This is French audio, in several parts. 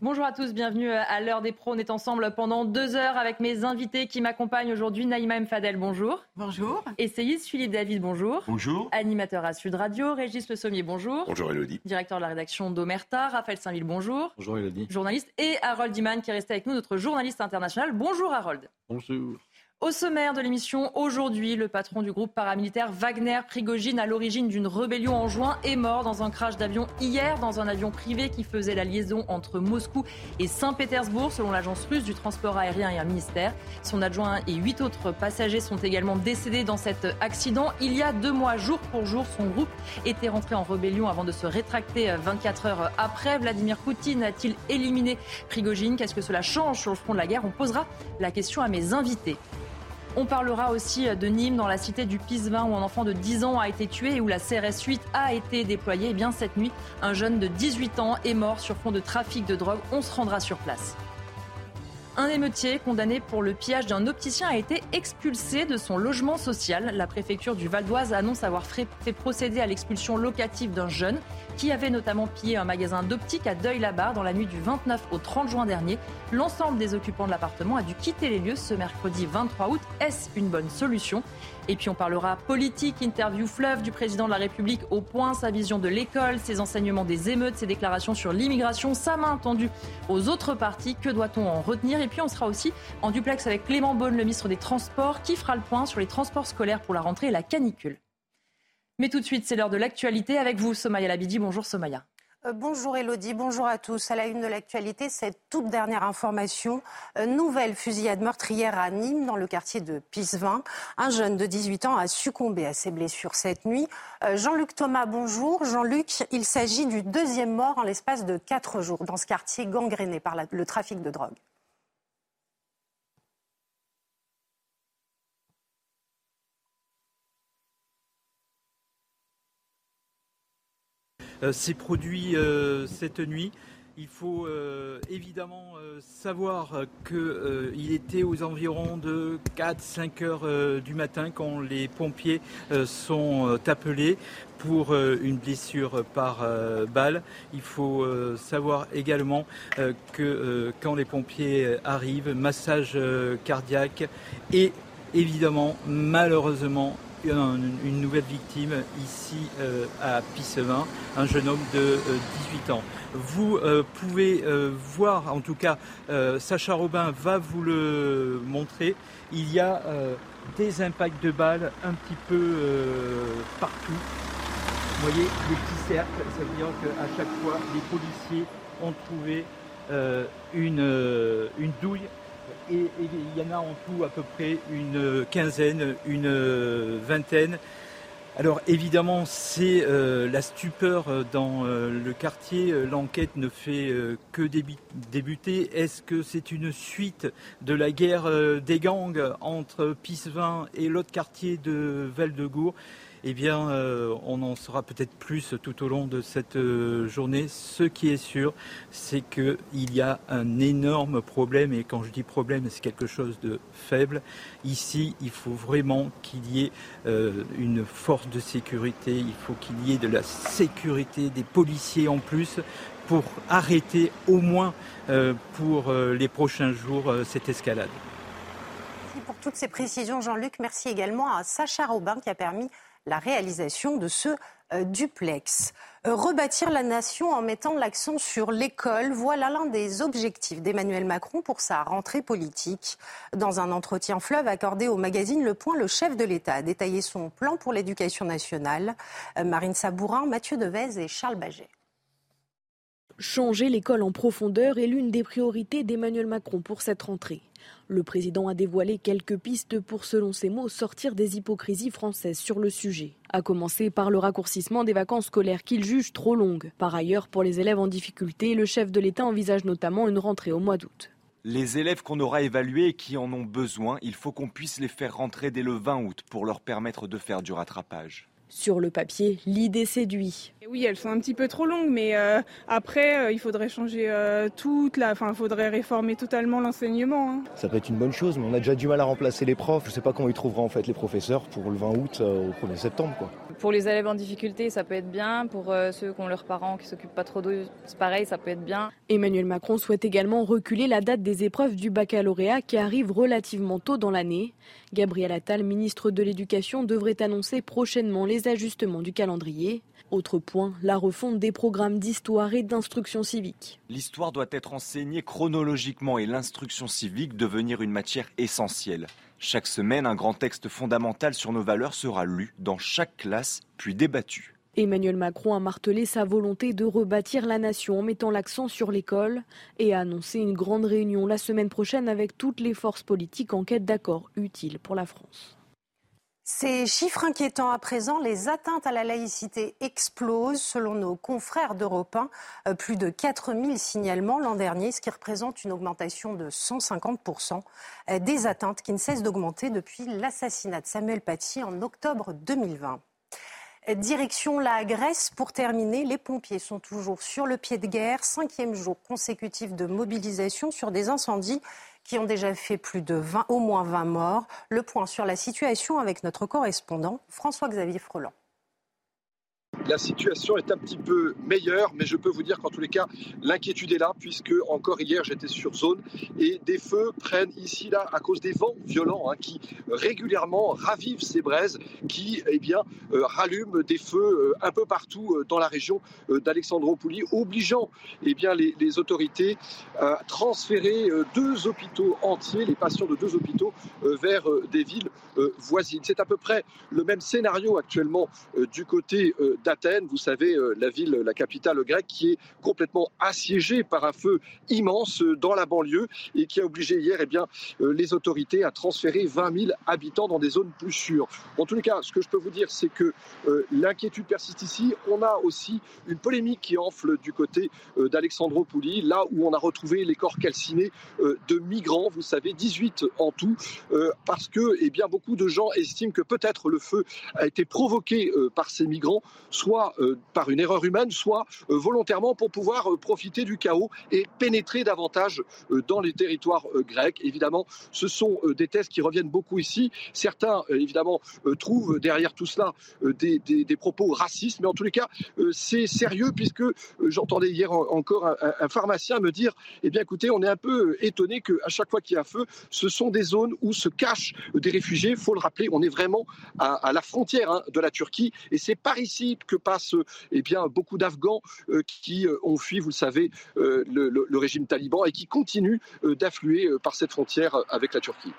Bonjour à tous, bienvenue à l'heure des pros. On est ensemble pendant deux heures avec mes invités qui m'accompagnent aujourd'hui. Naïma Mfadel, bonjour. Bonjour. Essayiste Philippe David, bonjour. Bonjour. Animateur à Sud Radio, Régis Le Sommier, bonjour. Bonjour Elodie. Directeur de la rédaction d'Omerta, Raphaël Saint-Ville, bonjour. Bonjour Elodie. Journaliste et Harold Iman qui est resté avec nous, notre journaliste international. Bonjour Harold. Bonjour. Au sommaire de l'émission, aujourd'hui, le patron du groupe paramilitaire Wagner Prigogine, à l'origine d'une rébellion en juin, est mort dans un crash d'avion hier dans un avion privé qui faisait la liaison entre Moscou et Saint-Pétersbourg, selon l'agence russe du transport aérien et un ministère. Son adjoint et huit autres passagers sont également décédés dans cet accident. Il y a deux mois, jour pour jour, son groupe était rentré en rébellion avant de se rétracter 24 heures après. Vladimir Poutine a-t-il éliminé Prigogine? Qu'est-ce que cela change sur le front de la guerre? On posera la question à mes invités. On parlera aussi de Nîmes, dans la cité du Pisevin, où un enfant de 10 ans a été tué et où la CRS 8 a été déployée. Et eh bien cette nuit, un jeune de 18 ans est mort sur fond de trafic de drogue. On se rendra sur place. Un émeutier condamné pour le pillage d'un opticien a été expulsé de son logement social. La préfecture du Val d'Oise annonce avoir fait procéder à l'expulsion locative d'un jeune qui avait notamment pillé un magasin d'optique à Deuil-la-Barre dans la nuit du 29 au 30 juin dernier. L'ensemble des occupants de l'appartement a dû quitter les lieux ce mercredi 23 août. Est-ce une bonne solution? Et puis on parlera politique, interview fleuve du président de la République au point, sa vision de l'école, ses enseignements des émeutes, ses déclarations sur l'immigration, sa main tendue aux autres partis. Que doit-on en retenir? Et puis on sera aussi en duplex avec Clément Beaune, le ministre des Transports, qui fera le point sur les transports scolaires pour la rentrée et la canicule. Mais tout de suite, c'est l'heure de l'actualité avec vous, Somaya Labidi. Bonjour Somaya. Euh, bonjour Elodie, bonjour à tous. À la une de l'actualité, cette toute dernière information. Euh, nouvelle fusillade meurtrière à Nîmes, dans le quartier de Pisevin. Un jeune de 18 ans a succombé à ses blessures cette nuit. Euh, Jean-Luc Thomas, bonjour. Jean-Luc, il s'agit du deuxième mort en l'espace de quatre jours dans ce quartier gangréné par le trafic de drogue. S'est euh, produit euh, cette nuit. Il faut euh, évidemment savoir qu'il était aux environs de 4-5 heures du matin quand les pompiers sont appelés pour une blessure par balle. Il faut savoir également que quand les pompiers arrivent, massage cardiaque et évidemment malheureusement une, nouvelle victime ici euh, à Pissevin, un jeune homme de 18 euh, ans. Vous euh, pouvez voir, en tout cas, Sacha Robin va vous le montrer. Il y a des impacts de balles un petit peu partout. Vous voyez les petits cercles, ça veut dire qu'à chaque fois, les policiers ont trouvé une, une douille il y en a en tout à peu près une quinzaine, une vingtaine. Alors évidemment, c'est euh, la stupeur dans euh, le quartier. L'enquête ne fait euh, que débuter. Est-ce que c'est une suite de la guerre des gangs entre Pissevin et l'autre quartier de Val-de-Gour? Eh bien, euh, on en saura peut-être plus tout au long de cette euh, journée. Ce qui est sûr, c'est qu'il y a un énorme problème, et quand je dis problème, c'est quelque chose de faible. Ici, il faut vraiment qu'il y ait euh, une force de sécurité, il faut qu'il y ait de la sécurité, des policiers en plus, pour arrêter au moins pour les prochains jours cette escalade. Merci pour toutes ces précisions, Jean-Luc. Merci également à Sacha Robin qui a permis la réalisation de ce euh, duplex. Euh, rebâtir la nation en mettant l'accent sur l'école, voilà l'un des objectifs d'Emmanuel Macron pour sa rentrée politique. Dans un entretien fleuve accordé au magazine Le Point, le chef de l'État a détaillé son plan pour l'éducation nationale. Euh, Marine Sabourin, Mathieu Devez et Charles Baget. Changer l'école en profondeur est l'une des priorités d'Emmanuel Macron pour cette rentrée. Le président a dévoilé quelques pistes pour, selon ses mots, sortir des hypocrisies françaises sur le sujet. À commencer par le raccourcissement des vacances scolaires qu'il juge trop longues. Par ailleurs, pour les élèves en difficulté, le chef de l'État envisage notamment une rentrée au mois d'août. Les élèves qu'on aura évalués et qui en ont besoin, il faut qu'on puisse les faire rentrer dès le 20 août pour leur permettre de faire du rattrapage. Sur le papier, l'idée séduit. Oui, elles sont un petit peu trop longues, mais euh, après, euh, il faudrait changer euh, toute la. Enfin, il faudrait réformer totalement l'enseignement. Hein. Ça peut être une bonne chose, mais on a déjà du mal à remplacer les profs. Je ne sais pas comment ils trouveront en fait les professeurs pour le 20 août au 1er septembre. Quoi. Pour les élèves en difficulté, ça peut être bien. Pour ceux qui ont leurs parents qui s'occupent pas trop d'eux, c'est pareil, ça peut être bien. Emmanuel Macron souhaite également reculer la date des épreuves du baccalauréat qui arrive relativement tôt dans l'année. Gabriel Attal, ministre de l'Éducation, devrait annoncer prochainement les ajustements du calendrier. Autre point, la refonte des programmes d'histoire et d'instruction civique. L'histoire doit être enseignée chronologiquement et l'instruction civique devenir une matière essentielle. Chaque semaine, un grand texte fondamental sur nos valeurs sera lu dans chaque classe, puis débattu. Emmanuel Macron a martelé sa volonté de rebâtir la nation en mettant l'accent sur l'école et a annoncé une grande réunion la semaine prochaine avec toutes les forces politiques en quête d'accord utile pour la France. Ces chiffres inquiétants à présent, les atteintes à la laïcité explosent. Selon nos confrères d'Europe 1, euh, plus de 4000 signalements l'an dernier, ce qui représente une augmentation de 150% euh, des atteintes qui ne cessent d'augmenter depuis l'assassinat de Samuel Paty en octobre 2020. Direction la Grèce pour terminer. Les pompiers sont toujours sur le pied de guerre. Cinquième jour consécutif de mobilisation sur des incendies qui ont déjà fait plus de 20, au moins 20 morts. Le point sur la situation avec notre correspondant François-Xavier Freland. La situation est un petit peu meilleure, mais je peux vous dire qu'en tous les cas, l'inquiétude est là, puisque encore hier j'étais sur zone et des feux prennent ici là à cause des vents violents hein, qui régulièrement ravivent ces braises, qui eh bien euh, rallument des feux euh, un peu partout euh, dans la région d'Alexandropouli, obligeant eh bien les, les, autorités à transférer deux hôpitaux entiers, les patients de deux hôpitaux, vers des villes voisines. C'est à peu près le même scénario actuellement du côté d'Athènes, vous savez, euh, la ville, la capitale grecque, qui est complètement assiégée par un feu immense euh, dans la banlieue et qui a obligé hier eh bien, euh, les autorités à transférer 20 000 habitants dans des zones plus sûres. En tous les cas, ce que je peux vous dire, c'est que l'inquiétude persiste ici. On a aussi une polémique qui enfle du côté d'Alexandropouli, là où on a retrouvé les corps calcinés de migrants, vous savez, 18 en tout, parce que eh bien, beaucoup de gens estiment que peut-être le feu a été provoqué par ces migrants euh, par une erreur humaine, soit euh, volontairement pour pouvoir euh, profiter du chaos et pénétrer davantage dans les territoires grecs. Évidemment, ce sont des thèses qui reviennent beaucoup ici. Certains, évidemment, trouvent derrière tout cela des, propos racistes, mais en tous les cas, c'est sérieux puisque j'entendais hier encore un, pharmacien me dire, eh bien écoutez, on est un peu étonné qu'à chaque fois qu'il y a un feu, ce sont des zones où se cachent des réfugiés. Il faut le rappeler, on est vraiment à, la frontière hein, de la Turquie et c'est par ici que passent eh bien, beaucoup d'Afghans euh, qui euh, ont fui, vous le savez, euh, le, régime taliban et qui continuent d'affluer par cette frontière avec la Turquie.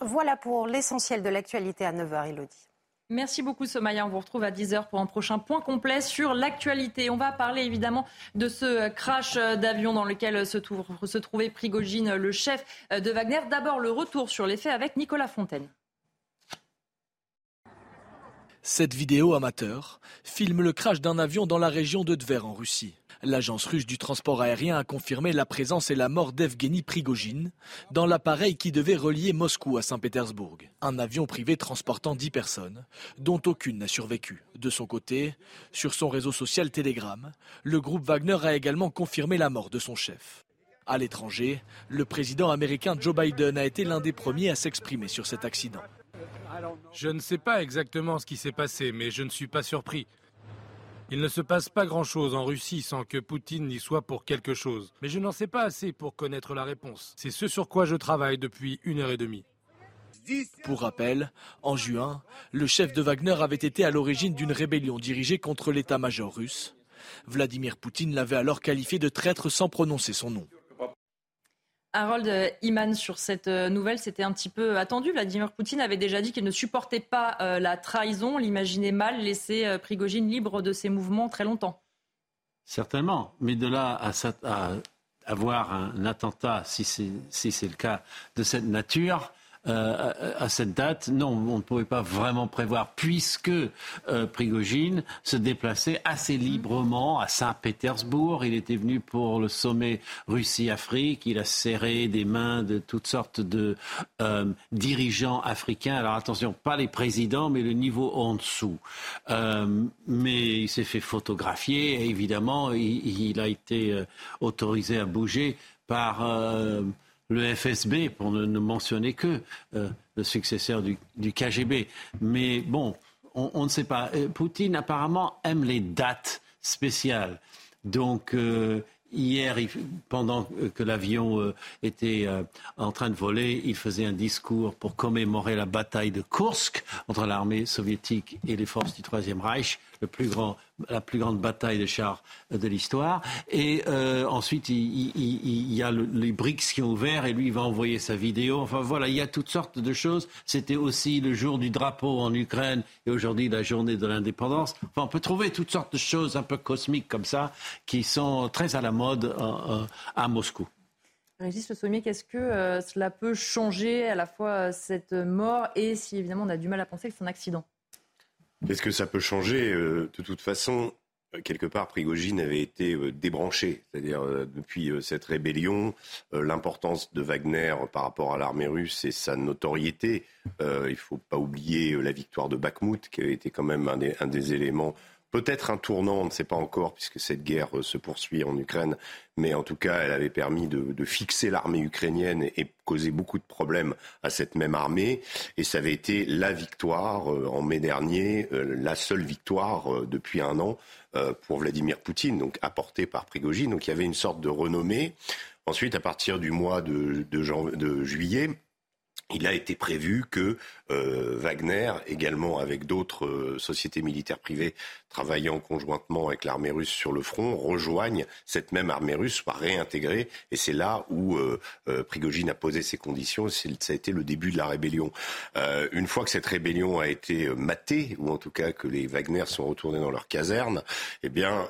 Voilà pour l'essentiel de l'actualité à 9h, Elodie. Merci beaucoup Somaya. On vous retrouve à 10h pour un prochain point complet sur l'actualité. On va parler évidemment de ce crash d'avion dans lequel se, se trouvait Prigogine, le chef de Wagner. D'abord le retour sur les faits avec Nicolas Fontaine. Cette vidéo amateur filme le crash d'un avion dans la région de Tver en Russie. L'agence russe du transport aérien a confirmé la présence et la mort d'Evgeny Prigogine dans l'appareil qui devait relier Moscou à Saint-Pétersbourg. Un avion privé transportant 10 personnes, dont aucune n'a survécu. De son côté, sur son réseau social Telegram, le groupe Wagner a également confirmé la mort de son chef. À l'étranger, le président américain Joe Biden a été l'un des premiers à s'exprimer sur cet accident. Je ne sais pas exactement ce qui s'est passé, mais je ne suis pas surpris. Il ne se passe pas grand-chose en Russie sans que Poutine n'y soit pour quelque chose. Mais je n'en sais pas assez pour connaître la réponse. C'est ce sur quoi je travaille depuis une heure et demie. Pour rappel, en juin, le chef de Wagner avait été à l'origine d'une rébellion dirigée contre l'état-major russe. Vladimir Poutine l'avait alors qualifié de traître sans prononcer son nom. Harold Iman, sur cette euh, nouvelle, c'était un petit peu attendu. Vladimir Poutine avait déjà dit qu'il ne supportait pas euh, la trahison. L'imaginait mal laisser euh, Prigogine libre de ses mouvements très longtemps. Certainement, mais de là à, avoir un attentat, si c'est le cas de cette nature, euh, à cette date, non, on ne pouvait pas vraiment prévoir, puisque euh, Prigogine se déplaçait assez librement à Saint-Pétersbourg. Il était venu pour le sommet Russie-Afrique. Il a serré des mains de toutes sortes de euh, dirigeants africains. Alors attention, pas les présidents, mais le niveau en dessous. mais il s'est fait photographier et évidemment, il, a été autorisé à bouger par le FSB, pour ne, mentionner que euh, le successeur du, KGB. Mais bon, on, ne sait pas. Euh, Poutine apparemment aime les dates spéciales. Donc euh, hier, pendant que l'avion était en train de voler, il faisait un discours pour commémorer la bataille de Kursk entre l'armée soviétique et les forces du Troisième Reich la plus grande bataille de chars de l'histoire. Et euh, ensuite, il, y a les BRICS qui ont ouvert et lui, il va envoyer sa vidéo. Enfin voilà, il y a toutes sortes de choses. C'était aussi le jour du drapeau en Ukraine et aujourd'hui la journée de l'indépendance. Enfin, on peut trouver toutes sortes de choses un peu cosmiques comme ça qui sont très à la mode euh, euh, à Moscou. Régis Le Sommier, qu'est-ce que cela peut changer à la fois cette mort et si évidemment on a du mal à penser que c'est un accident? Qu'est-ce que ça peut changer euh, De toute façon, euh, quelque part, Prigogine avait été euh, débranché. C'est-à-dire, depuis cette rébellion, l'importance de Wagner par rapport à l'armée russe et sa notoriété. il ne faut pas oublier la victoire de Bakhmut, qui a été quand même un des éléments peut-être un tournant, on ne sait pas encore, puisque cette guerre euh, se poursuit en Ukraine, mais en tout cas, elle avait permis de, fixer l'armée ukrainienne et, causer beaucoup de problèmes à cette même armée. Et ça avait été la victoire euh, en mai dernier, euh, la seule victoire depuis un an pour Vladimir Poutine, donc apportée par Prigogine. Donc il y avait une sorte de renommée. Ensuite, à partir du mois de, de juillet, il a été prévu que euh, Wagner, également avec d'autres euh, sociétés militaires privées travaillant conjointement avec l'armée russe sur le front, rejoignent cette même armée russe, soit réintégrée. Et c'est là où euh, Prigogine a posé ses conditions. Ça a été le début de la rébellion. une fois que cette rébellion a été matée, ou en tout cas que les Wagner sont retournés dans leur caserne, eh bien,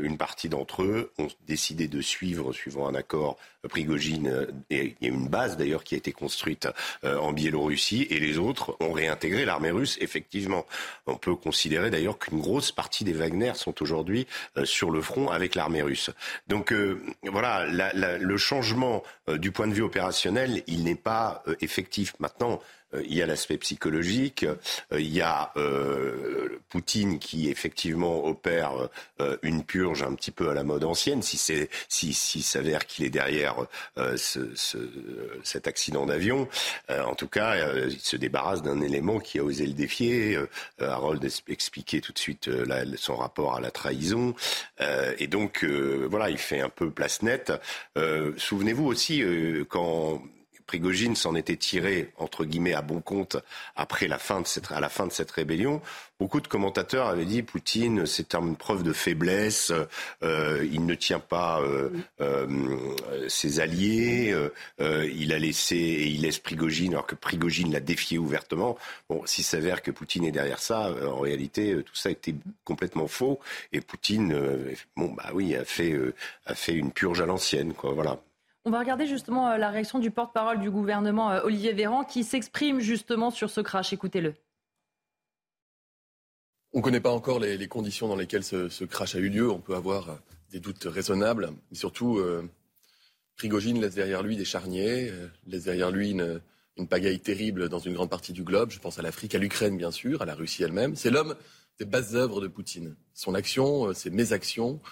une partie d'entre eux ont décidé de suivre, suivant un accord Prigogine, et il y a une base d'ailleurs qui a été construite en Biélorussie, et les autres ont réintégré l'armée russe. Effectivement, on peut considérer d'ailleurs qu'une grosse partie des Wagner sont aujourd'hui euh, sur le front avec l'armée russe. Donc euh, voilà, le changement euh, du point de vue opérationnel, il n'est pas effectif. Maintenant, euh, il y a l'aspect psychologique, euh, il y a euh, Poutine qui effectivement opère une purge un petit peu à la mode ancienne, si c'est si, si s'avère qu'il est derrière ce, cet accident d'avion. en tout cas, il se débarrasse d'un élément qui a osé le défier. Harold expliquait tout de suite son rapport à la trahison. et donc, voilà, il fait un peu place nette. Souvenez-vous aussi, quand Prigogine s'en était tiré, entre guillemets, à bon compte après la fin de cette, à la fin de cette rébellion. Beaucoup de commentateurs avaient dit Poutine, c'est une preuve de faiblesse, euh, il ne tient pas euh, euh, ses alliés, il a laissé et il laisse Prigogine alors que Prigogine l'a défié ouvertement. Bon, s'il s'avère que Poutine est derrière ça, en réalité, tout ça était complètement faux et Poutine, bon bah oui, a fait a fait une purge à l'ancienne, quoi. Voilà. On va regarder justement euh, la réaction du porte-parole du gouvernement, euh, Olivier Véran, qui s'exprime justement sur ce crash. Écoutez-le. On ne connaît pas encore les, conditions dans lesquelles ce, crash a eu lieu. On peut avoir euh, des doutes raisonnables. Mais surtout, Prigogine laisse derrière lui des charniers, laisse derrière lui une, pagaille terrible dans une grande partie du globe. Je pense à l'Afrique, à l'Ukraine, bien sûr, à la Russie elle-même. C'est l'homme des bases œuvres de Poutine. Son action, ses mésactions, euh,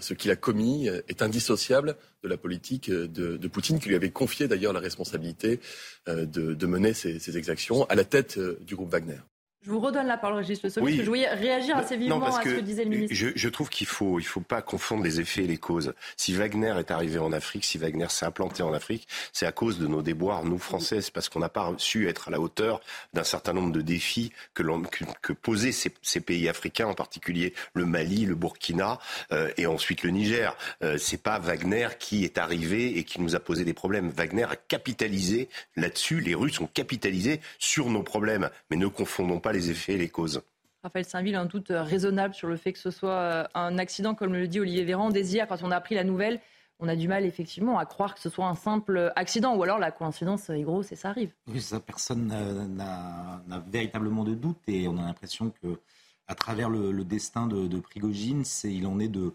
ce qu'il a commis euh, est indissociable de la politique euh, de, Poutine, qui lui avait confié d'ailleurs la responsabilité de, mener ces exactions à la tête du groupe Wagner. Je vous redonne la parole, Régis Le parce que je voulais réagir assez vivement à ce que disait le ministre. Je, je trouve qu'il faut, il faut pas confondre les effets et les causes. Si Wagner est arrivé en Afrique, si Wagner s'est implanté en Afrique, c'est à cause de nos déboires, nous Français, c'est parce qu'on n'a pas su être à la hauteur d'un certain nombre de défis que, que, que posaient ces, ces, pays africains, en particulier le Mali, le Burkina euh, et ensuite le Niger. Euh, c'est pas Wagner qui est arrivé et qui nous a posé des problèmes. Wagner a capitalisé là-dessus. Les Russes ont capitalisé sur nos problèmes. Mais ne confondons pas les effets et les causes. Raphaël Saint-Ville, un doute raisonnable sur le fait que ce soit euh, un accident, comme le dit Olivier Véran. Dès hier, quand on a appris la nouvelle, on a du mal effectivement à croire que ce soit un simple accident ou alors la coïncidence est grosse et ça arrive. Oui, ça, personne n'a véritablement de doute et on a l'impression que à travers le, destin de, Prigogine, il en est de,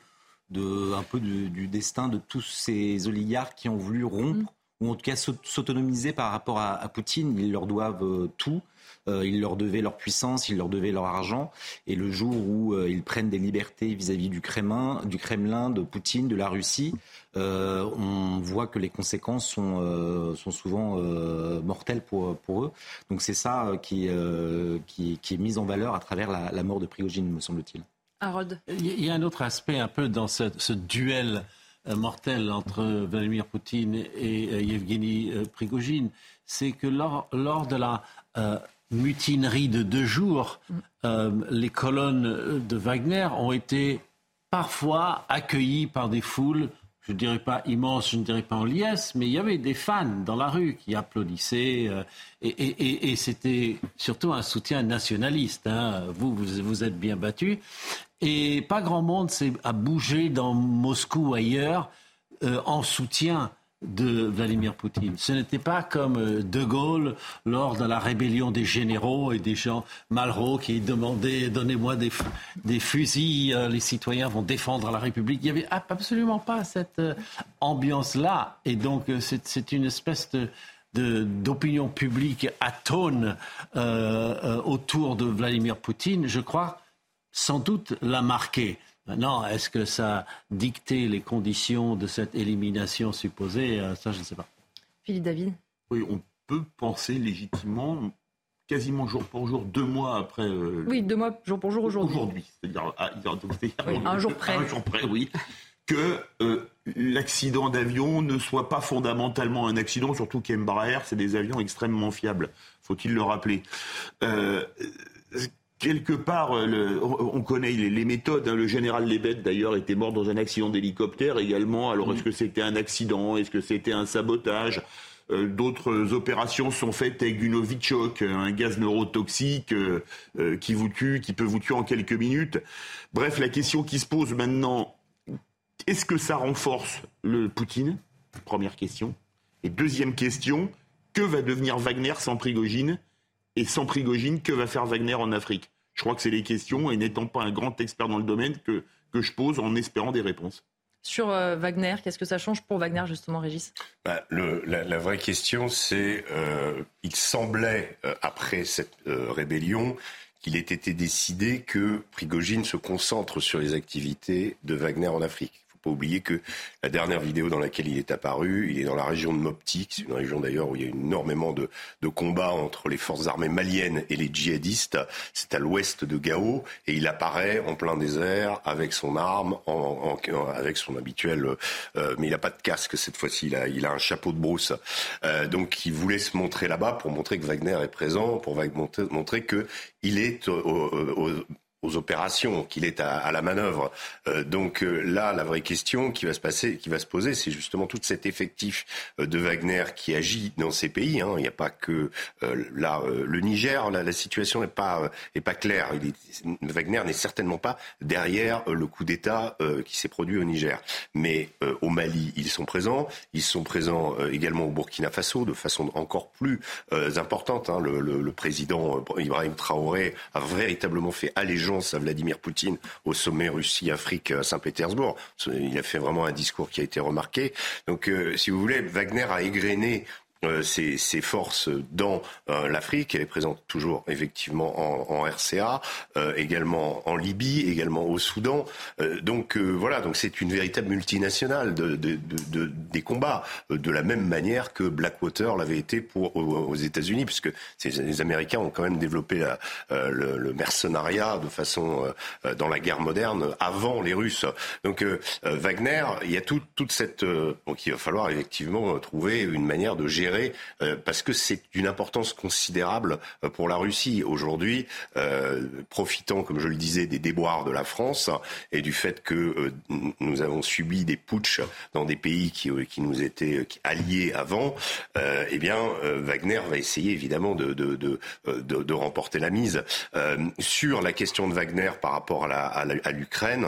de un peu du, destin de tous ces oligarques qui ont voulu rompre mm. ou en tout cas s'autonomiser par rapport à, à, Poutine. Ils leur doivent euh, tout. Euh, ils leur devaient leur puissance, ils leur devaient leur argent. Et le jour où euh, ils prennent des libertés vis-à-vis du Kremlin, du Kremlin, de Poutine, de la Russie, euh, on voit que les conséquences sont, sont souvent mortelles pour, pour eux. Donc c'est ça qui, qui, qui, est mis en valeur à travers la, mort de Prigogine, me semble-t-il. Harold. Il y a un autre aspect un peu dans ce, ce duel mortel entre Vladimir Poutine et Yevgeny Prigogine, c'est que lors, lors de la mutinerie de deux jours, euh, les colonnes de Wagner ont été parfois accueillies par des foules, je ne dirais pas immenses, je ne dirais pas en liesse, mais il y avait des fans dans la rue qui applaudissaient. Euh, et, c'était surtout un soutien nationaliste. Hein. Vous, vous, êtes bien battu. Et pas grand monde a bougé dans Moscou ou ailleurs euh, en soutien de Vladimir Poutine. Ce n'était pas comme euh, De Gaulle lors de la rébellion des généraux et des gens Malraux qui demandaient donnez-moi des, fusils, euh, les citoyens vont défendre la République. Il n'y avait absolument pas cette euh, ambiance-là. Et donc c'est une espèce de d'opinion publique atone autour de Vladimir Poutine, je crois, sans doute l'a marqué. Maintenant, est-ce que ça a dicté les conditions de cette élimination supposée euh, Ça, je ne sais pas. Philippe David Oui, on peut penser légitimement, quasiment jour pour jour, deux mois après. Euh, oui, deux mois jour pour jour aujourd'hui. Aujourd'hui, c'est-à-dire ah, un jour près. Un jour près, oui. Que euh, l'accident d'avion ne soit pas fondamentalement un accident, surtout qu'Embraer, c'est des avions extrêmement fiables, faut-il le rappeler quelque part, euh, on connaît les, méthodes. Hein. Le général Lebet, d'ailleurs, était mort dans un accident d'hélicoptère également. Alors, est-ce que c'était un accident? Est-ce que c'était un sabotage? Euh, D'autres opérations sont faites avec du Novichok, un gaz neurotoxique euh, qui vous tue, qui peut vous tuer en quelques minutes. Bref, la question qui se pose maintenant, est-ce que ça renforce le Poutine? Première question. Et deuxième question, que va devenir Wagner sans Prigogine? Et sans Prigogine, que va faire Wagner en Afrique? Je crois que c'est les questions, et n'étant pas un grand expert dans le domaine, que, que je pose en espérant des réponses. Sur euh, Wagner, qu'est-ce que ça change pour Wagner, justement, Régis? Bah, la, vraie question, c'est euh, il semblait, euh, après cette rébellion, qu'il ait été décidé que Prigogine se concentre sur les activités de Wagner en Afrique pas oublier que la dernière vidéo dans laquelle il est apparu, il est dans la région de Mopti, c'est une région d'ailleurs où il y a énormément de, de, combats entre les forces armées maliennes et les djihadistes. C'est à l'ouest de Gao et il apparaît en plein désert avec son arme, en, en, avec son habituel, euh, mais il n'a pas de casque cette fois-ci, il a, il a un chapeau de brousse. Euh, donc il voulait se montrer là-bas pour montrer que Wagner est présent, pour montrer, montrer que il est au, au, aux opérations, qu'il est à, la manœuvre. Euh, donc euh, là, la vraie question qui va se passer, qui va se poser, c'est justement tout cet effectif euh, de Wagner qui agit dans ces pays. Hein. Il n'y a pas que là le Niger. la situation n'est pas claire. Wagner n'est certainement pas derrière le coup d'État qui s'est produit au Niger. Mais au Mali, ils sont présents. Ils sont présents également au Burkina Faso de façon encore plus importante. Hein. Le, président Ibrahim Traoré a véritablement fait allégeance à Vladimir Poutine au sommet Russie-Afrique à Saint-Pétersbourg. Il a fait vraiment un discours qui a été remarqué. Donc, euh, si vous voulez, Wagner a égrené euh, ses, forces dans euh, l'Afrique. Elle est présente toujours effectivement en, RCA, euh, également en Libye, également au Soudan. donc voilà, donc c'est une véritable multinationale de, des combats, de la même manière que Blackwater l'avait été pour aux, États-Unis, puisque les Américains ont quand même développé le, mercenariat de façon dans la guerre moderne avant les Russes. Donc Wagner, il y a toute cette donc il va falloir effectivement trouver une manière de gérer gérer parce que c'est d'une importance considérable pour la Russie. Aujourd'hui, profitant, comme je le disais, des déboires de la France et du fait que nous avons subi des putschs dans des pays qui, nous étaient alliés avant, eh bien, Wagner va essayer évidemment de, de, de, de remporter la mise. sur la question de Wagner par rapport à l'Ukraine,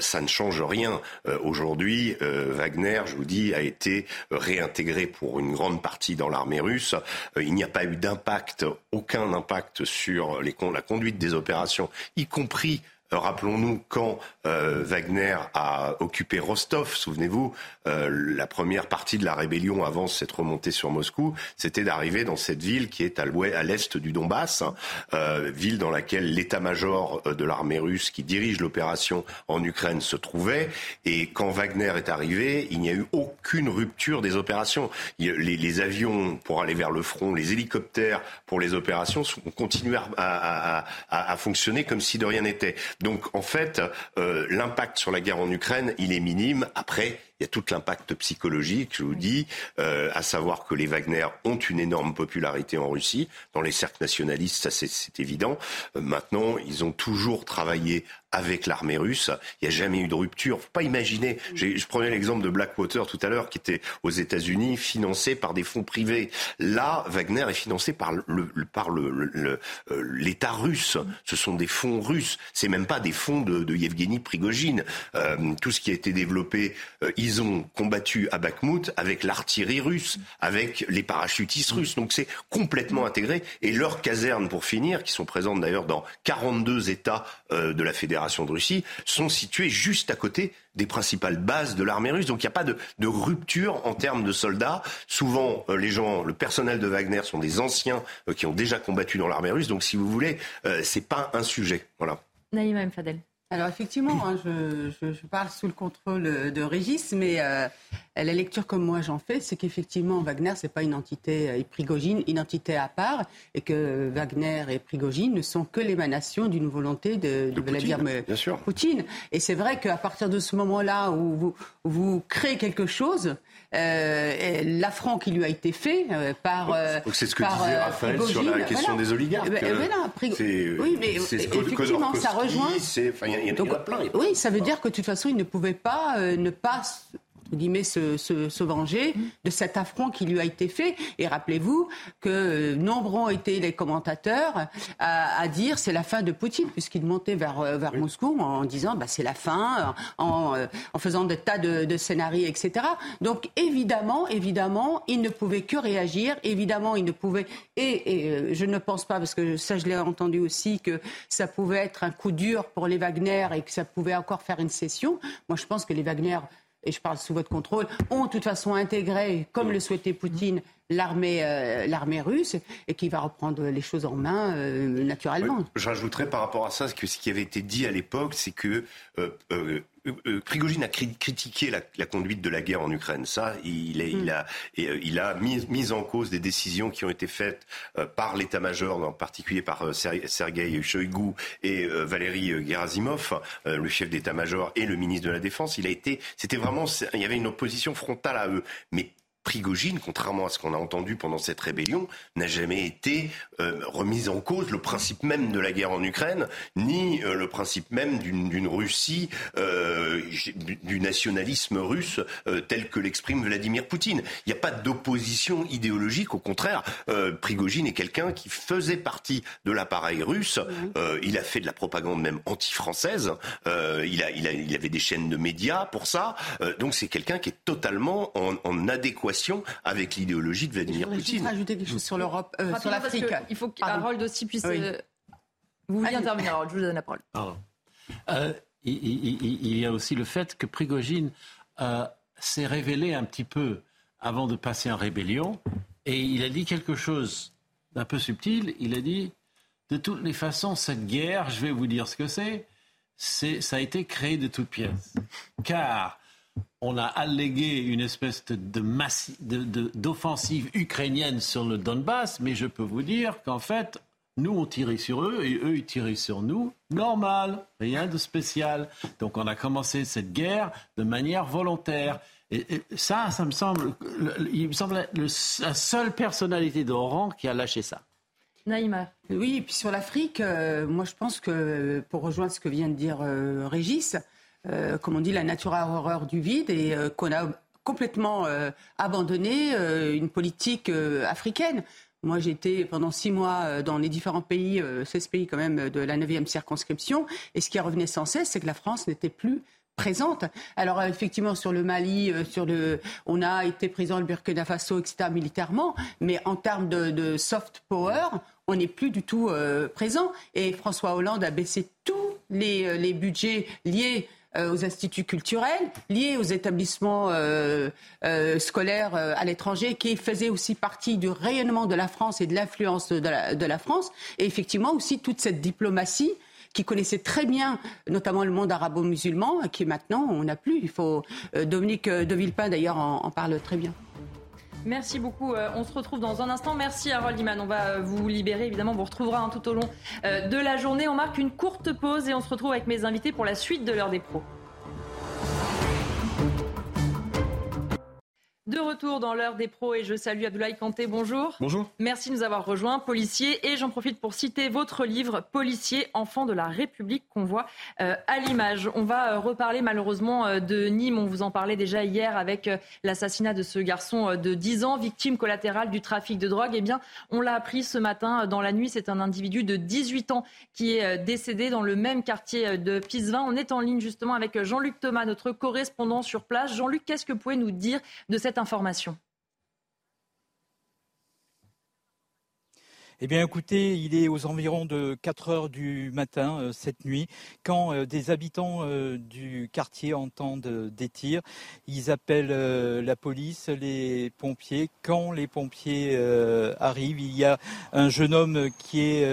ça ne change rien. Aujourd'hui, Wagner, je vous dis, a été réintégré pour une grande partie dans l'armée russe. Euh, il n'y a pas eu d'impact, aucun impact sur la conduite des opérations, y compris rappelons-nous quand euh, Wagner a occupé Rostov, souvenez-vous, euh, la première partie de la rébellion avant cette remontée sur Moscou, c'était d'arriver dans cette ville qui est à l'est du Donbass, ville dans laquelle l'état-major de l'armée russe qui dirige l'opération en Ukraine se trouvait. Et quand Wagner est arrivé, il n'y a eu aucune rupture des opérations. Les, avions pour aller vers le front, les hélicoptères pour les opérations ont continué à, à fonctionner comme si de rien n'était. Donc en fait, euh, l'impact sur la guerre en Ukraine, il est minime. Après, il y a tout l'impact psychologique, je vous dis, euh, à savoir que les Wagner ont une énorme popularité en Russie. Dans les cercles nationalistes, ça c'est évident. Euh, maintenant, ils ont toujours travaillé avec l'armée russe. Il n'y a jamais eu de rupture. Faut pas imaginer. Je prenais l'exemple de Blackwater tout à l'heure, qui était aux États-Unis, financé par des fonds privés. Là, Wagner est financé par le, par le, euh, l'État russe. Ce sont des fonds russes. C'est même pas des fonds de, de Yevgeny Prigogine. Euh, tout ce qui a été développé, euh, ils ont combattu à Bakhmut avec l'artillerie russe, avec les parachutistes russes. Donc c'est complètement intégré. Et leurs casernes, pour finir, qui sont présentes d'ailleurs dans 42 États euh, de la Fédération de Russie, sont situées juste à côté des principales bases de l'armée russe. Donc il n'y a pas de, rupture en termes de soldats. Souvent, euh, les gens, le personnel de Wagner sont des anciens qui ont déjà combattu dans l'armée russe. Donc si vous voulez, c'est pas un sujet. Voilà. Naïma. Alors effectivement, hein, je, parle sous le contrôle de Régis, mais euh, la lecture comme moi j'en fais, c'est qu'effectivement Wagner c'est pas une entité euh, Prigogine, une entité à part, et que Wagner et Prigogine ne sont que l'émanation d'une volonté de, de, Vladimir Poutine. Et c'est vrai qu'à partir de ce moment-là où vous, vous créez quelque chose, euh, l'affront qui lui a été fait euh, par. Euh, c'est ce que disait Raphaël sur la question des oligarques. oui, mais effectivement, ça rejoint. oui, ça veut dire que de toute façon, il ne pouvait pas ne pas guillemets, se, se, se, venger de cet affront qui lui a été fait. Et rappelez-vous que euh, nombreux ont été les commentateurs à, à dire c'est la fin de Poutine, puisqu'il montait vers, euh, vers Moscou en disant bah, c'est la fin, en, euh, en, faisant des tas de, de scénarios, etc. Donc évidemment, évidemment, il ne pouvait que réagir. Évidemment, il ne pouvait. Et, et je ne pense pas, parce que ça je l'ai entendu aussi, que ça pouvait être un coup dur pour les Wagner et que ça pouvait encore faire une session. Moi, je pense que les Wagner et je parle sous votre contrôle, ont de toute façon intégré, comme le souhaitait Poutine, l'armée euh, russe et qui va reprendre les choses en main euh, naturellement. Je rajouterais par rapport à ça ce qui avait été dit à l'époque, c'est que euh, Prigogine a critiqué la, conduite de la guerre en Ukraine. Ça, il, mm. a, il a mis, mis, en cause des décisions qui ont été faites par l'état-major, en particulier par Sergei Shoigu et Valéry Gerasimov, le chef d'état-major et le ministre de la Défense. Il a été, c'était vraiment, il y avait une opposition frontale à eux. Mais Prigogine, contrairement à ce qu'on a entendu pendant cette rébellion, n'a jamais été euh, remise en cause le principe même de la guerre en Ukraine, ni euh, le principe même d'une Russie, euh, du nationalisme russe tel que l'exprime Vladimir Poutine. Il n'y a pas d'opposition idéologique, au contraire, Prigogine est quelqu'un qui faisait partie de l'appareil russe. il a fait de la propagande même anti-française. il, a, il, a, il avait des chaînes de médias pour ça. donc c'est quelqu'un qui est totalement en, en adéquation avec l'idéologie de Vladimir Poutine. Je voudrais rajouter quelque chose sur l'Europe, euh, sur l'Afrique. Il faut qu'Harold aussi puisse. Euh, vous vouliez intervenir, alors je vous donne la parole. Euh, il, y a aussi le fait que Prigogine s'est révélé un petit peu avant de passer en rébellion et il a dit quelque chose d'un peu subtil. Il a dit de toutes les façons, cette guerre, je vais vous dire ce que c'est, c'est ça a été créé de toutes pièces. Car on a allégué une espèce d'offensive ukrainienne sur le Donbass, mais je peux vous dire qu'en fait, nous, on tirait sur eux et eux, ils tiraient sur nous. Normal, rien de spécial. Donc on a commencé cette guerre de manière volontaire. Et, ça, ça me semble, il me semble la seule personnalité d'Oran qui a lâché ça. Naïma. Oui, et puis sur l'Afrique, euh, moi je pense que, pour rejoindre ce que vient de dire euh, Régis, euh, comme on dit, la nature horreur du vide et qu'on a complètement abandonné une politique africaine. Moi, été pendant six mois dans les différents pays, 16 pays quand même, de la 9e circonscription. Et ce qui revenait sans cesse, c'est que la France n'était plus présente. Alors effectivement sur le Mali, euh, on a été présent le Burkina Faso, etc. militairement, mais en termes de, soft power, on n'est plus du tout euh, présent. Et François Hollande a baissé tous euh, les budgets liés aux instituts culturels, liés aux établissements scolaires à l'étranger, qui faisaient aussi partie du rayonnement de la France et de l'influence de la, France. Et effectivement aussi toute cette diplomatie qui connaissait très bien, notamment le monde arabo-musulman, qui maintenant on n'a plus. Il faut euh, Dominique de Villepin d'ailleurs en, parle très bien. Merci beaucoup. Euh, on se retrouve dans un instant. Merci Harold Iman. On va euh, vous libérer. Évidemment, on vous retrouvera hein, tout au long de la journée. On marque une courte pause et on se retrouve avec mes invités pour la suite de l'heure des pros. De retour dans l'heure des pros et je salue Abdoulaye Kanté. Bonjour. Bonjour. Merci de nous avoir rejoints, policier. Et j'en profite pour citer votre livre, Policier, enfant de la République, qu'on voit euh, à l'image. On va euh, reparler malheureusement euh, de Nîmes. On vous en parlait déjà hier avec l'assassinat de ce garçon de 10 ans, victime collatérale du trafic de drogue. Eh bien, on l'a appris ce matin dans la nuit. C'est un individu de 18 ans qui est décédé dans le même quartier de Pisevin. On est en ligne justement avec Jean-Luc Thomas, notre correspondant sur place. Jean-Luc, qu'est-ce que vous pouvez nous dire de cette information Eh bien, écoutez, il est aux environs de 4 heures du matin euh, cette nuit, quand euh, des habitants euh, du quartier entendent des tirs. Ils appellent la police, les pompiers. Quand les pompiers arrivent, il y a un jeune homme qui est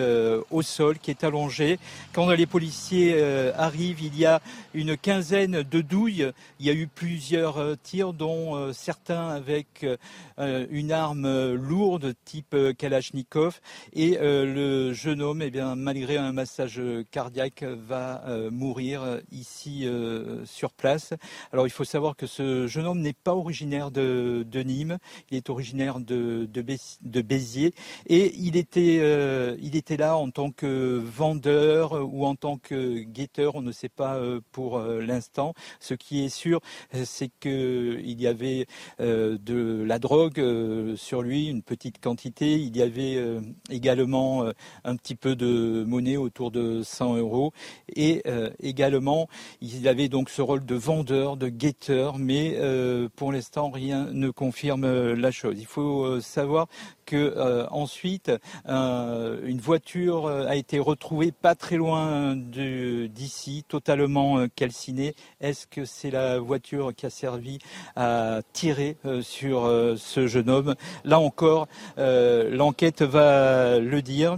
au sol, qui est allongé. Quand les policiers arrivent, il y a une quinzaine de douilles. Il y a eu plusieurs tirs, dont certains avec une arme lourde type Kalachnikov. Et euh, le jeune homme, eh bien, malgré un massage cardiaque, va euh, mourir ici euh, sur place. Alors il faut savoir que ce jeune homme n'est pas originaire de, Nîmes, il est originaire de, de, Béziers et il était, il était là en tant que vendeur ou en tant que guetteur, on ne sait pas pour l'instant. Ce qui est sûr, c'est qu'il y avait de la drogue sur lui, une petite quantité. Il y avait également euh, un petit peu de monnaie autour de 100 euros et euh, également il avait donc ce rôle de vendeur, de guetteur, mais euh, pour l'instant rien ne confirme la chose. Il faut savoir que ensuite une voiture a été retrouvée pas très loin d'ici, totalement calcinée. Est-ce que c'est la voiture qui a servi à tirer sur ce jeune homme? Là encore, l'enquête va le dire.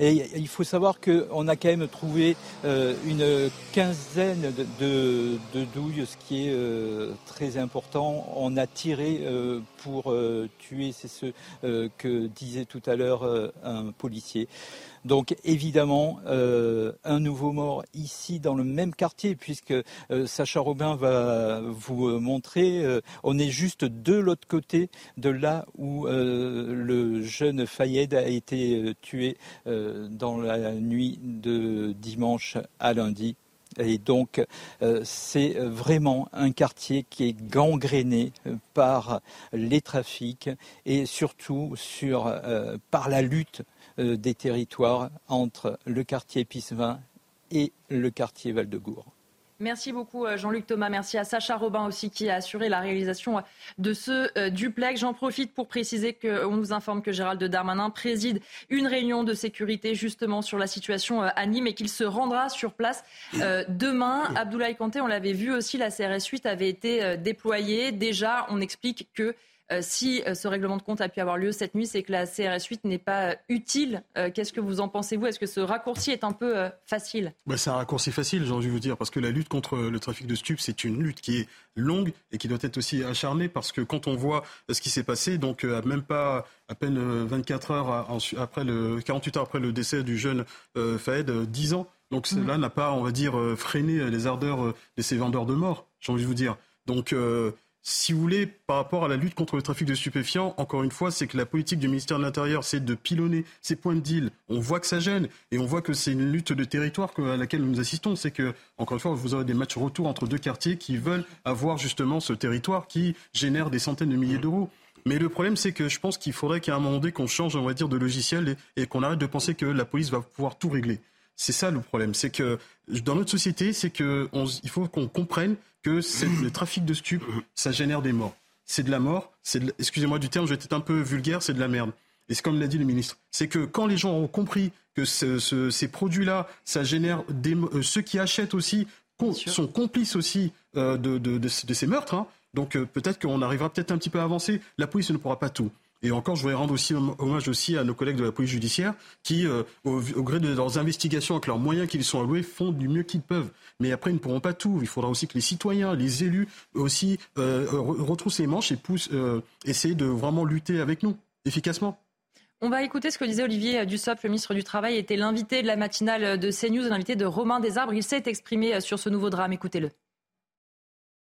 Et il faut savoir qu'on a quand même trouvé euh, une quinzaine de, douilles, ce qui est euh, très important. On a tiré euh, pour tuer, c'est ce que disait tout à l'heure un policier. Donc évidemment, euh, un nouveau mort ici dans le même quartier, puisque euh, Sacha Robin va vous euh, montrer, on est juste de l'autre côté de là où le jeune Fayed a été tué dans la nuit de dimanche à lundi. Et donc, c'est vraiment un quartier qui est gangréné par les trafics et surtout sur, par la lutte des territoires entre le quartier Pissevin et le quartier Val-de-Gour. Merci beaucoup euh, Jean-Luc Thomas. Merci à Sacha Robin aussi qui a assuré la réalisation euh, de ce duplex. J'en profite pour préciser qu'on nous informe que Gérald Darmanin préside une réunion de sécurité justement sur la situation à Nîmes et qu'il se rendra sur place demain. Abdoulaye Kanté, on l'avait vu aussi, la CRS 8 avait été déployée. Déjà, on explique que euh, si euh, ce règlement de compte a pu avoir lieu cette nuit, c'est que la CRS 8 n'est pas euh, utile. Qu'est-ce que vous en pensez, vous? Est-ce que ce raccourci est un peu facile? Bah, C'est un raccourci facile, j'ai envie de vous dire, parce que la lutte contre le trafic de stupes, c'est une lutte qui est longue et qui doit être aussi acharnée, parce que quand on voit ce qui s'est passé, donc même pas à peine 24 heures après le 48 heures après le décès du jeune Faed, 10 ans. Donc cela mmh. n'a pas, on va dire, freiné les ardeurs de ces vendeurs de mort. J'ai envie de vous dire. Donc, si vous voulez, par rapport à la lutte contre le trafic de stupéfiants, encore une fois, c'est que la politique du ministère de l'Intérieur, c'est de pilonner ces points de deal. On voit que ça gêne et on voit que c'est une lutte de territoire à laquelle nous assistons. C'est que, encore une fois, vous aurez des matchs retour entre deux quartiers qui veulent avoir justement ce territoire qui génère des centaines de milliers d'euros. Mais le problème, c'est que je pense qu'il faudrait qu'à un moment donné, qu'on change, on va dire, de logiciel et, et qu'on arrête de penser que la police va pouvoir tout régler. C'est ça le problème. C'est que dans notre société, c'est que il faut qu'on comprenne que le trafic de stupes, ça génère des morts. C'est de la mort. C'est, excusez-moi du terme, je vais être un peu vulgaire, c'est de la merde. Et c'est comme l'a dit le ministre. C'est que quand les gens ont compris que ces produits-là, ça génère des, euh, ceux qui achètent aussi sont complices aussi euh, de, ces meurtres. Hein. Donc euh, peut-être qu'on arrivera peut-être un petit peu à avancer. La police ne pourra pas tout. Et encore, je voudrais rendre aussi hommage aussi à nos collègues de la police judiciaire qui, euh, au, gré de leurs investigations, avec leurs moyens qu'ils sont alloués, font du mieux qu'ils peuvent. Mais après, ils ne pourront pas tout. Il faudra aussi que les citoyens, les élus aussi euh, retroussent les manches et poussent, euh, essayer de vraiment lutter avec nous efficacement. On va écouter ce que disait Olivier Dussopt, le ministre du Travail, était l'invité de la matinale de CNews, l'invité de Romain Desarbres. Il s'est exprimé sur ce nouveau drame. Écoutez-le.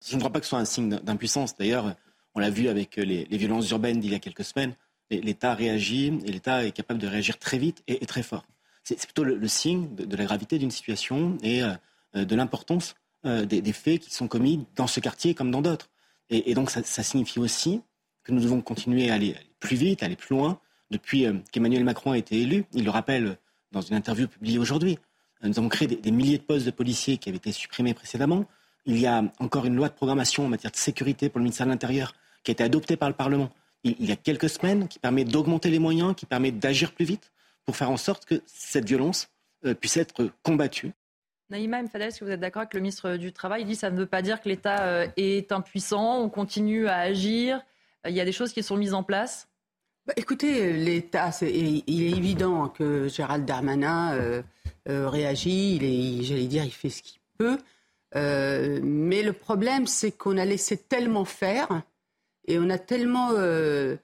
Je ne crois pas que ce soit un signe d'impuissance. D'ailleurs, on l'a vu avec les, violences urbaines d'il y a quelques semaines. L'État réagit et l'État est capable de réagir très vite et, très fort. C'est plutôt le, signe de, la gravité d'une situation et euh, de l'importance euh, des, faits qui sont commis dans ce quartier comme dans d'autres. Et, donc ça, signifie aussi que nous devons continuer à aller plus vite, à aller plus loin. Depuis euh, qu'Emmanuel Macron a été élu, il le rappelle dans une interview publiée aujourd'hui, nous avons créé des, milliers de postes de policiers qui avaient été supprimés précédemment. Il y a encore une loi de programmation en matière de sécurité pour le ministère de l'Intérieur qui a été adopté par le Parlement il, y a quelques semaines, qui permet d'augmenter les moyens, qui permet d'agir plus vite pour faire en sorte que cette violence euh, puisse être combattue. Naïma Mfadel, est-ce que vous êtes d'accord avec le ministre du Travail? Il dit que ça ne veut pas dire que l'État euh, est impuissant, on continue à agir, il y a des choses qui sont mises en place? Bah, Écoutez, l'État, il est évident que Gérald Darmanin euh, réagit, il j'allais dire, il fait ce qu'il peut. mais le problème, c'est qu'on a laissé tellement faire et on a tellement euh,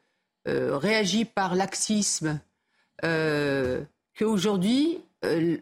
euh, réagi par laxisme euh, qu'aujourd'hui,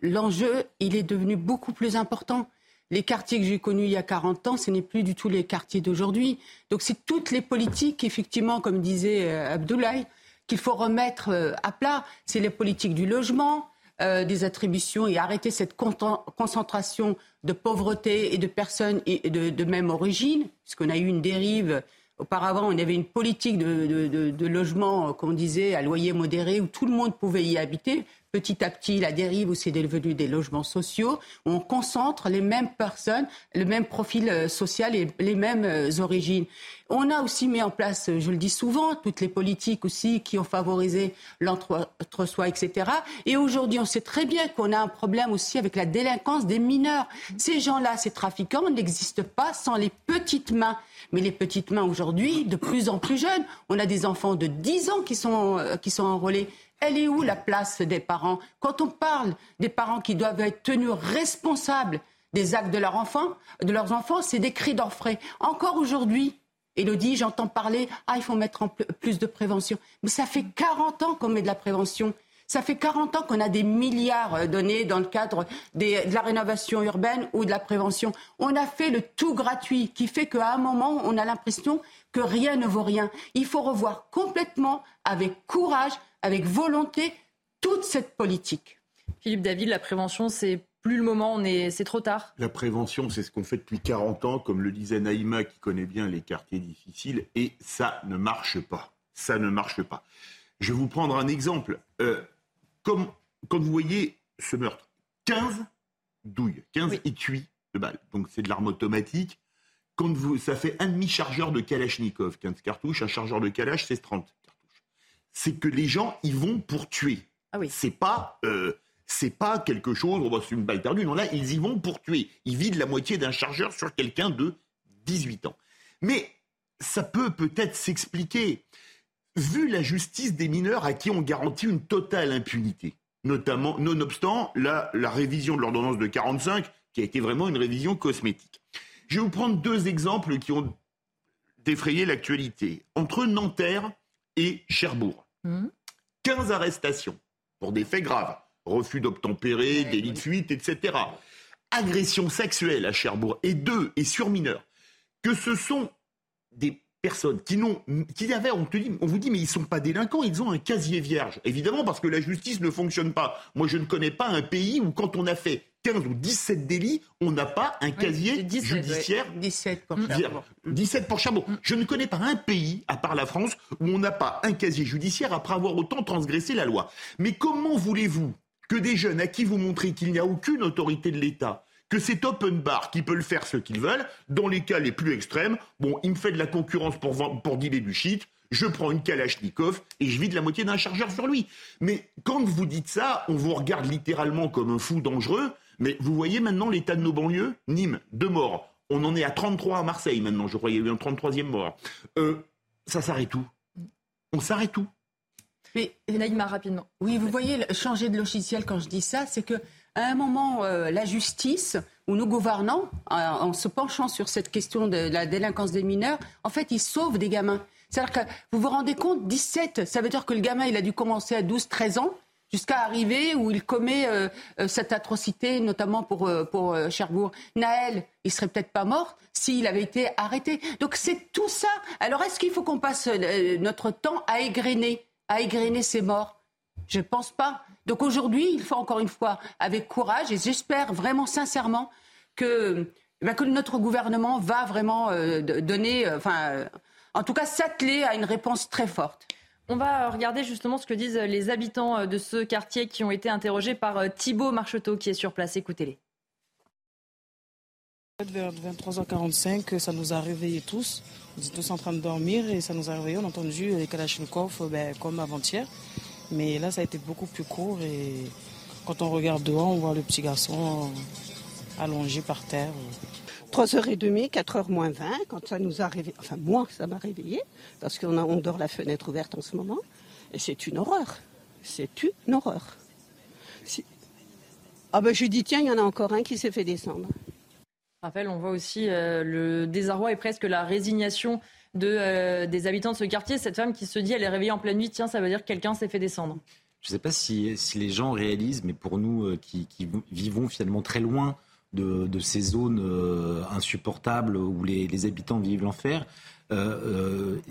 l'enjeu, il est devenu beaucoup plus important. Les quartiers que j'ai connus il y a 40 ans, ce n'est plus du tout les quartiers d'aujourd'hui. Donc c'est toutes les politiques, effectivement, comme disait Abdoulaye, qu'il faut remettre à plat. C'est les politiques du logement, des attributions et arrêter cette concentration de pauvreté et de personnes de, de même origine, puisqu'on a eu une dérive Auparavant, on avait une politique de, logement, comme on disait, à loyer modéré, où tout le monde pouvait y habiter. Petit à petit, la dérive où c'est devenu des logements sociaux, on concentre les mêmes personnes, le même profil euh, social et les mêmes euh, origines. On a aussi mis en place, je le dis souvent, toutes les politiques aussi qui ont favorisé l'entre-soi, etc. Et aujourd'hui, on sait très bien qu'on a un problème aussi avec la délinquance des mineurs. Ces gens-là, ces trafiquants, n'existent pas sans les petites mains. Mais les petites mains aujourd'hui, de plus en plus jeunes, on a des enfants de 10 ans qui sont, euh, qui sont enrôlés. Elle est où la place des parents Quand on parle des parents qui doivent être tenus responsables des actes de, de leurs enfants, c'est des cris d'orfraie. Encore aujourd'hui, Elodie, j'entends parler, ah, il faut mettre plus de prévention. Mais ça fait 40 ans qu'on met de la prévention. Ça fait 40 ans qu'on a des milliards euh, donnés dans le cadre de la rénovation urbaine ou de la prévention. On a fait le tout gratuit qui fait qu'à un moment, on a l'impression que rien ne vaut rien. Il faut revoir complètement, avec courage, avec volonté, toute cette politique. Philippe David, la prévention, c'est plus le moment, c'est trop tard. La prévention, c'est ce qu'on fait depuis 40 ans, comme le disait Naïma, qui connaît bien les quartiers difficiles, et ça ne marche pas. Ça ne marche pas. Je vais vous prendre un exemple. Euh, comme, quand vous voyez ce meurtre, 15 douilles, 15 étuis de balles, donc c'est de l'arme automatique. Quand vous, ça fait un demi-chargeur de Kalachnikov, 15 cartouches, un chargeur de Kalach, c'est 30 cartouches. C'est que les gens, ils vont pour tuer. Ah oui. C'est pas... Euh, c'est pas quelque chose, on va c'est une balle perdue. Non, là, ils y vont pour tuer. Ils vident la moitié d'un chargeur sur quelqu'un de 18 ans. Mais ça peut peut-être s'expliquer. Vu la justice des mineurs à qui on garantit une totale impunité, notamment, nonobstant la, la révision de l'ordonnance de 45, qui a été vraiment une révision cosmétique. Je vais vous prendre deux exemples qui ont défrayé l'actualité. Entre Nanterre et Cherbourg, 15 mmh. arrestations pour des faits graves refus d'obtempérer, délit de fuite, etc. Agression sexuelle à Cherbourg et deux, et sur mineur. que ce sont des personnes qui n'ont, qui avaient, on te dit, on vous dit, mais ils sont pas délinquants, ils ont un casier vierge. Évidemment, parce que la justice ne fonctionne pas. Moi, je ne connais pas un pays où, quand on a fait 15 ou 17 délits, on n'a pas un casier judiciaire. 17 pour Chameau. 17 pour Chameau. Je ne connais pas un pays, à part la France, où on n'a pas un casier judiciaire après avoir autant transgressé la loi. Mais comment voulez-vous que des jeunes à qui vous montrez qu'il n'y a aucune autorité de l'État, que c'est open bar qui peut le faire ce qu'ils veulent, dans les cas les plus extrêmes, bon, il me fait de la concurrence pour, pour dealer du shit, je prends une Kalachnikov et je vide la moitié d'un chargeur sur lui. Mais quand vous dites ça, on vous regarde littéralement comme un fou dangereux, mais vous voyez maintenant l'état de nos banlieues Nîmes, deux morts. On en est à 33 à Marseille maintenant, je crois qu'il y a eu un 33e mort. Euh, ça s'arrête où? On s'arrête tout. Mais Naïma, rapidement. Oui, vous voyez, changer de logiciel quand je dis ça, c'est que à un moment, euh, la justice ou nos gouvernants, en se penchant sur cette question de la délinquance des mineurs, en fait, ils sauvent des gamins. C'est-à-dire que vous vous rendez compte, 17, ça veut dire que le gamin, il a dû commencer à 12, 13 ans jusqu'à arriver où il commet euh, euh, cette atrocité, notamment pour, pour Cherbourg. Naël, il serait peut-être pas mort s'il avait été arrêté. Donc c'est tout ça. Alors est-ce qu'il faut qu'on passe notre temps à égrener, à ces morts? Je ne pense pas. Donc aujourd'hui, il faut encore une fois, avec courage, et j'espère vraiment sincèrement que, ben, que notre gouvernement va vraiment euh, donner, euh, enfin, euh, en tout cas s'atteler à une réponse très forte. On va regarder justement ce que disent les habitants de ce quartier qui ont été interrogés par Thibault Marcheteau qui est sur place. Écoutez-les. Vers 23h45, ça nous a réveillés tous. On était tous en train de dormir et ça nous a réveillés. On a entendu les Kalachnikov ben, comme avant-hier. Mais là, ça a été beaucoup plus court et quand on regarde dehors, on voit le petit garçon allongé par terre. 3h30, 4h moins 20, quand ça nous a réveillé, enfin moi ça m'a réveillé, parce qu'on on dort la fenêtre ouverte en ce moment, et c'est une horreur. C'est une horreur. Ah ben je dis tiens, il y en a encore un qui s'est fait descendre. Raphaël, on voit aussi euh, le désarroi et presque la résignation de, euh, des habitants de ce quartier. Cette femme qui se dit, elle est réveillée en pleine nuit, tiens, ça veut dire que quelqu'un s'est fait descendre. Je ne sais pas si, les gens réalisent, mais pour nous euh, qui, vivons finalement très loin de, ces zones euh, insupportables où les, habitants vivent l'enfer,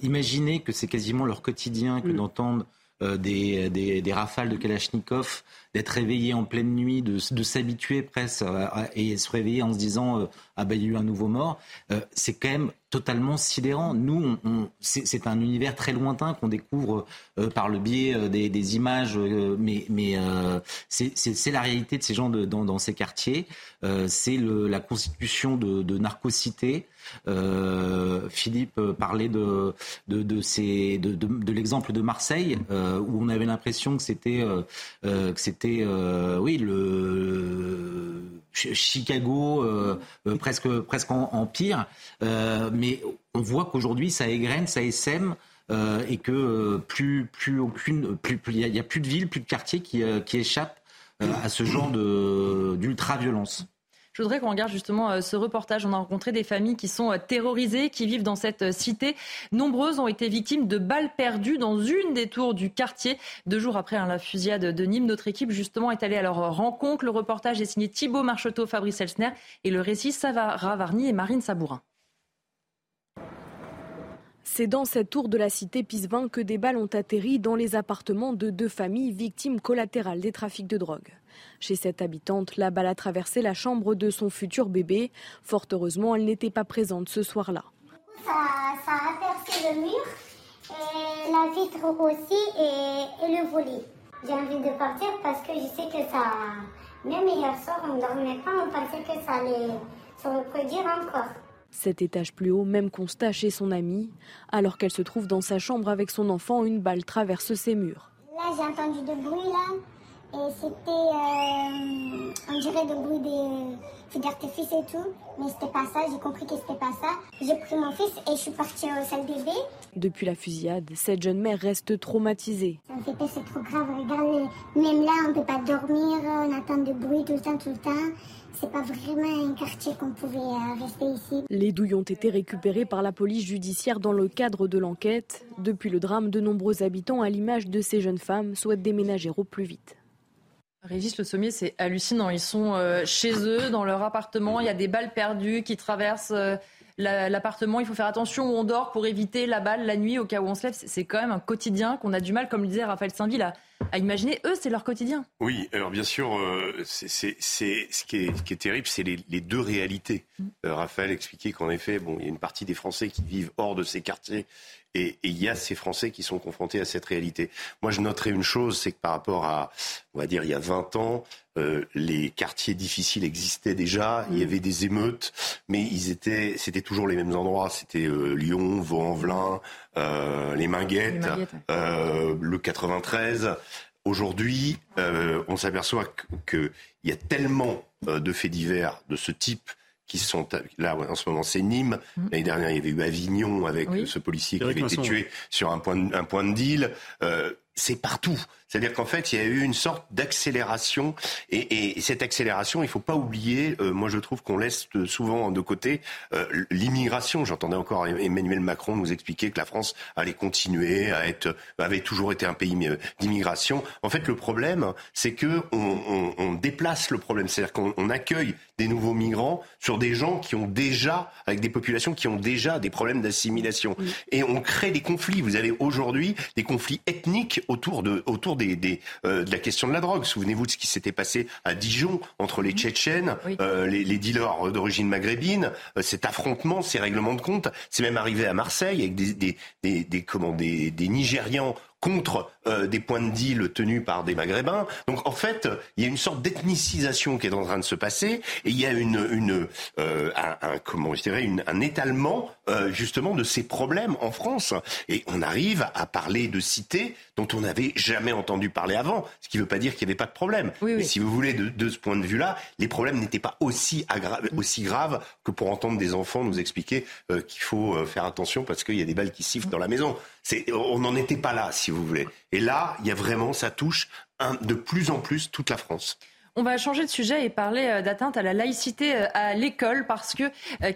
imaginez que c'est quasiment leur quotidien que mm. d'entendre des, des, rafales de Kalachnikov, d'être réveillé en pleine nuit, de, s'habituer presque et se réveiller en se disant ah ben il y a eu un nouveau mort. c'est quand même totalement sidérant. Nous, c'est un univers très lointain qu'on découvre euh, par le biais euh, des, images, euh, mais, c'est la réalité de ces gens dans, ces quartiers. c'est la constitution de, de. Philippe parlait de, de, l'exemple de Marseille, où on avait l'impression que c'était, que c'était, oui, le Chicago presque, presque en, pire. mais mais on voit qu'aujourd'hui, ça égrène, ça essaime. Euh, et que euh, plus, plus aucune, plus, il n'y a, plus de villes, plus de quartiers qui, euh, qui échappent à ce genre d'ultra-violence. Je voudrais qu'on regarde justement ce reportage. On a rencontré des familles qui sont terrorisées, qui vivent dans cette cité. Nombreuses ont été victimes de balles perdues dans une des tours du quartier. Deux jours après hein, la fusillade de Nîmes, notre équipe justement est allée à leur rencontre. Le reportage est signé Thibaut Marcheteau, Fabrice Elsner et le récit Savara Varni et Marine Sabourin. C'est dans cette tour de la cité Pisevin que des balles ont atterri dans les appartements de deux familles victimes collatérales des trafics de drogue. Chez cette habitante, la balle a traversé la chambre de son futur bébé. Fort heureusement, elle n'était pas présente ce soir-là. Ça, a percé le mur, et la vitre aussi et, le volet. J'ai envie de partir parce que je sais que ça. Même hier soir, on ne dormait pas, on pensait que ça allait se reproduire encore. Cet étage plus haut, même constat chez son amie. Alors qu'elle se trouve dans sa chambre avec son enfant, une balle traverse ses murs. Là, j'ai entendu de bruit, là. Et c'était, euh, on dirait de bruit des feux d'artifice et tout. Mais c'était pas ça, j'ai compris que c'était pas ça. J'ai pris mon fils et je suis partie au salle bébé. Depuis la fusillade, cette jeune mère reste traumatisée. Ça me fait peur, c'est trop grave. Regarde, même là, on peut pas dormir, on attend de bruit tout le temps, tout le temps c'est pas vraiment un quartier qu'on pouvait euh, rester ici. Les douilles ont été récupérées par la police judiciaire dans le cadre de l'enquête. Depuis le drame, de nombreux habitants, à l'image de ces jeunes femmes, souhaitent déménager au plus vite. Régis Le Sommier, c'est hallucinant. Ils sont euh, chez eux, dans leur appartement. Il y a des balles perdues qui traversent euh, l'appartement, il faut faire attention où on dort pour éviter la balle la nuit au cas où on se lève. C'est quand même un quotidien qu'on a du mal, comme le disait Raphaël Saint-Ville, imaginer. Eux, c'est leur quotidien. Oui, alors bien sûr, euh, c'est, ce, qui est, qui est terrible, c'est les, deux réalités. Mm. Euh, Raphaël expliquait qu'en effet, bon, il y a une partie des Français qui vivent hors de ces quartiers et il y a ces Français qui sont confrontés à cette réalité. Moi, je noterai une chose, c'est que par rapport à, on va dire, il y a 20 ans, euh, les quartiers difficiles existaient déjà. Il y mm. avait des émeutes, mais ils étaient, c'était toujours les mêmes endroits. C'était euh, Lyon, Vaux-en-Velin, euh, les Minguettes, euh, le 93. Aujourd'hui, on s'aperçoit qu'il y a tellement de faits divers de ce type qui sont là en ce moment c'est Nîmes mm. l'année dernière il y avait eu Avignon avec ce policier qui avait été tué sur un point de, un point de deal euh, c'est partout c'est-à-dire qu'en fait, il y a eu une sorte d'accélération. Et, et, cette accélération, il ne faut pas oublier, euh, moi je trouve qu'on laisse souvent de côté euh, l'immigration. J'entendais encore Emmanuel Macron nous expliquer que la France allait continuer à être, avait toujours été un pays euh, d'immigration. En fait, le problème, c'est que on, on, on, déplace le problème. C'est-à-dire qu'on accueille des nouveaux migrants sur des gens qui ont déjà, avec des populations qui ont déjà des problèmes d'assimilation. Et on crée des conflits. Vous avez aujourd'hui des conflits ethniques autour de, autour des euh, de la question de la drogue. Souvenez-vous de ce qui s'était passé à Dijon entre les Tchétchènes, euh, les, dealers d'origine maghrébine, euh, cet affrontement, ces règlements de compte. C'est même arrivé à Marseille avec des, des, des, des, comment, des, des Nigérians contre euh, des points de deal tenus par des Maghrébins. Donc en fait, il y a une sorte d'ethnicisation qui est en train de se passer et il y a une, une euh, un, comment je dirais un étalement euh, justement de ces problèmes en France. Et on arrive à parler de cités dont on n'avait jamais entendu parler avant, ce qui ne veut pas dire qu'il n'y avait pas de problème. Mais si vous voulez, de, de ce point de vue-là, les problèmes n'étaient pas aussi, aussi graves que pour entendre des enfants nous expliquer qu'il faut faire attention parce qu'il y a des balles qui sifflent dans la maison. On n'en était pas là, si vous voulez. Et là, il y a vraiment, ça touche de plus en plus toute la France. On va changer de sujet et parler euh, d'atteinte à la laïcité euh, à l'école parce que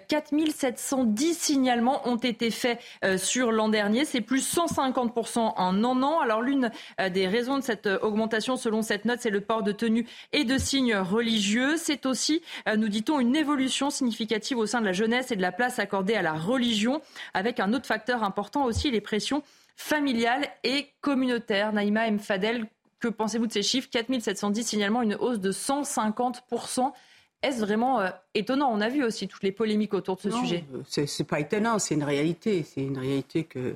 4710 euh, signalements ont été faits sur l'an dernier. C'est plus 150% en un an. Alors l'une des raisons de cette augmentation selon cette note, c'est le port de tenues et de signes religieux. C'est aussi, nous dit-on, une évolution significative au sein de la jeunesse et de la place accordée à la religion avec un autre facteur important aussi, les pressions familiales et communautaires. Naïma M. Fadel, que pensez-vous de ces chiffres 4710 signalements, une hausse de 150%. Est-ce vraiment euh, étonnant? On a vu aussi toutes les polémiques autour de ce sujet. Euh, Ce n'est pas étonnant, c'est une réalité. C'est une réalité que,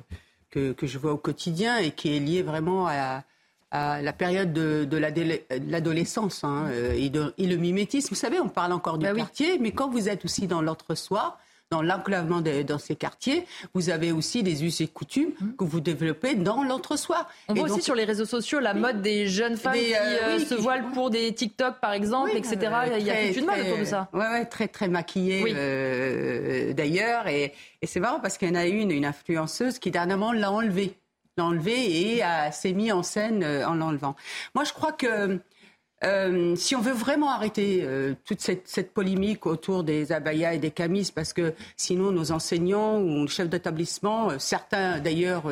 que, je vois au quotidien et qui est liée vraiment à, la période de, l'adolescence hein, euh, et, le mimétisme. Vous savez, on parle encore du bah quartier, mais quand vous êtes aussi dans l'autre-soi, dans l'enclavement dans ces quartiers, vous avez aussi des us et coutumes mmh. que vous développez dans l'entre-soi. On voit aussi sur les réseaux sociaux la mode des jeunes femmes qui euh, euh, se voilent pour des TikTok, par exemple, etc. il y a toute une mode autour de ça. Oui, ouais, très, très maquillée euh, d'ailleurs. Et, c'est marrant parce qu'il y en a une, une influenceuse, qui dernièrement l'a enlevée l'a enlevé et s'est mis en scène en l'enlevant. Moi, je crois que euh, si on veut vraiment arrêter euh, toute cette, polémique autour des abayas et des camis, parce que sinon nos enseignants ou chefs d'établissement, euh, certains d'ailleurs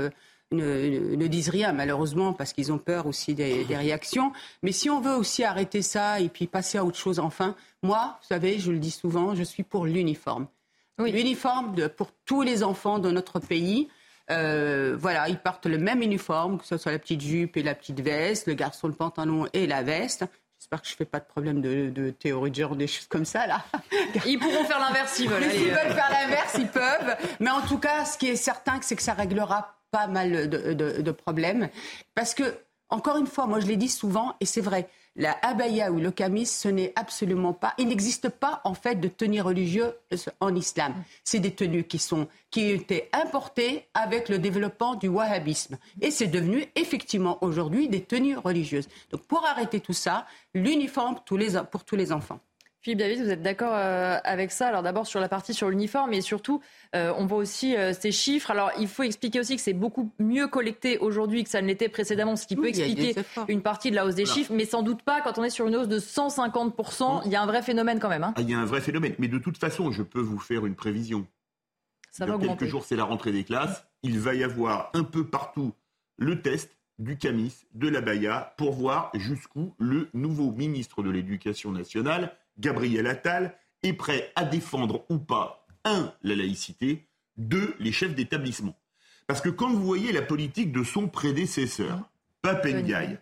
ne, disent rien malheureusement parce qu'ils ont peur aussi des, réactions, mais si on veut aussi arrêter ça et puis passer à autre chose enfin, moi, vous savez, je le dis souvent, je suis pour l'uniforme. L'uniforme pour tous les enfants de notre pays. voilà, ils portent le même uniforme, que ce soit la petite jupe et la petite veste, le garçon le pantalon et la veste. J'espère que je ne fais pas de problème de, théorie de genre, des choses comme ça, là. Ils pourront faire l'inverse s'ils veulent. S'ils veulent faire l'inverse, ils peuvent. Mais en tout cas, ce qui est certain, c'est que ça réglera pas mal de problèmes. Parce que, encore une fois, moi je l'ai dit souvent, et c'est vrai, la abaya ou le camis, ce n'est absolument pas. Il n'existe pas en fait de tenues religieuses en islam. C'est des tenues qui sont qui importées avec le développement du wahhabisme et c'est devenu effectivement aujourd'hui des tenues religieuses. Donc pour arrêter tout ça, l'uniforme pour tous les enfants. Philippe David, vous êtes d'accord euh, avec ça? Alors d'abord sur la partie sur l'uniforme, et surtout, euh, on voit aussi euh, ces chiffres. Alors il faut expliquer aussi que c'est beaucoup mieux collecté aujourd'hui que ça ne l'était précédemment, ce qui peut expliquer une partie de la hausse des chiffres, mais sans doute pas quand on est sur une hausse de 150%. Il y a un vrai phénomène quand même. Hein. Ah, il y a un vrai phénomène, mais de toute façon, je peux vous faire une prévision. Ça Dans quelques jours, c'est la rentrée des classes. Il va y avoir un peu partout le test du camis, de la Baïa, pour voir jusqu'où le nouveau ministre de l'Éducation nationale Gabriel Attal est prêt à défendre ou pas un, la laïcité, deux, les chefs d'établissement. Parce que quand vous voyez la politique de son prédécesseur, Pape Ndiaye,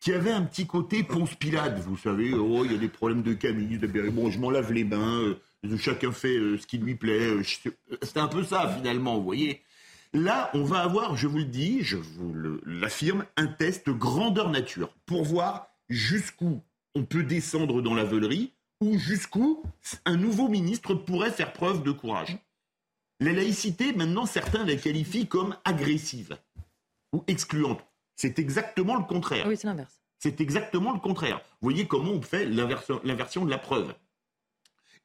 qui avait un petit côté Ponce Pilate, vous savez, oh, il y a des problèmes de Camille, bon, je m'en lave les mains, euh, chacun fait euh, ce qui lui plaît. Euh, c'est un peu ça, finalement, vous voyez. Là, on va avoir, je vous le dis, je vous l'affirme, un test grandeur nature pour voir jusqu'où on peut descendre dans la veulerie ou jusqu'où un nouveau ministre pourrait faire preuve de courage. La laïcité, maintenant, certains la qualifient comme agressive ou excluante. C'est exactement le contraire. Oui, c'est l'inverse. C'est exactement le contraire. Vous voyez comment on fait l'inversion de la preuve.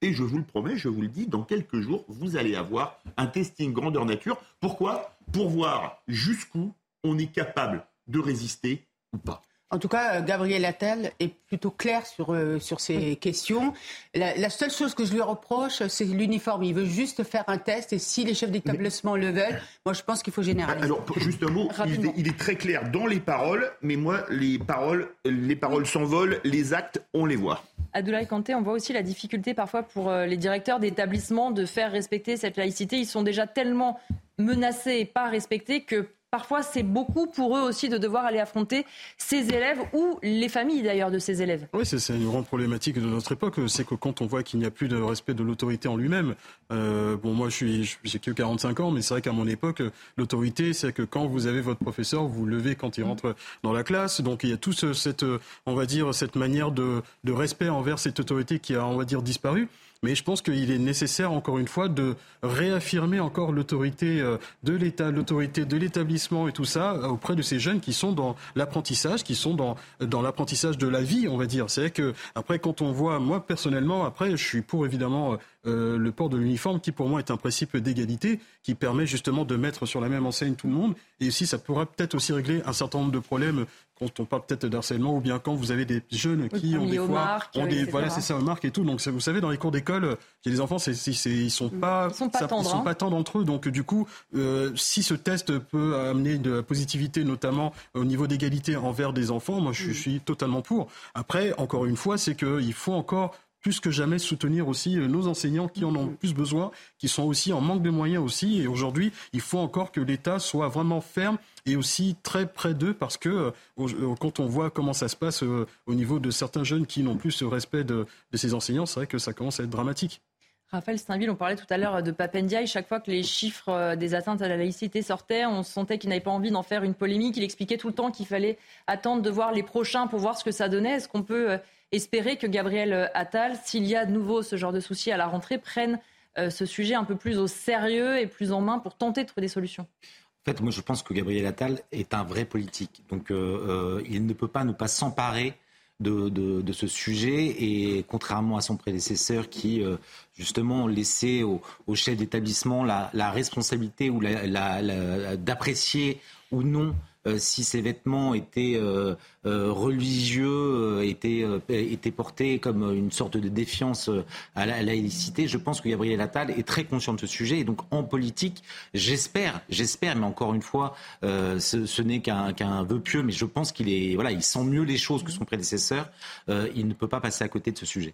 Et je vous le promets, je vous le dis, dans quelques jours, vous allez avoir un testing grandeur nature. Pourquoi? Pour voir jusqu'où on est capable de résister ou pas. En tout cas, euh, Gabriel Attal est plutôt clair sur, euh, sur ces questions. La, seule chose que je lui reproche, c'est l'uniforme. Il veut juste faire un test et si les chefs d'établissement le veulent, moi je pense qu'il faut généraliser. Alors, juste un mot, il est, très clair dans les paroles, mais moi, les paroles, les paroles s'envolent, les actes, on les voit. Adoulaye Kanté, on voit aussi la difficulté parfois pour euh, les directeurs d'établissement de faire respecter cette laïcité. Ils sont déjà tellement menacés et pas respectés que Parfois, c'est beaucoup pour eux aussi de devoir aller affronter ces élèves ou les familles d'ailleurs de ces élèves. Oui, c'est une grande problématique de notre époque. C'est que quand on voit qu'il n'y a plus de respect de l'autorité en lui-même, euh, bon, moi, je suis, j'ai que 45 ans, mais c'est vrai qu'à mon époque, l'autorité, c'est que quand vous avez votre professeur, vous le levez quand il rentre dans la classe. Donc, il y a toute cette, on va dire, cette manière de, de respect envers cette autorité qui a, on va dire, disparu. Mais je pense qu'il est nécessaire, encore une fois, de réaffirmer encore l'autorité euh, de l'État, l'autorité de l'établissement et tout ça euh, auprès de ces jeunes qui sont dans l'apprentissage, qui sont dans, dans l'apprentissage de la vie, on va dire. C'est vrai que, après, quand on voit, moi, personnellement, après, je suis pour, évidemment, euh, le port de l'uniforme, qui pour moi est un principe d'égalité, qui permet justement de mettre sur la même enseigne tout le monde. Et aussi, ça pourra peut-être aussi régler un certain nombre de problèmes quand on parle peut-être d'harcèlement ou bien quand vous avez des jeunes qui ont des fois ont des voilà c'est ça aux marques et tout. Donc vous savez dans les cours d'école il y a des enfants c'est, ils sont pas ils sont pas tendres, ils sont pas tendres entre eux. Donc du coup euh, si ce test peut amener de la positivité notamment au niveau d'égalité envers des enfants moi je, je suis totalement pour. Après encore une fois c'est qu'il faut encore plus que jamais soutenir aussi euh, nos enseignants qui en ont plus besoin, qui sont aussi en manque de moyens aussi. Et aujourd'hui, il faut encore que l'État soit vraiment ferme et aussi très près d'eux parce que euh, euh, quand on voit comment ça se passe au niveau de certains jeunes qui n'ont plus ce respect de, ces enseignants, c'est vrai que ça commence à être dramatique. Raphaël Steinville, on parlait tout à l'heure de Papendiaï. Chaque fois que les chiffres des atteintes à la laïcité sortaient, on sentait qu'il n'avait pas envie d'en faire une polémique. Il expliquait tout le temps qu'il fallait attendre de voir les prochains pour voir ce que ça donnait. Est-ce qu'on peut espérer que Gabriel Attal, s'il y a de nouveau ce genre de soucis à la rentrée, prenne euh, ce sujet un peu plus au sérieux et plus en main pour tenter de trouver des solutions En fait, moi, je pense que Gabriel Attal est un vrai politique. Donc, euh, euh, il ne peut pas ne pas s'emparer de, ce sujet et contrairement à son prédécesseur qui justement laissait au, chef d'établissement la, responsabilité ou d'apprécier ou non euh, si ces vêtements étaient euh, euh, religieux, étaient, étaient portés comme une sorte de défiance à la, laïcité. Je pense que Gabriel Attal est très conscient de ce sujet. Et donc, en politique, j'espère, j'espère, mais encore une fois, ce, n'est qu'un vœu pieux, mais je pense qu'il est, voilà, il sent mieux les choses que son prédécesseur. il ne peut pas passer à côté de ce sujet.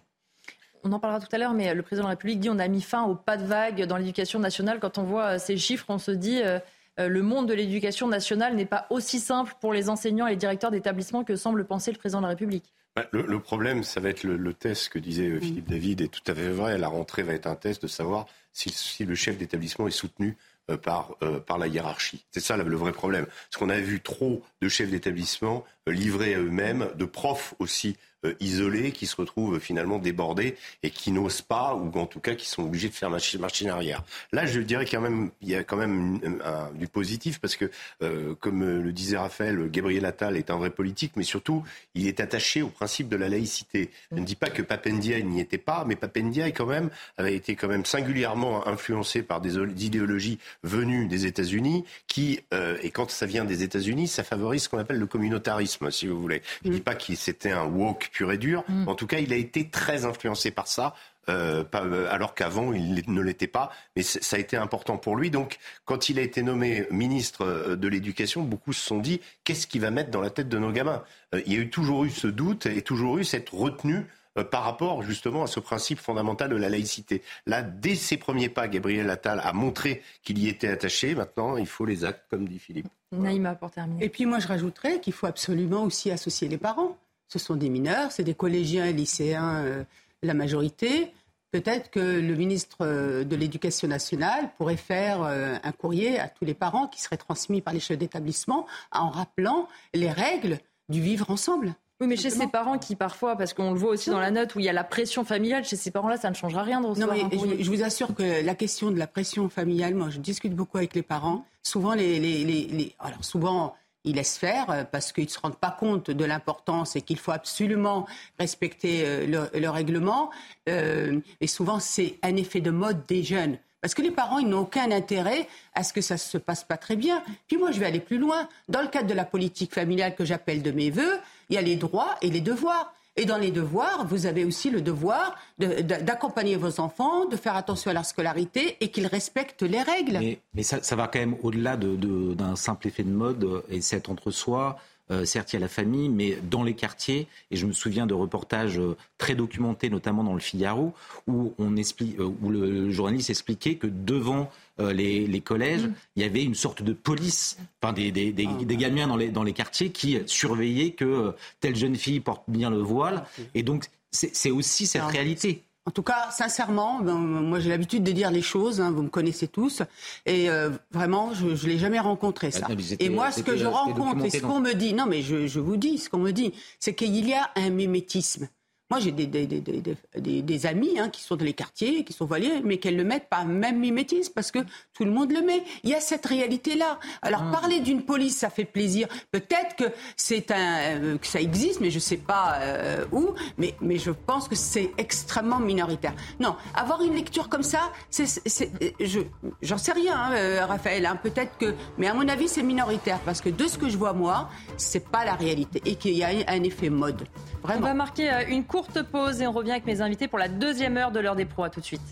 On en parlera tout à l'heure, mais le président de la République dit on a mis fin au pas de vague dans l'éducation nationale. Quand on voit ces chiffres, on se dit euh, le monde de l'éducation nationale n'est pas aussi simple pour les enseignants et les directeurs d'établissement que semble penser le président de la République. Bah, le, problème, ça va être le, test que disait euh, Philippe David, et tout à fait vrai. La rentrée va être un test de savoir si, le chef d'établissement est soutenu euh, par, par la hiérarchie. C'est ça le vrai problème. Parce qu'on a vu trop de chefs d'établissement livrés à eux-mêmes, de profs aussi euh, isolés qui se retrouvent finalement débordés et qui n'osent pas ou en tout cas qui sont obligés de faire machine arrière. Là, je dirais quand même il y a quand même du positif parce que euh, comme le disait Raphaël, Gabriel Attal est un vrai politique, mais surtout il est attaché au principe de la laïcité. Je ne dis pas que Papendia n'y était pas, mais Papendia quand même avait été quand même singulièrement influencé par des idéologies venues des États-Unis qui euh, et quand ça vient des États-Unis, ça favorise ce qu'on appelle le communautarisme, si vous voulez. Je ne dis pas qu'il c'était un woke pur et dur. Mm. En tout cas, il a été très influencé par ça. Euh, euh, alors qu'avant il ne l'était pas, mais ça a été important pour lui. Donc, quand il a été nommé ministre euh, de l'Éducation, beaucoup se sont dit qu'est-ce qu'il va mettre dans la tête de nos gamins? Il y a eu toujours eu ce doute et toujours eu cette retenue euh, par rapport justement à ce principe fondamental de la laïcité. Là, dès ses premiers pas, Gabriel Attal a montré qu'il y était attaché. Maintenant, il faut les actes, comme dit Philippe. Naïma, pour terminer. Et puis moi, je rajouterais qu'il faut absolument aussi associer les parents. Ce sont des mineurs, c'est des collégiens et lycéens, euh, la majorité. Peut-être que le ministre euh, de l'Éducation nationale pourrait faire un courrier à tous les parents qui serait transmis par les chefs d'établissement en rappelant les règles du vivre ensemble. Oui, mais chez ces parents qui parfois, parce qu'on le voit aussi dans la note où il y a la pression familiale, chez ces parents-là, ça ne changera rien de recevoir non, mais je, vous assure que la question de la pression familiale, moi, je discute beaucoup avec les parents. Souvent, les, les, les, alors souvent, ils laissent faire euh, parce qu'ils ne se rendent pas compte de l'importance et qu'il faut absolument respecter euh, le, règlement. Euh, et souvent, c'est un effet de mode des jeunes. Parce que les parents, ils n'ont aucun intérêt à ce que ça ne se passe pas très bien. Puis moi, je vais aller plus loin. Dans le cadre de la politique familiale que j'appelle de mes voeux, il y a les droits et les devoirs. Et dans les devoirs, vous avez aussi le devoir d'accompagner vos enfants, de faire attention à leur scolarité et qu'ils respectent les règles. Mais, ça, va quand même au-delà d'un simple effet de mode et cet entre-soi. Euh, certes, il y a la famille, mais dans les quartiers, et je me souviens de reportages euh, très documentés, notamment dans le Figaro, où, on explique, euh, où le journaliste expliquait que devant euh, les, collèges, mm. il y avait une sorte de police, enfin des, des, des, ah. gamins dans les, dans les quartiers qui surveillaient que euh, telle jeune fille porte bien le voile. Ah, Et donc, c'est aussi cette réalité. En tout cas, sincèrement, ben, moi j'ai l'habitude de dire les choses, hein, vous me connaissez tous, et euh, vraiment, je ne l'ai jamais rencontré ça. Ah, et moi, ce que je rencontre et ce qu'on me dit, non mais je, je vous dis, ce qu'on me dit, c'est qu'il y a un mimétisme. Moi, j'ai des, des, des, des, amis hein, qui sont dans les quartiers, qui sont voilés, mais qu'elles ne le mettent pas même mimétisme parce que tout le monde le met. Il y a cette réalité-là. Alors, ah. parler d'une police, ça fait plaisir. Peut-être que c'est un, euh, que ça existe, mais je ne sais pas euh, où. Mais, mais je pense que c'est extrêmement minoritaire. Non, avoir une lecture comme ça, c'est, je, j'en sais rien, hein, euh, Raphaël. Hein, peut-être que, mais à mon avis, c'est minoritaire parce que de ce que je vois moi, c'est pas la réalité et qu'il y a un effet mode. On va marquer une courte pause et on revient avec mes invités pour la deuxième heure de l'heure des pros. Tout de suite.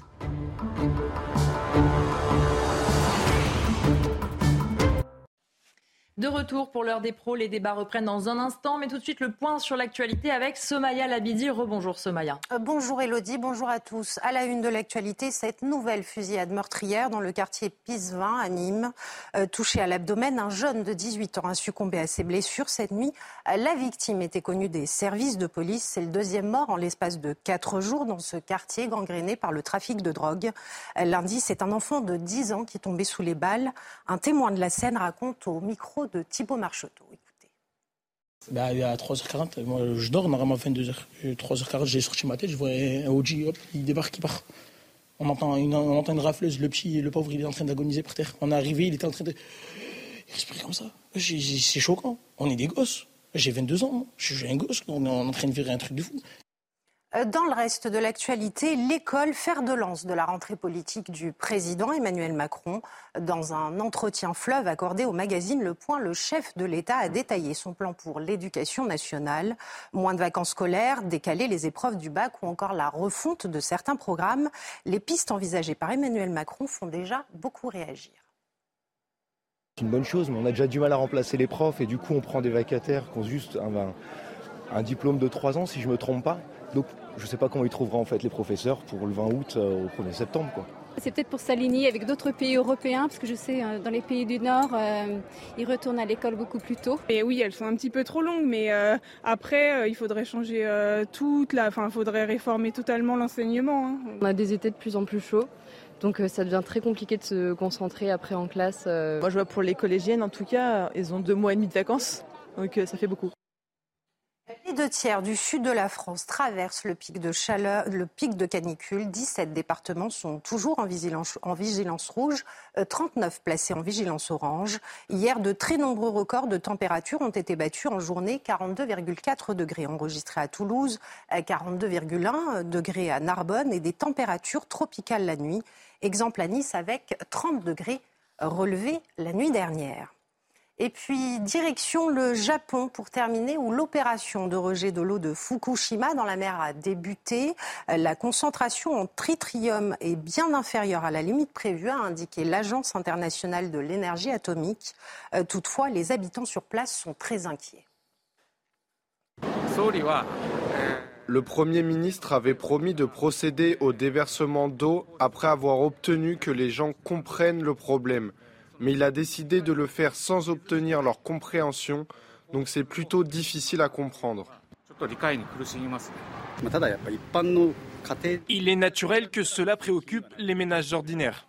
De retour pour l'heure des pros, les débats reprennent dans un instant, mais tout de suite le point sur l'actualité avec Somaya Labidi. Rebonjour Somaya. Euh, bonjour Elodie, bonjour à tous. À la une de l'actualité, cette nouvelle fusillade meurtrière dans le quartier Pisevin à Nîmes. Euh, touché à l'abdomen, un jeune de 18 ans a succombé à ses blessures cette nuit. Euh, la victime était connue des services de police. C'est le deuxième mort en l'espace de quatre jours dans ce quartier gangréné par le trafic de drogue. lundi, c'est un enfant de 10 ans qui tombait sous les balles. Un témoin de la scène raconte au micro de Thibaut Marcheteau. Écoutez. Bah, a 3h40, moi je dors normalement 22h. 3h40, j'ai sorti ma tête, je vois un OG, hop, il débarque, il part. On entend, une, rafleuse, le petit, le pauvre, il est en train d'agoniser par terre. On est arrivé, il était en train de. Il respirait comme ça. C'est choquant. On est des gosses. J'ai 22 ans, je suis un gosse, on est en train de virer un truc de fou. Dans le reste de l'actualité, l'école fer de lance de la rentrée politique du président Emmanuel Macron. Dans un entretien fleuve accordé au magazine Le Point, le chef de l'État a détaillé son plan pour l'éducation nationale. Moins de vacances scolaires, décaler les épreuves du bac ou encore la refonte de certains programmes. Les pistes envisagées par Emmanuel Macron font déjà beaucoup réagir. C'est une bonne chose, mais on a déjà du mal à remplacer les profs et du coup on prend des vacataires qui ont juste un, diplôme de 3 ans si je ne me trompe pas. Je ne sais pas comment ils trouveront en fait les professeurs pour le 20 août euh, au 1er septembre. Quoi. C'est peut-être pour s'aligner avec d'autres pays européens, parce que je sais, euh, dans les pays du Nord, euh, ils retournent à l'école beaucoup plus tôt. Et oui, elles sont un petit peu trop longues, mais après, il faudrait changer toute la... Enfin, il faudrait réformer totalement l'enseignement. Hein. On a des étés de plus en plus chauds. Donc ça devient très compliqué de se concentrer après en classe. Moi je vois pour les collégiennes en tout cas, elles ont deux mois et demi de vacances, donc ça fait beaucoup. Les deux tiers du sud de la France traversent le pic de chaleur, le pic de canicule. 17 départements sont toujours en vigilance, en vigilance rouge, 39 euh, placés en vigilance orange. Hier, de très nombreux records de température ont été battus en journée. 42,4 degrés enregistrés à Toulouse, 42,1 degrés à Narbonne et des températures tropicales la nuit. Exemple à Nice avec 30 degrés relevés la nuit dernière. Et puis, direction le Japon pour terminer, où l'opération de rejet de l'eau de Fukushima dans la mer a débuté. La concentration en tritium est bien inférieure à la limite prévue, a indiqué l'Agence internationale de l'énergie atomique. Euh, toutefois, les habitants sur place sont très inquiets. Le Premier ministre avait promis de procéder au déversement d'eau après avoir obtenu que les gens comprennent le problème. Mais il a décidé de le faire sans obtenir leur compréhension, donc c'est plutôt difficile à comprendre. Il est naturel que cela préoccupe les ménages ordinaires.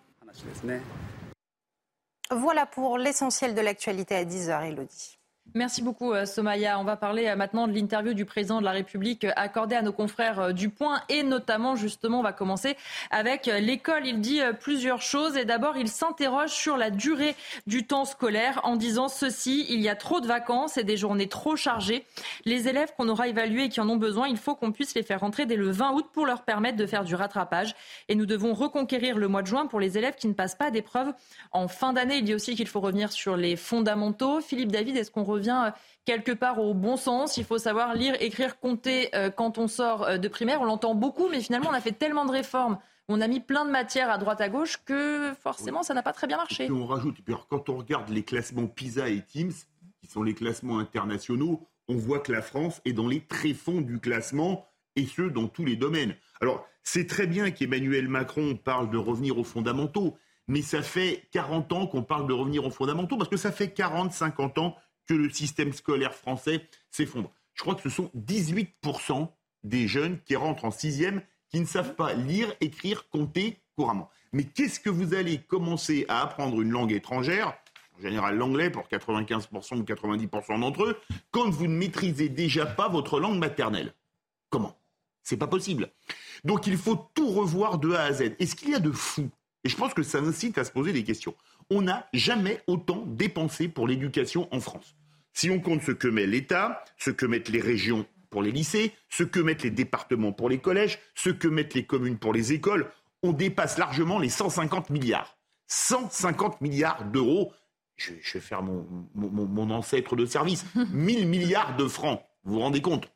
Voilà pour l'essentiel de l'actualité à 10h, Elodie. Merci beaucoup, euh, Somaya. On va parler euh, maintenant de l'interview du président de la République euh, accordée à nos confrères du Point et notamment, justement, on va commencer avec l'école. Il dit plusieurs choses et d'abord, il s'interroge sur la durée du temps scolaire en disant ceci, il y a trop de vacances et des journées trop chargées. Les élèves qu'on aura évalués et qui en ont besoin, il faut qu'on puisse les faire rentrer dès le 20 août pour leur permettre de faire du rattrapage. Et nous devons reconquérir le mois de juin pour les élèves qui ne passent pas d'épreuves en fin d'année. Il dit aussi qu'il faut revenir sur les fondamentaux. Philippe David, est-ce qu'on revient euh, quelque part au bon sens. Il faut savoir lire, écrire, compter euh, quand on sort euh, de primaire. On l'entend beaucoup, mais finalement, on a fait tellement de réformes. On a mis plein de matières à droite à gauche que forcément, ça n'a pas très bien marché. on rajoute, quand on regarde les classements PISA et TIMS, qui sont les classements internationaux, on voit que la France est dans les tréfonds du classement, et ce, dans tous les domaines. Alors, c'est très bien qu'Emmanuel Macron parle de revenir aux fondamentaux, mais ça fait 40 ans qu'on parle de revenir aux fondamentaux, parce que ça fait 40, 50 ans que le système scolaire français s'effondre. Je crois que ce sont 18% des jeunes qui rentrent en sixième qui ne savent pas lire, écrire, compter couramment. Mais qu'est-ce que vous allez commencer à apprendre une langue étrangère en général l'anglais pour 95% ou 90% d'entre eux, quand vous ne maîtrisez déjà pas votre langue maternelle? Comment? C'est pas possible. Donc il faut tout revoir de A à Z. Et ce qu'il y a de fou, et je pense que ça incite à se poser des questions, on n'a jamais autant dépensé pour l'éducation en France. Si on compte ce que met l'État, ce que mettent les régions pour les lycées, ce que mettent les départements pour les collèges, ce que mettent les communes pour les écoles, on dépasse largement les 150 milliards. 150 milliards d'euros. Je, vais faire mon, mon, ancêtre de service. 1000 milliards de francs. Vous vous rendez compte?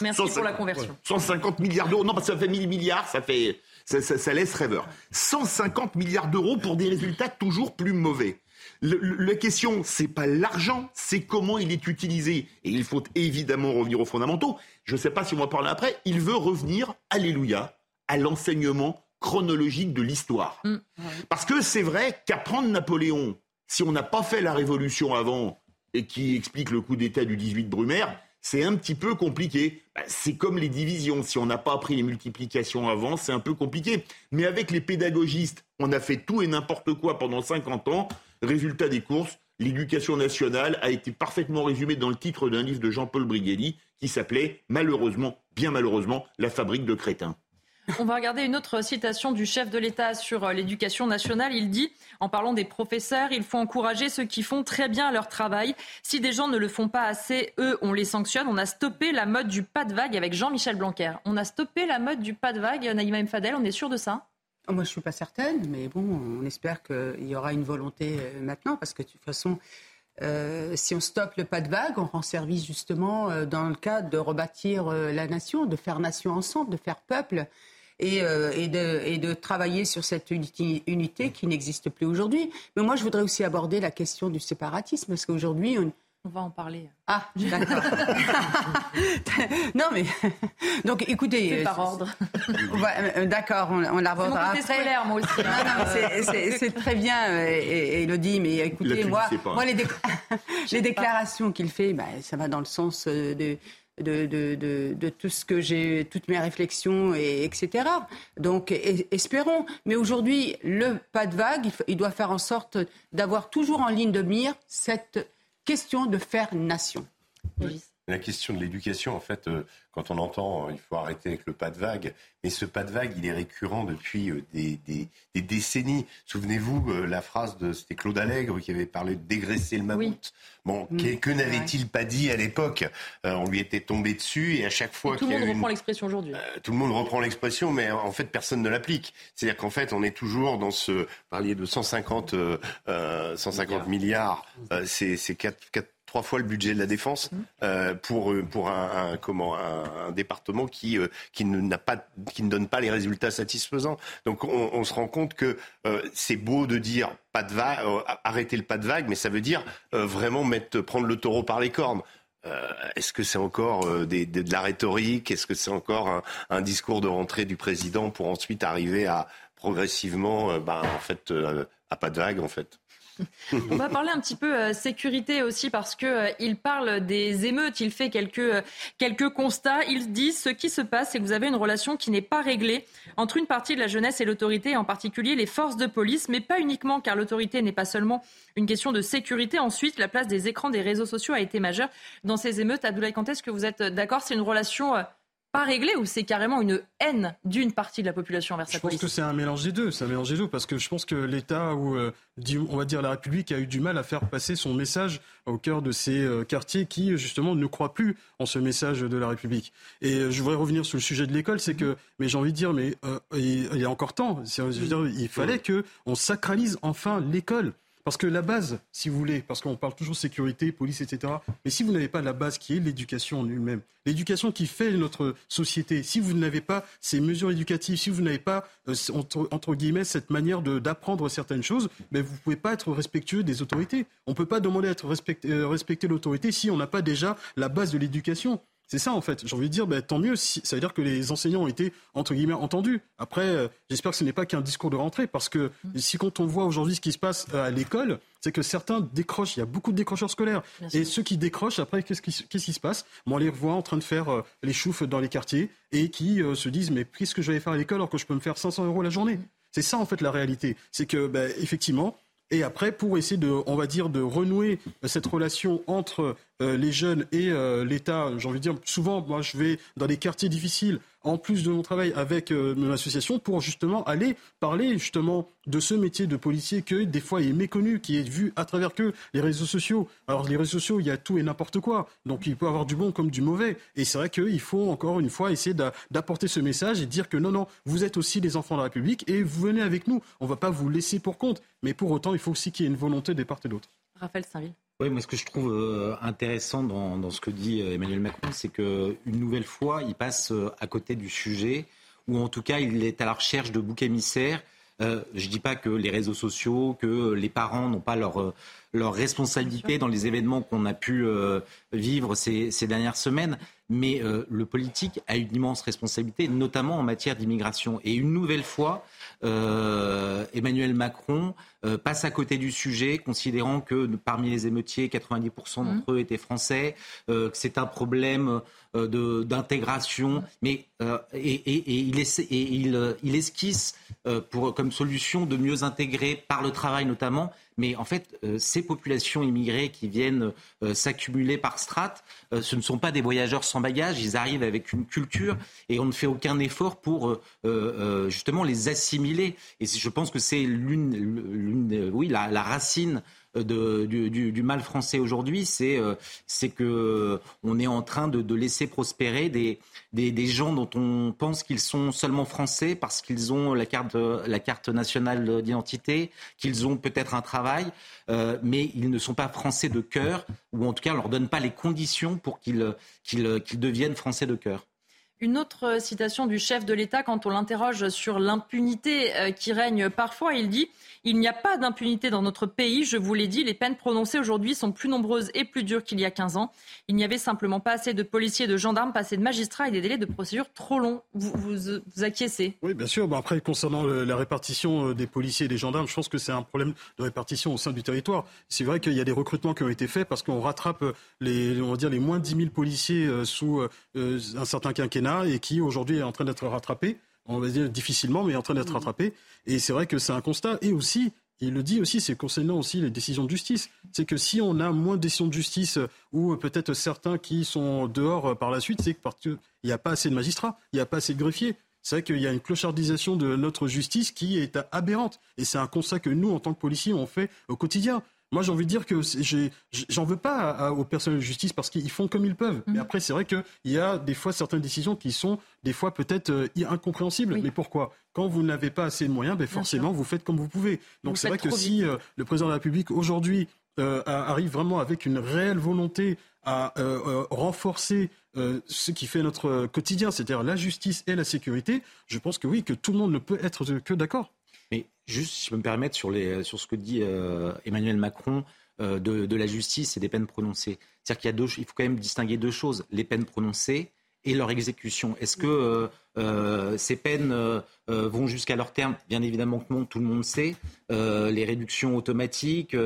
Merci pour la conversion. 150 milliards d'euros. Non, parce que ça fait 1000 milliards, ça fait ça, laisse rêveur. 150 milliards d'euros pour des résultats toujours plus mauvais. la question, c'est pas l'argent, c'est comment il est utilisé. Et il faut évidemment revenir aux fondamentaux. Je ne sais pas si on va parler après. Il veut revenir, alléluia, à l'enseignement chronologique de l'histoire. Mm. Parce que c'est vrai qu'apprendre Napoléon, si on n'a pas fait la révolution avant et qui explique le coup d'État du 18 Brumaire, c'est un petit peu compliqué. Bah, c'est comme les divisions. Si on n'a pas appris les multiplications avant, c'est un peu compliqué. Mais avec les pédagogistes, on a fait tout et n'importe quoi pendant 50 ans. Résultat des courses, l'éducation nationale a été parfaitement résumée dans le titre d'un livre de Jean-Paul Brigelli qui s'appelait malheureusement, bien malheureusement, La fabrique de crétins. On va regarder une autre citation du chef de l'État sur euh, l'éducation nationale. Il dit, en parlant des professeurs, il faut encourager ceux qui font très bien leur travail. Si des gens ne le font pas assez, eux, on les sanctionne. On a stoppé la mode du pas de vague avec Jean-Michel Blanquer. On a stoppé la mode du pas de vague, Naïma M. Fadel, on est sûr de ça? Oh, Moi, je ne suis pas certaine, mais bon, on espère qu'il y aura une volonté euh, maintenant, parce que de toute façon, euh, si on stoppe le pas de vague, on rend service justement dans le cadre de rebâtir la nation, de faire nation ensemble, de faire peuple. Euh, et, de, travailler sur cette unité, qui n'existe plus aujourd'hui. Mais moi, je voudrais aussi aborder la question du séparatisme, parce qu'aujourd'hui, on, on va en parler. Ah, d'accord. non, mais. Donc, écoutez. C'est par ordre. Euh, d'accord, on, on l'abordera après. scolaire, moi aussi. c'est très bien, Elodie, mais écoutez, moi, moi les, les déclarations qu'il fait, bah, ça va dans le sens de de, tout ce que j'ai, toutes mes réflexions, et, etc. Donc, espérons. Mais aujourd'hui, le pas de vague, il, doit faire en sorte d'avoir toujours en ligne de mire cette question de faire nation. La question de l'éducation, en fait, euh, quand on entend euh, il faut arrêter avec le pas de vague, mais ce pas de vague, il est récurrent depuis euh, des, décennies. Souvenez-vous la phrase de c'était Claude Allègre qui avait parlé de dégraisser le mammouth. Bon, mm. que, n'avait-il pas dit à l'époque? On lui était tombé dessus et à chaque fois tout le monde reprend l'expression aujourd'hui. tout le monde reprend l'expression, mais en fait personne ne l'applique. C'est-à-dire qu'en fait on est toujours dans ce vous parliez de 150 150 milliards, c'est c'est quatre trois fois le budget de la défense mmh. euh, pour euh, pour un, comment un, département qui euh, qui ne n'a pas qui ne donne pas les résultats satisfaisants. Donc on, se rend compte que c'est beau de dire pas de vague, arrêter le pas de vague, mais ça veut dire vraiment mettre prendre le taureau par les cornes. est-ce que c'est encore de la rhétorique? Est-ce que c'est encore un, discours de rentrée du président pour ensuite arriver à progressivement, ben, en fait, à pas de vague, en fait? On va parler un petit peu euh, sécurité aussi parce que euh, il parle des émeutes, il fait quelques euh, quelques constats. Il dit ce qui se passe, c'est que vous avez une relation qui n'est pas réglée entre une partie de la jeunesse et l'autorité, en particulier les forces de police, mais pas uniquement car l'autorité n'est pas seulement une question de sécurité. Ensuite, la place des écrans des réseaux sociaux a été majeure dans ces émeutes. Abdoulaye quand est-ce que vous êtes d'accord? C'est une relation pas réglé ou c'est carrément une haine d'une partie de la population envers sa police Je pense que c'est un mélange des deux. C'est un mélange des deux parce que je pense que l'État ou euh, on va dire la République a eu du mal à faire passer son message au cœur de ces euh, quartiers qui justement ne croient plus en ce message de la République. Et euh, je voudrais revenir sur le sujet de l'école, c'est que mais j'ai envie de dire mais il y a encore temps. il fallait que on sacralise enfin l'école. Parce que la base, si vous voulez, parce qu'on parle toujours sécurité, police, etc. Mais si vous n'avez pas la base qui est l'éducation en elle-même, l'éducation qui fait notre société, si vous n'avez pas ces mesures éducatives, si vous n'avez pas, euh, entre, guillemets, cette manière d'apprendre certaines choses, ben vous ne pouvez pas être respectueux des autorités. On ne peut pas demander à être euh, respecter l'autorité si on n'a pas déjà la base de l'éducation. C'est ça en fait. J'ai envie de dire, ben, tant mieux. ça veut dire que les enseignants ont été entre guillemets entendus. Après, euh, j'espère que ce n'est pas qu'un discours de rentrée, parce que mm. si quand on voit aujourd'hui ce qui se passe euh, à l'école, c'est que certains décrochent. Il y a beaucoup de décrocheurs scolaires. et ceux qui décrochent, après, qu'est-ce qui, se passe? On les revoit en train de faire euh, les choufs dans les quartiers et qui se disent, mais qu'est-ce que je vais faire à l'école alors que je peux me faire 500 euros la journée? Mm. C'est ça en fait la réalité. C'est que ben, effectivement, et après, pour essayer de, on va dire, de renouer cette relation entre les jeunes et euh, l'État, j'ai envie de dire, souvent, moi, je vais dans des quartiers difficiles, en plus de mon travail avec euh, mon association, pour justement aller parler justement de ce métier de policier que des fois est méconnu, qui est vu à travers que les réseaux sociaux. Alors les réseaux sociaux, il y a tout et n'importe quoi, donc il peut avoir du bon comme du mauvais. Et c'est vrai qu'il faut encore une fois essayer d'apporter ce message et dire que non, non, vous êtes aussi des enfants de la République et vous venez avec nous. On ne va pas vous laisser pour compte, mais pour autant, il faut aussi qu'il y ait une volonté des parts et d'autre. Raphaël Saint-Ville. Oui, moi ce que je trouve euh, intéressant dans, ce que dit euh, Emmanuel Macron, c'est qu'une nouvelle fois, il passe euh, à côté du sujet, ou en tout cas, il est à la recherche de boucs émissaires. je ne dis pas que les réseaux sociaux, que les parents n'ont pas leur, leur responsabilité dans les événements qu'on a pu vivre ces, ces, dernières semaines, mais le politique a une immense responsabilité, notamment en matière d'immigration. Et une nouvelle fois, euh, Emmanuel Macron euh, passe à côté du sujet, considérant que parmi les émeutiers, 90% d'entre mmh. eux étaient français, euh, que c'est un problème d'intégration, mais et, il, il, esquisse pour, comme solution de mieux intégrer par le travail notamment mais en fait, euh, ces populations immigrées qui viennent euh, s'accumuler par strates, euh, ce ne sont pas des voyageurs sans bagages. Ils arrivent avec une culture et on ne fait aucun effort pour justement les assimiler. Et je pense que c'est l'une, oui, la racine du, mal français aujourd'hui, c'est euh, c'est que on est en train de, laisser prospérer des, des, gens dont on pense qu'ils sont seulement français parce qu'ils ont la carte, la carte nationale d'identité, qu'ils ont peut-être un travail, euh, mais ils ne sont pas français de cœur, ou en tout cas on leur donne pas les conditions pour qu'ils qu'ils deviennent français de cœur. Une autre citation du chef de l'État quand on l'interroge sur l'impunité euh, qui règne parfois, il dit il n'y a pas d'impunité dans notre pays, je vous l'ai dit, les peines prononcées aujourd'hui sont plus nombreuses et plus dures qu'il y a 15 ans. Il n'y avait simplement pas assez de policiers, de gendarmes, pas assez de magistrats et des délais de procédure trop longs. Vous vous, acquiescez? Oui, bien sûr. après, concernant la répartition euh, des policiers et des gendarmes, je pense que c'est un problème de répartition au sein du territoire. C'est vrai qu'il y a des recrutements qui ont été faits parce qu'on rattrape les, on va dire, les moins de 10 000 policiers euh, sous euh, un certain quinquennat et qui aujourd'hui est en train d'être rattrapés on va dire difficilement, mais en train d'être mm. rattrapé. Et c'est vrai que c'est un constat. Et aussi, il le dit aussi, c'est concernant aussi les décisions de justice. C'est que si on a moins de décisions de justice ou peut-être certains qui sont dehors par la suite, c'est parce qu'il n'y a pas assez de magistrats, il n'y a pas assez de greffiers. C'est vrai qu'il y a une clochardisation de notre justice qui est aberrante. Et c'est un constat que nous, en tant que policiers, on fait au quotidien. Moi, j'ai envie de dire que j'en veux pas aux personnels de justice parce qu'ils font comme ils peuvent. Mais mhm. après, c'est vrai qu'il y a des fois certaines décisions qui sont des fois peut-être euh, incompréhensibles. Mais pourquoi? Quand vous n'avez pas assez de moyens, ben forcément, vous faites comme vous pouvez. Donc c'est vrai que si euh, le président de la République aujourd'hui euh, arrive vraiment avec une réelle volonté à renforcer ce qui fait notre quotidien, c'est-à-dire la justice et la sécurité, je pense que oui, que tout le monde ne peut être que d'accord. Mais juste, si je peux me permettre, sur, sur ce que dit euh, Emmanuel Macron, de, la justice et des peines prononcées. C'est-à-dire qu'il y a deux, il faut quand même distinguer deux choses les peines prononcées et leur exécution. Est-ce que ces peines vont jusqu'à leur terme? Bien évidemment que non, tout le monde sait. les réductions automatiques.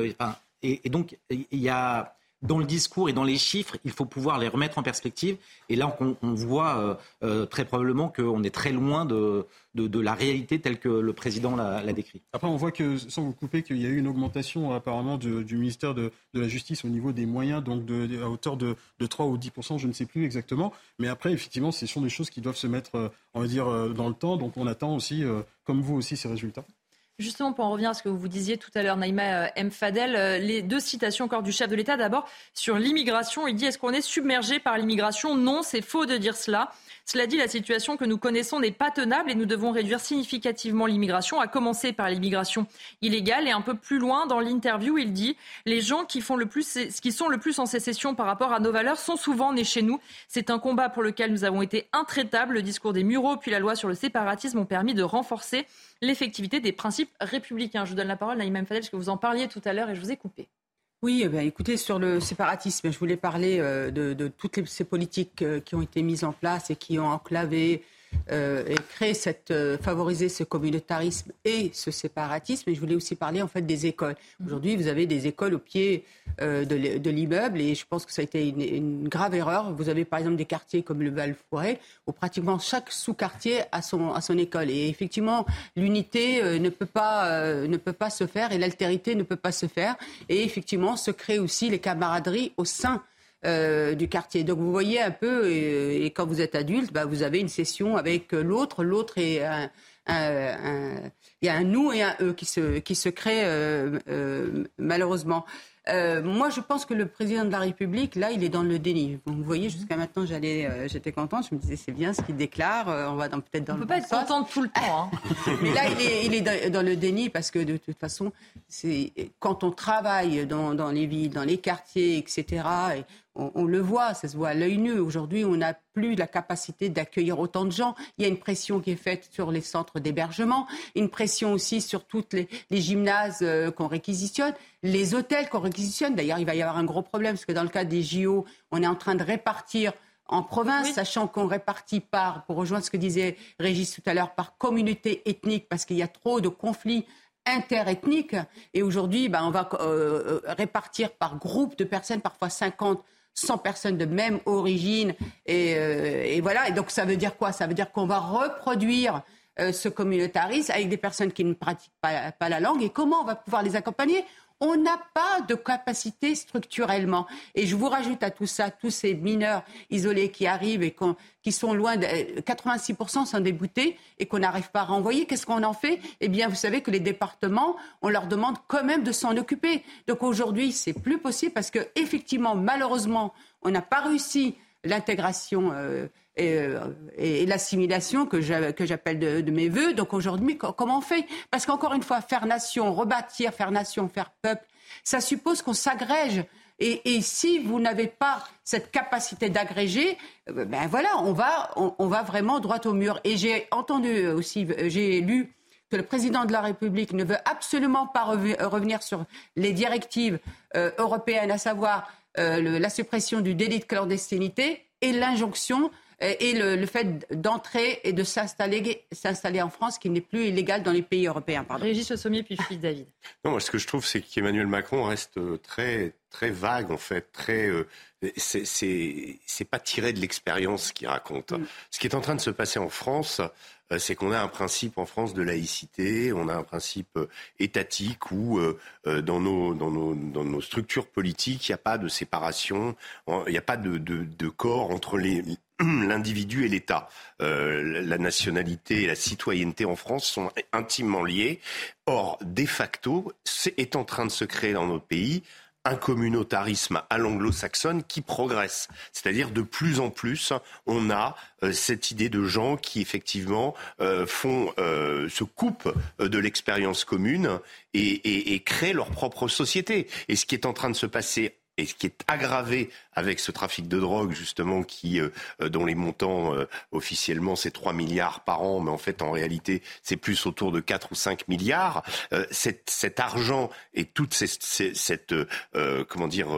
et, donc, il y a dans le discours et dans les chiffres, il faut pouvoir les remettre en perspective. Et là, on, voit euh, euh, très probablement qu'on est très loin de, de, la réalité telle que le président l'a décrit. Après, on voit que, sans vous couper, qu'il y a eu une augmentation apparemment du ministère de, la Justice au niveau des moyens, donc à hauteur de, 3 ou 10 je ne sais plus exactement. Mais après, effectivement, ce sont des choses qui doivent se mettre, euh, on va dire, dans le temps. Donc on attend aussi, comme vous aussi, ces résultats. Justement, pour en revenir à ce que vous disiez tout à l'heure, Naïma euh, M. Fadel, euh, les deux citations encore du chef de l'État. D'abord, sur l'immigration, il dit Est-ce qu'on est submergé par l'immigration? Non, c'est faux de dire cela. Cela dit, la situation que nous connaissons n'est pas tenable et nous devons réduire significativement l'immigration, à commencer par l'immigration illégale. Et un peu plus loin, dans l'interview, il dit Les gens qui, font le plus, sont le plus en sécession par rapport à nos valeurs sont souvent nés chez nous. C'est un combat pour lequel nous avons été intraitables. Le discours des Mureaux puis la loi sur le séparatisme ont permis de renforcer l'effectivité des principes républicains. Je vous donne la parole, Naïm Fadel, parce que vous en parliez tout à l'heure et je vous ai coupé. Oui, eh bien, écoutez, sur le séparatisme, je voulais parler euh, de, toutes ces politiques euh, qui ont été mises en place et qui ont enclavé euh, et créer cette, euh, favoriser ce communautarisme et ce séparatisme. Et je voulais aussi parler en fait des écoles. Aujourd'hui, vous avez des écoles au pied euh, de l'immeuble et je pense que ça a été une, grave erreur. Vous avez par exemple des quartiers comme le Val-Fouret où pratiquement chaque sous-quartier a son, a son école. Et effectivement, l'unité ne peut pas ne peut pas se faire et l'altérité ne peut pas se faire. Et effectivement, se créent aussi les camaraderies au sein euh, du quartier. Donc vous voyez un peu, et, quand vous êtes adulte, bah, vous avez une session avec l'autre. L'autre est un, il y a un nous et un eux qui se, qui se créent euh, euh, malheureusement. Euh, moi, je pense que le président de la République, là, il est dans le déni. Vous voyez, jusqu'à maintenant, j'allais, euh, j'étais contente. Je me disais, c'est bien ce qu'il déclare. Euh, on va peut-être dans on le. On peut pas être contente tout le temps. Hein. Mais là, il est, il est dans, le déni parce que de toute façon, c'est quand on travaille dans, dans, les villes, dans les quartiers, etc. Et on, le voit, ça se voit à l'œil nu. Aujourd'hui, on n'a plus la capacité d'accueillir autant de gens. Il y a une pression qui est faite sur les centres d'hébergement, une pression aussi sur toutes les, les gymnases qu'on réquisitionne les hôtels qu'on réquisitionne. D'ailleurs, il va y avoir un gros problème parce que dans le cas des JO, on est en train de répartir en province, sachant qu'on répartit par, pour rejoindre ce que disait Régis tout à l'heure, par communauté ethnique, parce qu'il y a trop de conflits interethniques. Et aujourd'hui, ben, on va euh, euh, répartir par groupe de personnes, parfois 50, 100 personnes de même origine. Euh, et, voilà. Et donc, ça veut dire quoi? Ça veut dire qu'on va reproduire ce communautarisme avec des personnes qui ne pratiquent pas, la langue. Et comment on va pouvoir les accompagner? On n'a pas de capacité structurellement. Et je vous rajoute à tout ça, tous ces mineurs isolés qui arrivent et qui sont loin de 86% sont déboutés et qu'on n'arrive pas à renvoyer. Qu'est-ce qu'on en fait? Eh bien, vous savez que les départements, on leur demande quand même de s'en occuper. Donc aujourd'hui, c'est plus possible parce que effectivement, malheureusement, on n'a pas réussi l'intégration euh, euh, et, l'assimilation que j'appelle de, mes voeux. Donc aujourd'hui, comment on fait? Parce qu'encore une fois, faire nation, rebâtir, faire nation, faire peuple, ça suppose qu'on s'agrège. Et, si vous n'avez pas cette capacité d'agréger, euh, ben voilà, on va, on, va vraiment droit au mur. Et j'ai entendu aussi, j'ai lu que le président de la République ne veut absolument pas revenir sur les directives euh, européennes, à savoir la suppression du délit de clandestinité et l'injonction euh, et le, fait d'entrer et de s'installer, s'installer en France, qui n'est plus illégal dans les pays européens. Pardon. Régis Le Sommier, puis Philippe David. Non, moi, ce que je trouve, c'est qu'Emmanuel Macron reste euh, très, très vague, en fait, très. Euh, c'est pas tiré de l'expérience qu'il raconte. Mm. Ce qui est en train de se passer en France, c'est qu'on a un principe en France de laïcité, on a un principe étatique où dans, nos, dans, nos, dans nos structures politiques, il n'y a pas de séparation, il n'y a pas de, de, de corps entre les, l'individu et l'État. Euh, la nationalité et la citoyenneté en France sont intimement liées. Or, de facto, est en train de se créer dans notre pays un communautarisme à l'anglo-saxonne qui progresse. C'est-à-dire de plus en plus, on a euh, cette idée de gens qui effectivement euh, font, se coupent de l'expérience commune et, et créent leur propre société. Et ce qui est en train de se passer et qui est aggravé avec ce trafic de drogue justement qui euh, dont les montants officiellement c'est 3 milliards par an, mais en fait en réalité c'est plus autour de 4 ou 5 milliards. Cet, argent et toute cette comment dire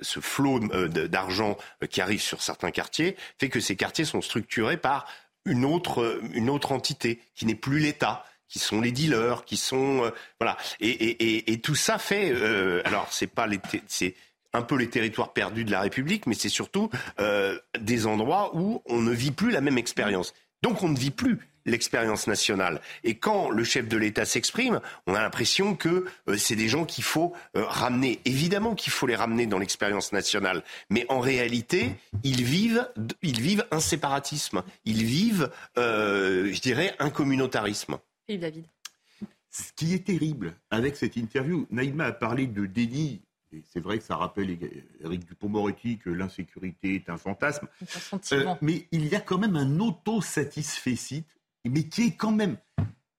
ce flot d'argent qui arrive sur certains quartiers fait que ces quartiers sont structurés par une autre, une autre entité qui n'est plus l'État qui sont les dealers, qui sont euh, voilà, et, tout ça fait. Euh, alors c'est pas les, un peu les territoires perdus de la République, mais c'est surtout euh, des endroits où on ne vit plus la même expérience. Donc on ne vit plus l'expérience nationale. Et quand le chef de l'État s'exprime, on a l'impression que euh, c'est des gens qu'il faut euh, ramener. Évidemment qu'il faut les ramener dans l'expérience nationale, mais en réalité, ils vivent, ils vivent un séparatisme, ils vivent, euh, je dirais, un communautarisme. Philippe David. Ce qui est terrible avec cette interview, Naïma a parlé de déni c'est vrai que ça rappelle Eric Dupont-Moretti que l'insécurité est un fantasme. mais il y a quand même un auto-satisfecit mais qui est quand même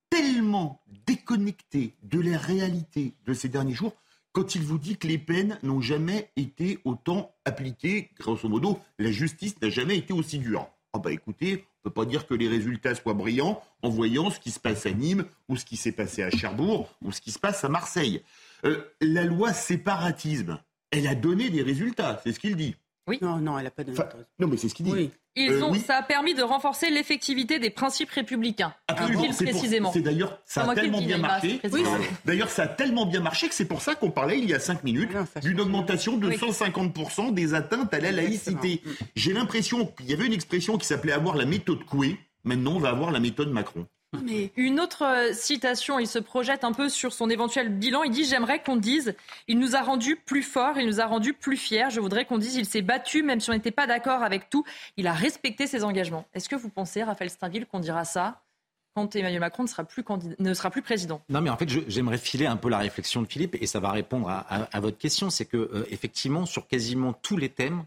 tellement déconnecté de la réalité de ces derniers jours quand il vous dit que les peines n'ont jamais été autant appliquées, grosso modo, la justice n'a jamais été aussi dure. Ah bah écoutez, on ne peut pas dire que les résultats soient brillants en voyant ce qui se passe à Nîmes, ou ce qui s'est passé à Cherbourg, ou ce qui se passe à Marseille. Euh, la loi séparatisme, elle a donné des résultats, c'est ce qu'il dit. Oui. Non, non, elle n'a pas donné. non, mais c'est ce qu'il dit. Ils euh, ont, Ça a permis de renforcer l'effectivité des principes républicains. précisément. C'est d'ailleurs, ça a tellement bien marché. D'ailleurs, ça a tellement bien marché que c'est pour ça qu'on parlait il y a cinq minutes d'une augmentation de 150% des atteintes à la laïcité. J'ai l'impression qu'il y avait une expression qui s'appelait avoir la méthode Coué. Maintenant, on va avoir la méthode Macron. Une autre euh, citation, il se projette un peu sur son éventuel bilan. Il dit J'aimerais qu'on dise il nous a rendus plus forts, il nous a rendus plus fiers. Je voudrais qu'on dise il s'est battu, même si on n'était pas d'accord avec tout. Il a respecté ses engagements. Est-ce que vous pensez, Raphaël Steinville, qu'on dira ça quand Emmanuel Macron ne sera plus, président? Non, mais en fait, j'aimerais filer un peu la réflexion de Philippe et ça va répondre à, votre question. C'est que, euh, effectivement, sur quasiment tous les thèmes,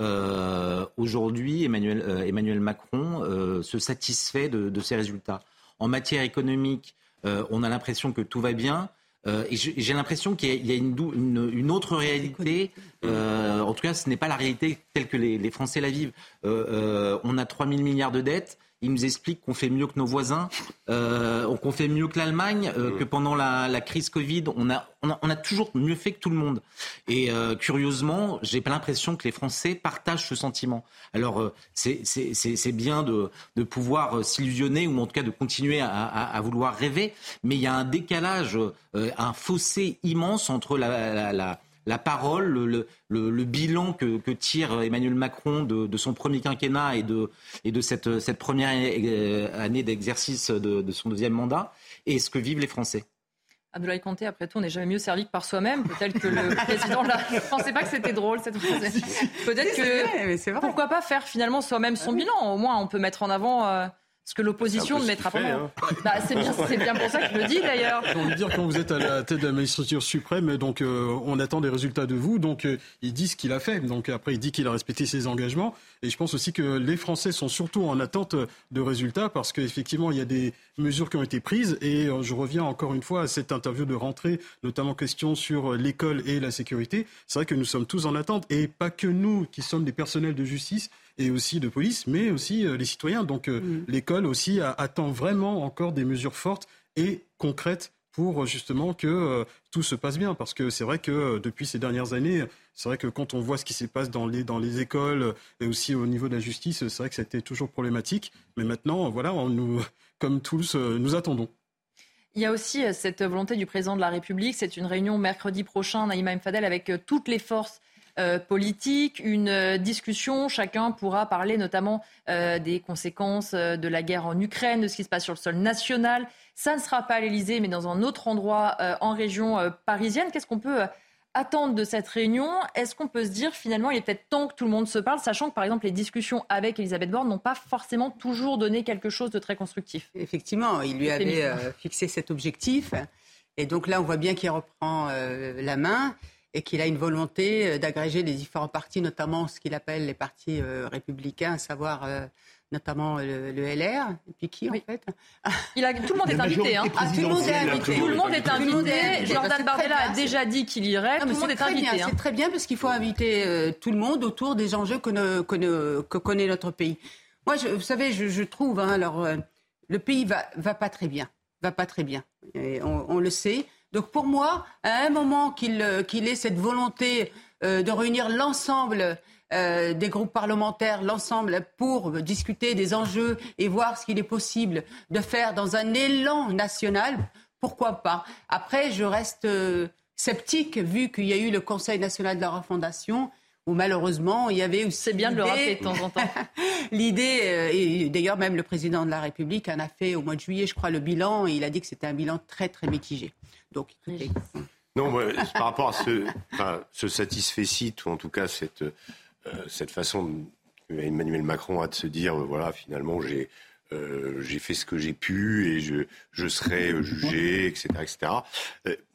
euh, aujourd'hui, Emmanuel, Macron se satisfait de ses résultats en matière économique, euh, on a l'impression que tout va bien. Euh, et j'ai l'impression qu'il y a, une, autre réalité. Euh, en tout cas, ce n'est pas la réalité telle que les, les Français la vivent. on a 3 000 milliards de dettes il nous explique qu'on fait mieux que nos voisins, euh, qu'on fait mieux que l'Allemagne, euh, que pendant la, crise Covid, on a, on a, toujours mieux fait que tout le monde. Et euh, curieusement, j'ai pas l'impression que les Français partagent ce sentiment. Alors, euh, c'est bien de, de pouvoir s'illusionner ou en tout cas de continuer à, à, vouloir rêver, mais il y a un décalage, un fossé immense entre la, la la parole, le, bilan que, tire Emmanuel Macron de, son premier quinquennat et de, et de cette, cette première année d'exercice de, son deuxième mandat, et ce que vivent les Français. Abdoulaye Kanté, après tout, on n'est jamais mieux servi que par soi-même. Peut-être que le président là, je pensais pas que c'était drôle cette phrase. Peut-être que pourquoi pas faire finalement soi-même son bilan? Au moins, on peut mettre en avant. Euh, ce que l'opposition ne mettra pas. Hein. Bah, c'est bien, bien, pour ça que je le dis d'ailleurs. On veut dire quand vous êtes à la tête de la magistrature suprême, donc euh, on attend des résultats de vous. Donc euh, il dit ce qu'il a fait. Donc après il dit qu'il a respecté ses engagements. Et je pense aussi que les Français sont surtout en attente de résultats parce qu'effectivement il y a des mesures qui ont été prises. Et euh, je reviens encore une fois à cette interview de rentrée, notamment question sur l'école et la sécurité. C'est vrai que nous sommes tous en attente et pas que nous qui sommes des personnels de justice et aussi de police, mais aussi euh, les citoyens. Donc euh, mm. l'école aussi attend vraiment encore des mesures fortes et concrètes pour justement que euh, tout se passe bien. Parce que c'est vrai que depuis ces dernières années, c'est vrai que quand on voit ce qui se passe dans les, dans les écoles et aussi au niveau de la justice, c'est vrai que ça a été toujours problématique. Mais maintenant, voilà, nous, comme tous, nous attendons. Il y a aussi cette volonté du président de la République. C'est une réunion mercredi prochain, Naïma Mfadel, avec toutes les forces euh, politique, une euh, discussion. Chacun pourra parler notamment euh, des conséquences de la guerre en Ukraine, de ce qui se passe sur le sol national. Ça ne sera pas à l'Elysée, mais dans un autre endroit en région parisienne. Qu'est-ce qu'on peut attendre de cette réunion? Est-ce qu'on peut se dire finalement il est peut-être temps que tout le monde se parle, sachant que par exemple les discussions avec Elisabeth Borne n'ont pas forcément toujours donné quelque chose de très constructif? Effectivement, il lui avait fixé cet objectif. Et donc là, on voit bien qu'il reprend la main et qu'il a une volonté euh, d'agréger les différents partis, notamment ce qu'il appelle les partis euh, républicains, à savoir euh, notamment le, LR, et puis qui en fait Il a, Tout le monde est invité. Hein. Ah, tout le monde est invité. Tout le monde est invité. Jordan Bardella a déjà dit qu'il irait. tout le monde est, invité. C'est très bien parce qu'il faut inviter euh, tout le monde autour des enjeux que, que, que connaît notre pays. Moi, je, vous savez, je, je trouve, hein, alors, euh, le pays va, va pas très bien. Va pas très bien. Et on, on, le sait. Donc pour moi, à un moment qu'il qu'il ait cette volonté euh, de réunir l'ensemble euh, des groupes parlementaires, l'ensemble, pour discuter des enjeux et voir ce qu'il est possible de faire dans un élan national, pourquoi pas. Après, je reste euh, sceptique vu qu'il y a eu le Conseil national de la refondation où malheureusement il y avait aussi. C'est bien de le rappeler de temps en temps. L'idée, euh, et d'ailleurs même le président de la République en a fait au mois de juillet, je crois, le bilan, et il a dit que c'était un bilan très très mitigé. Donc écoutez. Non, par rapport à ce, enfin, ce satisfait ou en tout cas cette, euh, cette façon Emmanuel Macron a de se dire, euh, voilà, finalement, j'ai euh, j'ai fait ce que j'ai pu et je, je serai jugé, etc. etc.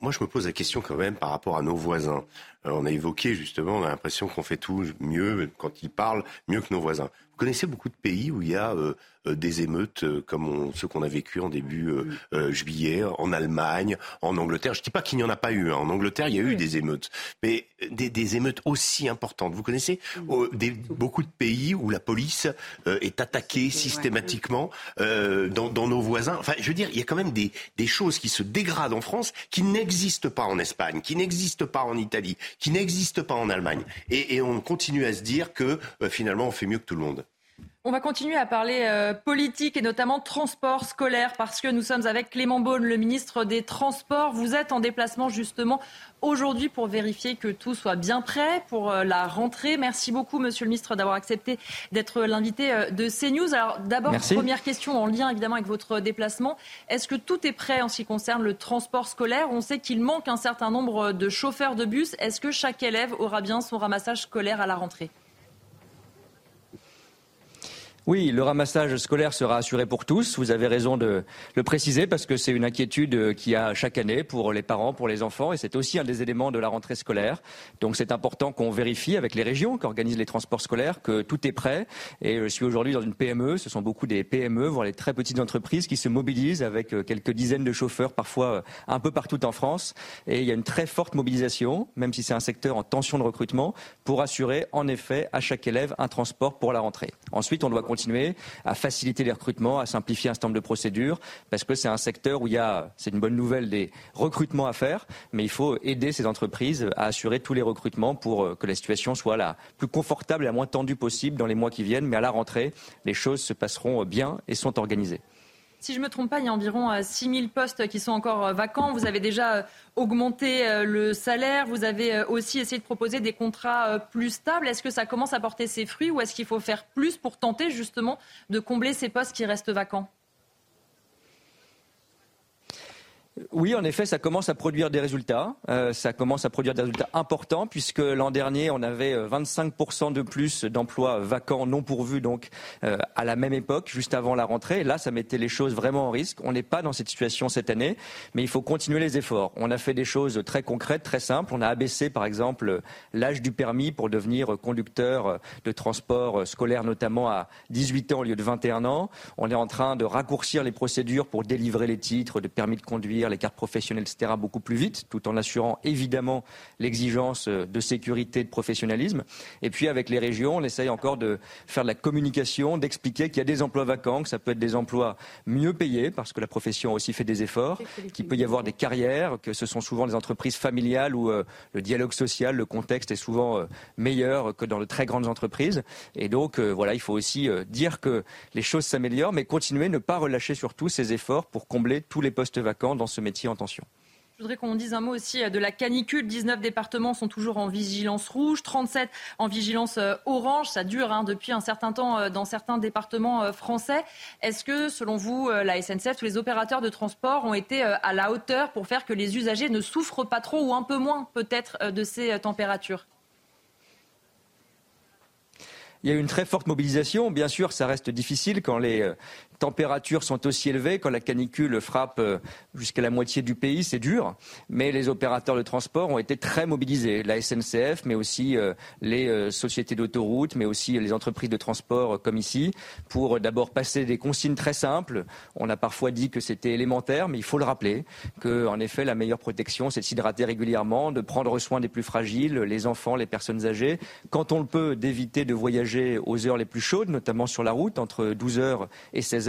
moi, je me pose la question quand même par rapport à nos voisins. on a évoqué justement, on a l'impression qu'on fait tout mieux quand ils parlent, mieux que nos voisins. Vous connaissez beaucoup de pays où il y a euh, des émeutes euh, comme ceux qu'on a vécu en début euh, juillet, en Allemagne, en Angleterre. Je ne dis pas qu'il n'y en a pas eu. Hein. En Angleterre, il y a eu des émeutes, mais des, émeutes aussi importantes. Vous connaissez beaucoup de pays où la police est attaquée systématiquement dans, nos voisins. Enfin, je veux dire, il y a quand même des, choses qui se dégradent en France qui n'existent pas en Espagne, qui n'existent pas en Italie, qui n'existent pas en Allemagne. Et, et, on continue à se dire que finalement, on fait mieux que tout le monde. On va continuer à parler euh, politique et notamment transport scolaire parce que nous sommes avec Clément Beaune, le ministre des Transports. Vous êtes en déplacement justement aujourd'hui pour vérifier que tout soit bien prêt pour euh, la rentrée. Merci beaucoup, monsieur le ministre, d'avoir accepté d'être l'invité euh, de CNews. Alors d'abord, première question en lien évidemment avec votre déplacement. Est-ce que tout est prêt en ce qui concerne le transport scolaire? On sait qu'il manque un certain nombre de chauffeurs de bus. Est-ce que chaque élève aura bien son ramassage scolaire à la rentrée? Oui, le ramassage scolaire sera assuré pour tous. Vous avez raison de le préciser parce que c'est une inquiétude qu'il y a chaque année pour les parents, pour les enfants et c'est aussi un des éléments de la rentrée scolaire. Donc c'est important qu'on vérifie avec les régions qui organisent les transports scolaires que tout est prêt. Et je suis aujourd'hui dans une PME. Ce sont beaucoup des PME, voire les très petites entreprises qui se mobilisent avec euh, quelques dizaines de chauffeurs parfois euh, un peu partout en France. Et il y a une très forte mobilisation, même si c'est un secteur en tension de recrutement, pour assurer en effet à chaque élève un transport pour la rentrée. Ensuite, on doit continuer à faciliter les recrutements, à simplifier un certain nombre de procédures, parce que c'est un secteur où il y a, c'est une bonne nouvelle, des recrutements à faire, mais il faut aider ces entreprises à assurer tous les recrutements pour euh, que la situation soit la plus confortable et la moins tendue possible dans les mois qui viennent. Mais à la rentrée, les choses se passeront bien et sont organisées. Si je ne me trompe pas, il y a environ 6 euh, 000 postes qui sont encore euh, vacants. Vous avez déjà euh, augmenté le salaire. Vous avez aussi essayé de proposer des contrats plus stables. Est-ce que ça commence à porter ses fruits ou est-ce qu'il faut faire plus pour tenter justement de combler ces postes qui restent vacants? Oui, en effet, ça commence à produire des résultats. Euh, ça commence à produire des résultats importants puisque l'an dernier, on avait 25% euh, de plus d'emplois vacants non pourvus, donc euh, à la même époque, juste avant la rentrée. là, ça mettait les choses vraiment en risque. On n'est pas dans cette situation cette année, mais il faut continuer les efforts. On a fait des choses très concrètes, très simples. On a abaissé, par exemple, l'âge du permis pour devenir conducteur de transport scolaire, notamment à 18 ans au lieu de 21 ans. On est en train de raccourcir les procédures pour délivrer les titres de permis de conduire les cartes professionnelles, etc., beaucoup plus vite, tout en assurant évidemment l'exigence euh, de sécurité, de professionnalisme. Et puis avec les régions, on essaye encore de faire de la communication, d'expliquer qu'il y a des emplois vacants, que ça peut être des emplois mieux payés, parce que la profession a aussi fait des efforts, qu'il peut y avoir des carrières, que ce sont souvent des entreprises familiales où euh, le dialogue social, le contexte est souvent euh, meilleur que dans de très grandes entreprises. Et donc, voilà, il faut aussi dire que les choses s'améliorent, mais continuer, ne pas relâcher surtout ces efforts pour combler tous les postes vacants dans ce métier en tension. Je voudrais qu'on dise un mot aussi euh, de la canicule. 19 départements sont toujours en vigilance rouge, 37 en vigilance euh, orange. Ça dure hein, depuis un certain temps euh, dans certains départements français. Est-ce que, selon vous, la SNCF, tous les opérateurs de transport ont été à la hauteur pour faire que les usagers ne souffrent pas trop ou un peu moins peut-être de ces températures? Il y a eu une très forte mobilisation. Bien sûr, ça reste difficile quand les températures sont aussi élevées, quand la canicule frappe euh, jusqu'à la moitié du pays, c'est dur. Mais les opérateurs de transport ont été très mobilisés. La SNCF, mais aussi euh, les sociétés d'autoroutes, mais aussi les entreprises de transport comme ici, pour d'abord passer des consignes très simples. On a parfois dit que c'était élémentaire, mais il faut le rappeler, que en effet, la meilleure protection, c'est de s'hydrater régulièrement, de prendre soin des plus fragiles, les enfants, les personnes âgées. Quand on le peut, d'éviter de voyager aux heures les plus chaudes, notamment sur la route, entre 12h et 16h.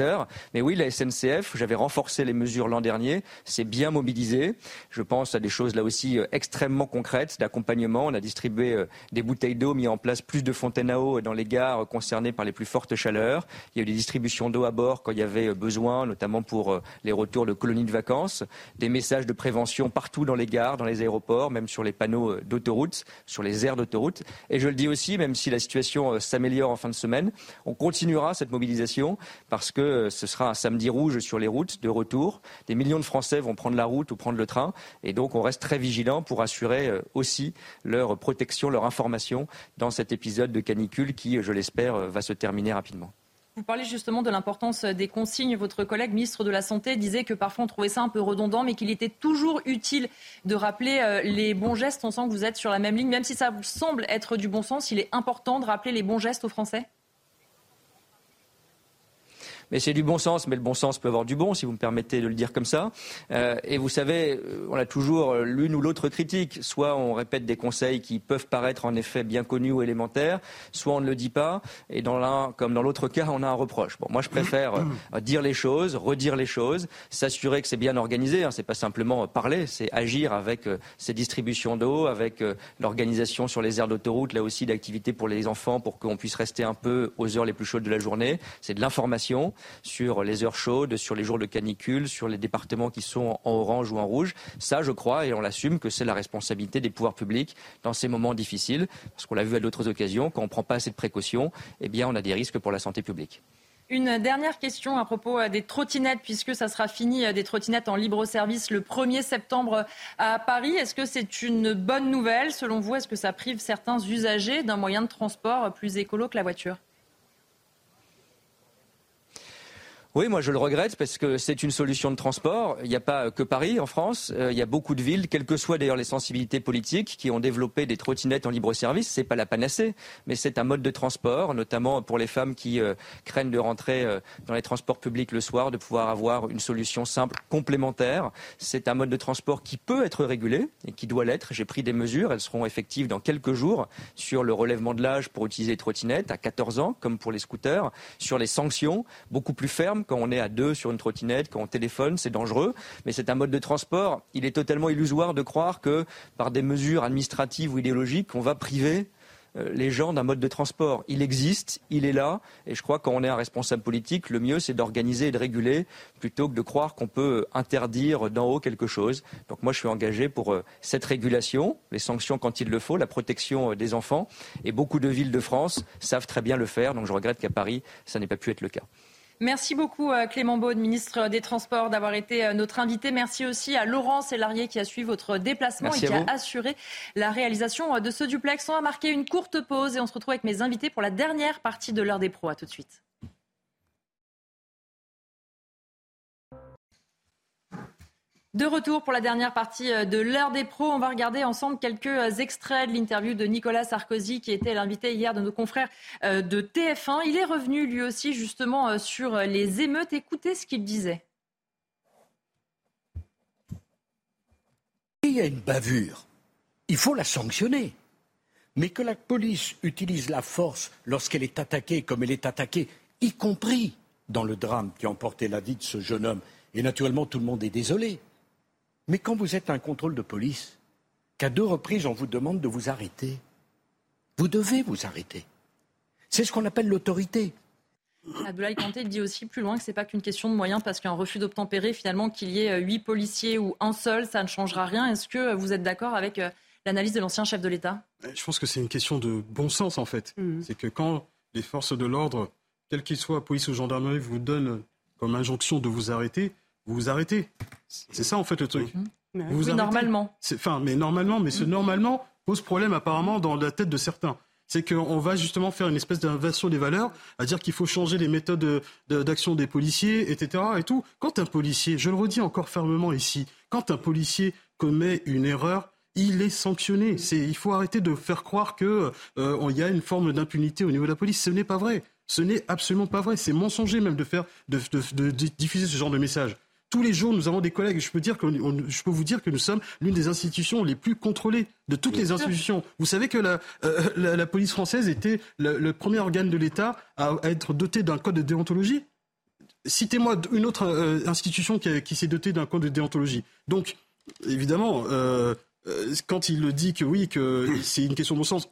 Mais oui, la SNCF, j'avais renforcé les mesures l'an dernier, c'est bien mobilisé. Je pense à des choses là aussi euh, extrêmement concrètes d'accompagnement. On a distribué euh, des bouteilles d'eau, mis en place plus de fontaines à eau dans les gares concernées par les plus fortes chaleurs. Il y a eu des distributions d'eau à bord quand il y avait euh, besoin, notamment pour les retours de colonies de vacances. Des messages de prévention partout dans les gares, dans les aéroports, même sur les panneaux d'autoroute, sur les aires d'autoroute. Et je le dis aussi, même si la situation s'améliore en fin de semaine. On continuera cette mobilisation parce que euh, ce sera un samedi rouge sur les routes de retour. Des millions de Français vont prendre la route ou prendre le train. Et donc, on reste très vigilant pour assurer euh, aussi leur protection, leur information dans cet épisode de canicule qui, je l'espère, euh, va se terminer rapidement. Vous parlez justement de l'importance des consignes. Votre collègue ministre de la Santé disait que parfois on trouvait ça un peu redondant, mais qu'il était toujours utile de rappeler les bons gestes. On sent que vous êtes sur la même ligne. Même si ça semble être du bon sens, il est important de rappeler les bons gestes aux Français? Mais c'est du bon sens, mais le bon sens peut avoir du bon, si vous me permettez de le dire comme ça. Euh, et vous savez, euh, on a toujours l'une ou l'autre critique. Soit on répète des conseils qui peuvent paraître en effet bien connus ou élémentaires, soit on ne le dit pas, et dans l'un comme dans l'autre cas, on a un reproche. Bon, moi je préfère euh, dire les choses, redire les choses, s'assurer que c'est bien organisé. Hein, c'est pas simplement parler, c'est agir avec ces distributions d'eau, avec l'organisation sur les aires d'autoroute, là aussi d'activités pour les enfants, pour qu'on puisse rester un peu aux heures les plus chaudes de la journée. C'est de l'information sur les heures chaudes, sur les jours de canicule, sur les départements qui sont en orange ou en rouge. Ça, je crois, et on l'assume, que c'est la responsabilité des pouvoirs publics dans ces moments difficiles, parce qu'on l'a vu à d'autres occasions, quand on ne prend pas assez de précautions, eh bien, on a des risques pour la santé publique. Une dernière question à propos euh, des trottinettes, puisque ça sera fini euh, des trottinettes en libre service le 1er septembre à Paris. Est-ce que c'est une bonne nouvelle? Selon vous, est-ce que ça prive certains usagers d'un moyen de transport plus écolo que la voiture? Oui, moi je le regrette parce que c'est une solution de transport. Il n'y a pas que Paris en France. Euh, il y a beaucoup de villes, quelles que soient d'ailleurs les sensibilités politiques, qui ont développé des trottinettes en libre service. C'est pas la panacée, mais c'est un mode de transport, notamment pour les femmes qui euh, craignent de rentrer euh, dans les transports publics le soir, de pouvoir avoir une solution simple, complémentaire. C'est un mode de transport qui peut être régulé et qui doit l'être. J'ai pris des mesures, elles seront effectives dans quelques jours sur le relèvement de l'âge pour utiliser les trottinettes à 14 ans, comme pour les scooters, sur les sanctions beaucoup plus fermes quand on est à deux sur une trottinette, quand on téléphone, c'est dangereux. Mais c'est un mode de transport. Il est totalement illusoire de croire que par des mesures administratives ou idéologiques, on va priver euh, les gens d'un mode de transport. Il existe, il est là, et je crois que quand on est un responsable politique, le mieux c'est d'organiser et de réguler plutôt que de croire qu'on peut interdire d'en haut quelque chose. Donc moi je suis engagé pour euh, cette régulation, les sanctions quand il le faut, la protection euh, des enfants, et beaucoup de villes de France savent très bien le faire, donc je regrette qu'à Paris ça n'ait pas pu être le cas. Merci beaucoup euh, Clément Beaune, ministre des Transports, d'avoir été euh, notre invité. Merci aussi à Laurent Sélarié qui a suivi votre déplacement et qui a assuré la réalisation euh, de ce duplex. On va marquer une courte pause et on se retrouve avec mes invités pour la dernière partie de l'heure des pros. À tout de suite. De retour pour la dernière partie euh, de l'heure des pros, on va regarder ensemble quelques euh, extraits de l'interview de Nicolas Sarkozy qui était l'invité hier de nos confrères euh, de TF1. Il est revenu lui aussi justement sur les émeutes. Écoutez ce qu'il disait. Il y a une bavure. Il faut la sanctionner. Mais que la police utilise la force lorsqu'elle est attaquée comme elle est attaquée, y compris dans le drame qui a emporté la vie de ce jeune homme, et naturellement tout le monde est désolé. Mais quand vous êtes un contrôle de police, qu'à deux reprises on vous demande de vous arrêter, vous devez vous arrêter. C'est ce qu'on appelle l'autorité. Abdoulaye Kanté dit aussi plus loin que ce n'est pas qu'une question de moyens parce qu'un refus d'obtempérer, finalement, qu'il y ait euh, huit policiers ou un seul, ça ne changera rien. Est-ce que vous êtes d'accord avec euh, l'analyse de l'ancien chef de l'État? Je pense que c'est une question de bon sens, en fait. Mmh. C'est que quand les forces de l'ordre, quelles qu'ils soient, police ou gendarmerie, vous donnent comme injonction de vous arrêter, vous vous arrêtez. C'est ça en fait le truc. Vous oui, normalement. Enfin, mais normalement, mais ce normalement pose problème apparemment dans la tête de certains. c'est qu'on va justement faire une espèce d'inversion des valeurs, à dire qu'il faut changer les méthodes d'action des policiers, etc. Et tout. Quand un policier, je le redis encore fermement ici, quand un policier commet une erreur, il est sanctionné. il faut arrêter de faire croire qu'il euh, y a une forme d'impunité au niveau de la police. Ce n'est pas vrai. Ce n'est absolument pas vrai. C'est mensonger même de faire, de, diffuser ce genre de message. Tous les jours, nous avons des collègues. Je peux, dire que, je peux vous dire que nous sommes l'une des institutions les plus contrôlées de toutes les institutions. Vous savez que la, euh, police française était le, premier organe de l'État à, être doté d'un code de déontologie. Citez-moi une autre euh, institution qui, s'est dotée d'un code de déontologie. Donc, évidemment, euh, quand il le dit que oui, que c'est une question de bon sens,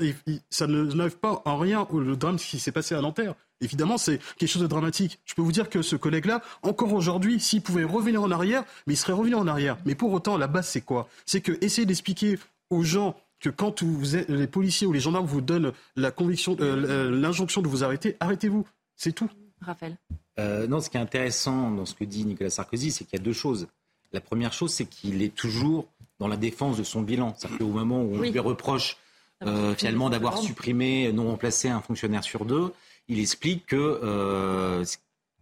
ça ne n'enlève pas en rien le drame qui s'est passé à Nanterre. Évidemment, c'est quelque chose de dramatique. Je peux vous dire que ce collègue-là, encore aujourd'hui, s'il pouvait revenir en arrière, mais il serait revenu en arrière. Mais pour autant, la base, c'est quoi? C'est que essayer d'expliquer aux gens que quand vous êtes, les policiers ou les gendarmes vous donnent la conviction, euh, l'injonction de vous arrêter, arrêtez-vous. C'est tout. Raphaël. Euh, non, ce qui est intéressant dans ce que dit Nicolas Sarkozy, c'est qu'il y a deux choses. La première chose, c'est qu'il est toujours dans la défense de son bilan. C'est-à-dire qu'au moment où on lui reproche euh, finalement d'avoir supprimé, non remplacé un fonctionnaire sur deux, il explique que euh,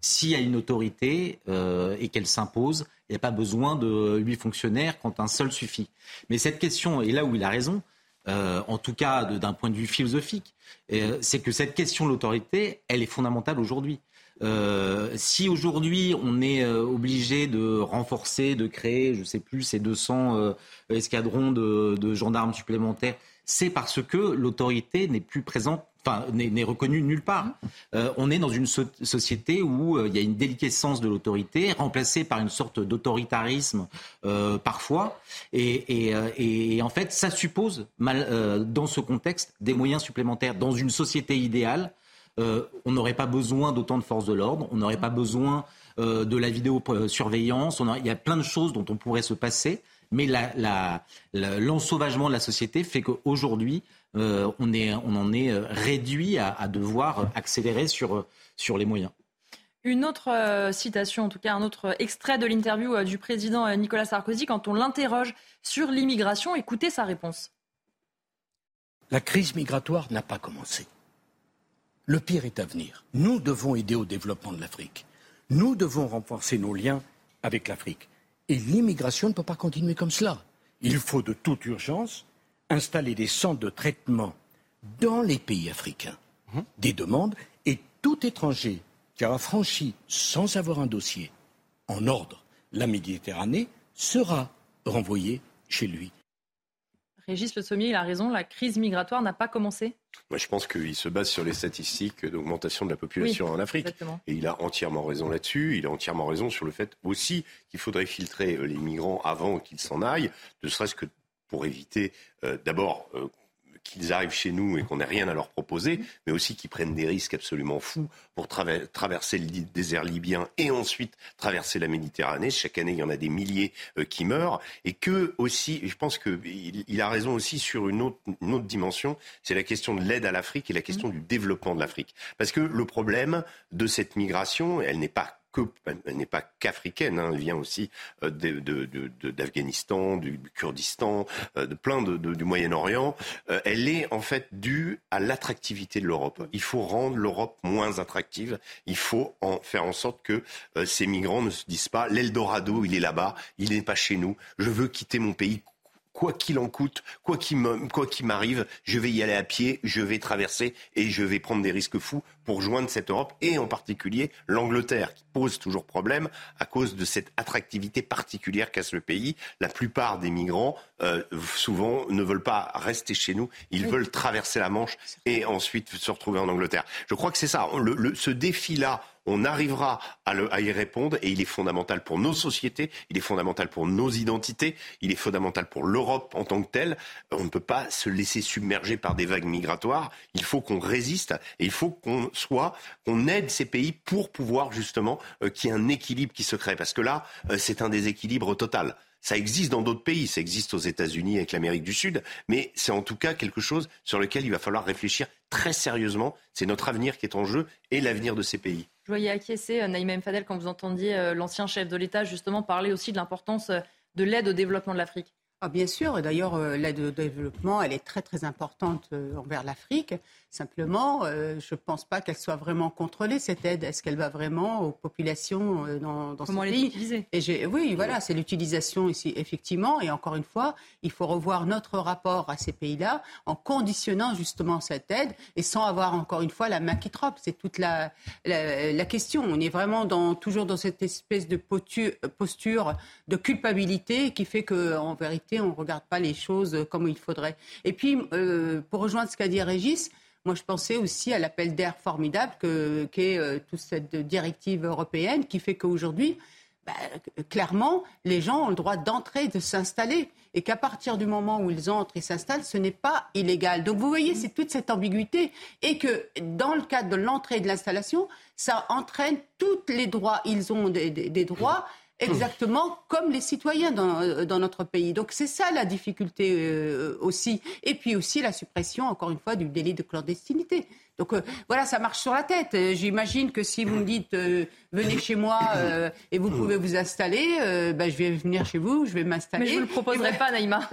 s'il y a une autorité euh, et qu'elle s'impose, il n'y a pas besoin de huit fonctionnaires quand un seul suffit. Mais cette question, et là où il a raison, en tout cas d'un point de vue philosophique, c'est que cette question de l'autorité, elle est fondamentale aujourd'hui. Euh, si aujourd'hui on est euh, obligé de renforcer, de créer, je ne sais plus, ces 200 euh, escadrons de, gendarmes supplémentaires, c'est parce que l'autorité n'est plus présente enfin, n'est reconnue nulle part. on est dans une société où il y a une déliquescence de l'autorité, remplacée par une sorte d'autoritarisme parfois. Et, en fait, ça suppose, dans ce contexte, des moyens supplémentaires. Dans une société idéale, euh, on n'aurait pas besoin d'autant de forces de l'ordre, on n'aurait pas besoin euh, de la vidéosurveillance, il y a plein de choses dont on pourrait se passer, mais l'ensauvagement de la société fait qu'aujourd'hui, euh, on, en est réduit à, devoir accélérer sur, les moyens. Une autre citation, en tout cas un autre extrait de l'interview du président Nicolas Sarkozy quand on l'interroge sur l'immigration. Écoutez sa réponse. La crise migratoire n'a pas commencé. Le pire est à venir. Nous devons aider au développement de l'Afrique. Nous devons renforcer nos liens avec l'Afrique. Et l'immigration ne peut pas continuer comme cela. Il faut de toute urgence installer des centres de traitement dans les pays africains mhm. des demandes et tout étranger qui a franchi sans avoir un dossier en ordre la Méditerranée sera renvoyé chez lui. Régis Le Sommier, il a raison, la crise migratoire n'a pas commencé Moi, je pense qu'il se base sur les statistiques d'augmentation de la population en Afrique. Et il a entièrement raison là-dessus. Il a entièrement raison sur le fait aussi qu'il faudrait filtrer euh, les migrants avant qu'ils s'en aillent, ne serait-ce que pour éviter euh, d'abord euh, qu'ils arrivent chez nous et qu'on n'ait rien à leur proposer, mais aussi qu'ils prennent des risques absolument fous pour traverser le désert libyen et ensuite traverser la Méditerranée. Chaque année, il y en a des milliers euh, qui meurent. Et que aussi, je pense qu'il il a raison aussi sur une autre, une autre dimension, c'est la question de l'aide à l'Afrique et la question du développement de l'Afrique. Parce que le problème de cette migration, elle n'est pas elle n'est pas qu'africaine, hein, elle vient aussi euh, d'Afghanistan, du Kurdistan, euh, de plein du Moyen-Orient. Euh, elle est en fait due à l'attractivité de l'Europe. Il faut rendre l'Europe moins attractive. Il faut en faire en sorte que ces migrants ne se disent pas l'Eldorado, il est là-bas, il n'est pas chez nous. Je veux quitter mon pays quoi qu'il en coûte, quoi qu'il m'arrive, je vais y aller à pied, je vais traverser et je vais prendre des risques fous pour joindre cette Europe et en particulier l'Angleterre qui pose toujours problème à cause de cette attractivité particulière qu'a ce pays. La plupart des migrants, euh, souvent, ne veulent pas rester chez nous, ils veulent traverser la Manche et ensuite se retrouver en Angleterre. Je crois que c'est ça. ce défi-là on arrivera à, y répondre et il est fondamental pour nos sociétés, il est fondamental pour nos identités, il est fondamental pour l'Europe en tant que telle. On ne peut pas se laisser submerger par des vagues migratoires. Il faut qu'on résiste et il faut qu'on soit, qu'on aide ces pays pour pouvoir justement euh, qu'il y ait un équilibre qui se crée. Parce que là, euh, c'est un déséquilibre total. Ça existe dans d'autres pays, ça existe aux États-Unis avec l'Amérique du Sud, mais c'est en tout cas quelque chose sur lequel il va falloir réfléchir très sérieusement. C'est notre avenir qui est en jeu et l'avenir de ces pays. Je voyais acquiescer, euh, Naïm Fadel, quand vous entendiez euh, l'ancien chef de l'État justement parler aussi de l'importance euh, de l'aide au développement de l'Afrique. Ah, bien sûr, d'ailleurs, euh, l'aide au développement, elle est très très importante euh, envers l'Afrique. Simplement, euh, je ne pense pas qu'elle soit vraiment contrôlée, cette aide. Est-ce qu'elle va vraiment aux populations dans, dans Comment ce pays et Oui, voilà, c'est l'utilisation ici, effectivement. Et encore une fois, il faut revoir notre rapport à ces pays-là en conditionnant justement cette aide et sans avoir encore une fois la main qui trompe. C'est toute la, la, question. On est vraiment dans, toujours dans cette espèce de posture de culpabilité qui fait qu'en vérité, on ne regarde pas les choses comme il faudrait. Et puis, euh, pour rejoindre ce qu'a dit Régis, moi, je pensais aussi à l'appel d'air formidable qu'est euh, toute cette directive européenne qui fait qu'aujourd'hui, bah, clairement, les gens ont le droit d'entrer, de s'installer. Et qu'à partir du moment où ils entrent et s'installent, ce n'est pas illégal. Donc vous voyez, c'est toute cette ambiguïté. Et que dans le cadre de l'entrée et de l'installation, ça entraîne tous les droits. Ils ont des droits exactement comme les citoyens dans, euh, dans notre pays. Donc c'est ça la difficulté euh, aussi. Et puis aussi la suppression, encore une fois, du délit de clandestinité. Donc euh, voilà, ça marche sur la tête. J'imagine que si vous me dites venez chez moi et vous pouvez vous installer, ben, je vais venir chez vous, je vais m'installer. Mais je ne le proposerai pas, Naïma.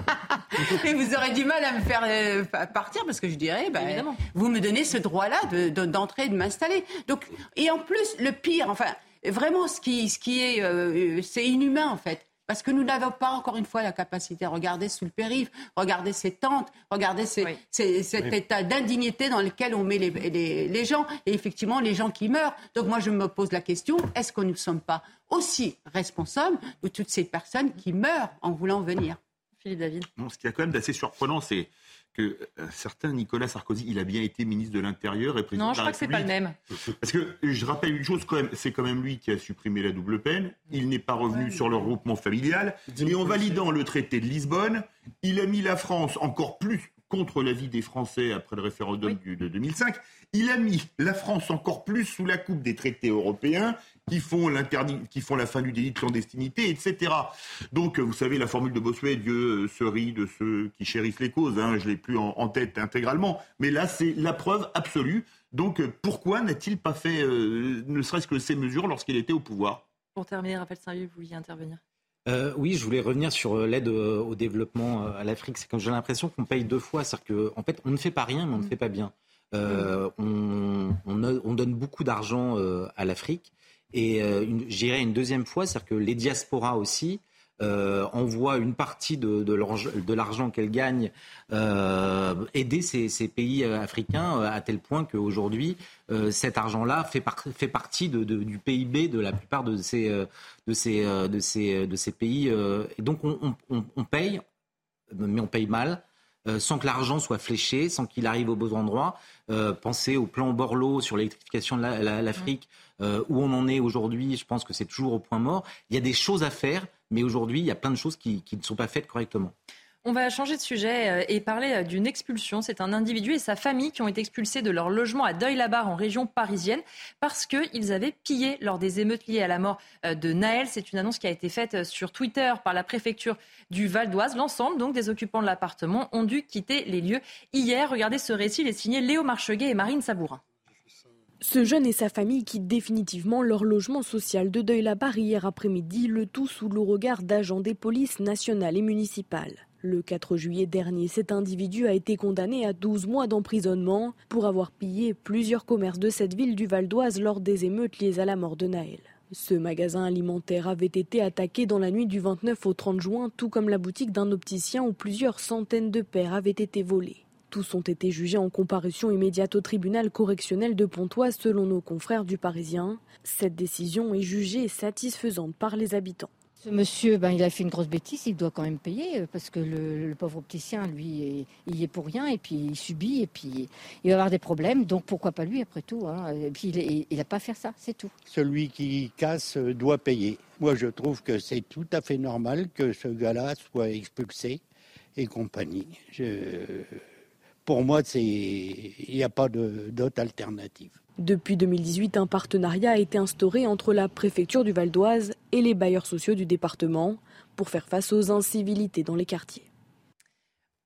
et vous aurez du mal à me faire partir parce que je dirais, ben, vous me donnez ce droit-là d'entrer de, et de m'installer. Donc et en plus, le pire, enfin vraiment, ce qui, ce qui est, euh, c'est inhumain en fait. Parce que nous n'avons pas, encore une fois, la capacité de regarder sous le périph', regarder ces tentes, regarder cet état d'indignité dans lequel on met les, les, gens, et effectivement les gens qui meurent. Donc moi, je me pose la question, est-ce que nous ne sommes pas aussi responsables de toutes ces personnes qui meurent en voulant venir? Philippe David. ce qui est quand même d'assez surprenant, c'est que un euh, certain Nicolas Sarkozy, il a bien été ministre de l'Intérieur et président non, de la Non, je crois que c'est pas le même. Parce que je rappelle une chose quand même, c'est quand même lui qui a supprimé la double peine. Il n'est pas revenu sur le regroupement familial. Et en validant le traité de Lisbonne, il a mis la France encore plus contre l'avis des Français après le référendum de 2005. Il a mis la France encore plus sous la coupe des traités européens qui font, qui font la fin du délit de clandestinité, etc. Donc, vous savez, la formule de Bossuet, Dieu se rit de ceux qui chérissent les causes, hein, je ne l'ai plus en, tête intégralement, mais là, c'est la preuve absolue. Donc, pourquoi n'a-t-il pas fait, euh, ne serait-ce que ces mesures lorsqu'il était au pouvoir? Pour terminer, Raphaël Saint-Yves, vous vouliez intervenir? Euh, oui, je voulais revenir sur euh, l'aide au développement à l'Afrique. C'est comme j'ai l'impression qu'on paye deux fois. C'est-à-dire qu'en fait, on ne fait pas rien, mais on ne mm. fait pas bien. on, on, donne beaucoup d'argent à l'Afrique, et euh, j'irai une deuxième fois, c'est-à-dire que les diasporas aussi euh, envoient une partie de, l'argent qu'elles gagnent euh, aider ces, pays africains à tel point qu'aujourd'hui, euh, cet argent-là fait, partie du PIB de la plupart de ces, pays. et donc on, on, on, paye, mais on paye mal. Sans que l'argent soit fléché, sans qu'il arrive au bon endroit. pensez au plan Borloo sur l'électrification de l'Afrique. Euh, où on en est aujourd'hui, je pense que c'est toujours au point mort. Il y a des choses à faire, mais aujourd'hui, il y a plein de choses qui, ne sont pas faites correctement. On va changer de sujet euh, et parler euh, d'une expulsion. C'est un individu et sa famille qui ont été expulsés de leur logement à Deuil-la-Barre en région parisienne parce qu'ils avaient pillé lors des émeutes liées à la mort de Naël. C'est une annonce qui a été faite sur Twitter par la préfecture du Val d'Oise. L'ensemble des occupants de l'appartement ont dû quitter les lieux hier. Regardez ce récit, il est signé Léo Marcheguet et Marine Sabourin. Ce jeune et sa famille quittent définitivement leur logement social de Deuil-la-Barre hier après-midi, le tout sous le regard d'agents des polices nationales et municipales. Le 4 juillet dernier, cet individu a été condamné à 12 mois d'emprisonnement pour avoir pillé plusieurs commerces de cette ville du Val d'Oise lors des émeutes liées à la mort de Naël. Ce magasin alimentaire avait été attaqué dans la nuit du 29 au 30 juin, tout comme la boutique d'un opticien où plusieurs centaines de paires avaient été volées. Tous ont été jugés en comparution immédiate au tribunal correctionnel de Pontoise selon nos confrères du Parisien. Cette décision est jugée satisfaisante par les habitants. Ce monsieur, ben, il a fait une grosse bêtise, il doit quand même payer euh, parce que le, pauvre opticien, lui, il est pour rien et puis il subit et puis il va avoir des problèmes. Donc pourquoi pas lui après tout hein. Et puis il n'a pas à faire ça, c'est tout. Celui qui casse doit payer. Moi, je trouve que c'est tout à fait normal que ce gars-là soit expulsé et compagnie. Pour moi, il n'y a pas d'autre alternative. Depuis 2018, un partenariat a été instauré entre la préfecture du Val d'Oise et les bailleurs sociaux du département pour faire face aux incivilités dans les quartiers.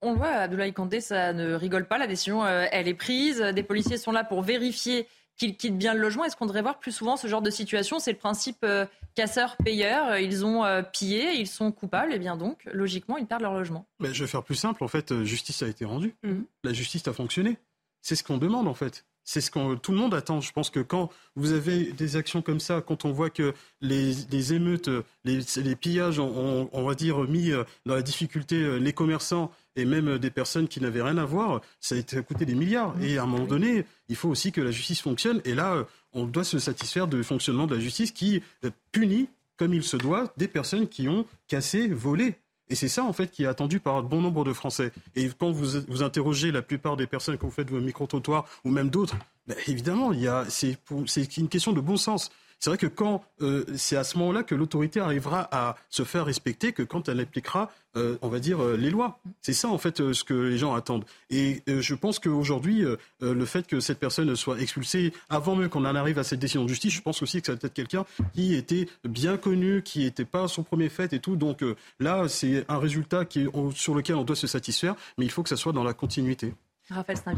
On le voit, Abdoulaye Kandé, ça ne rigole pas, la décision, euh, elle est prise. Des policiers sont là pour vérifier qu'ils quittent bien le logement. Est-ce qu'on devrait voir plus souvent ce genre de situation? C'est le principe euh, casseur-payeur. Ils ont euh, pillé, ils sont coupables, et bien donc, logiquement, ils perdent leur logement. Mais je vais faire plus simple. En fait, justice a été rendue. Mhm. La justice a fonctionné. C'est ce qu'on demande, en fait. C'est ce que tout le monde attend. Je pense que quand vous avez des actions comme ça, quand on voit que les, émeutes, les, pillages ont, on va dire, mis euh, dans la difficulté euh, les commerçants et même des personnes qui n'avaient rien à voir, ça a coûté des milliards. Et à un moment donné, il faut aussi que la justice fonctionne. Et là, euh, on doit se satisfaire du fonctionnement de la justice qui punit, comme il se doit, des personnes qui ont cassé, volé. Et c'est ça, en fait, qui est attendu par bon nombre de Français. Et quand vous, vous interrogez la plupart des personnes, quand vous faites vos micro-trottoirs ou même d'autres, ben, évidemment, c'est une question de bon sens. C'est vrai que quand euh, c'est à ce moment-là que l'autorité arrivera à se faire respecter, que quand elle appliquera, euh, on va dire, euh, les lois. C'est ça, en fait, ce que les gens attendent. Et je pense qu'aujourd'hui, le fait que cette personne soit expulsée avant même qu'on en arrive à cette décision de justice, je pense aussi que c'est peut-être quelqu'un qui était bien connu, qui n'était pas son premier fait et tout. Donc là, c'est un résultat qui, sur lequel on doit se satisfaire, mais il faut que ça soit dans la continuité.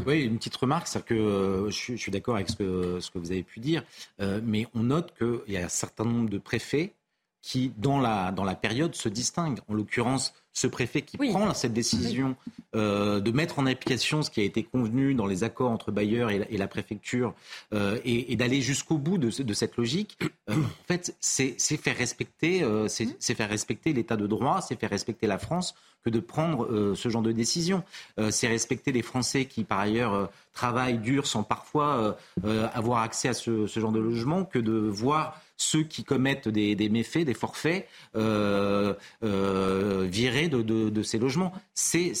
Oui, une petite remarque, c'est que euh, je, suis d'accord avec ce que, ce que vous avez pu dire, euh, mais on note qu'il y a un certain nombre de préfets qui, dans la, dans la période, se distinguent. En l'occurrence, ce préfet qui prend cette décision euh, de mettre en application ce qui a été convenu dans les accords entre Bayer et la, préfecture euh, et, d'aller jusqu'au bout de, cette logique, euh, en fait, c'est faire respecter, c'est faire respecter l'état de droit, c'est faire respecter la France que de prendre ce genre de décision. c'est respecter les Français qui, par ailleurs, travaillent dur sans parfois avoir accès à ce, ce genre de logement que de voir ceux qui commettent des, méfaits, des forfaits, euh, euh virés de, ces logements. C'est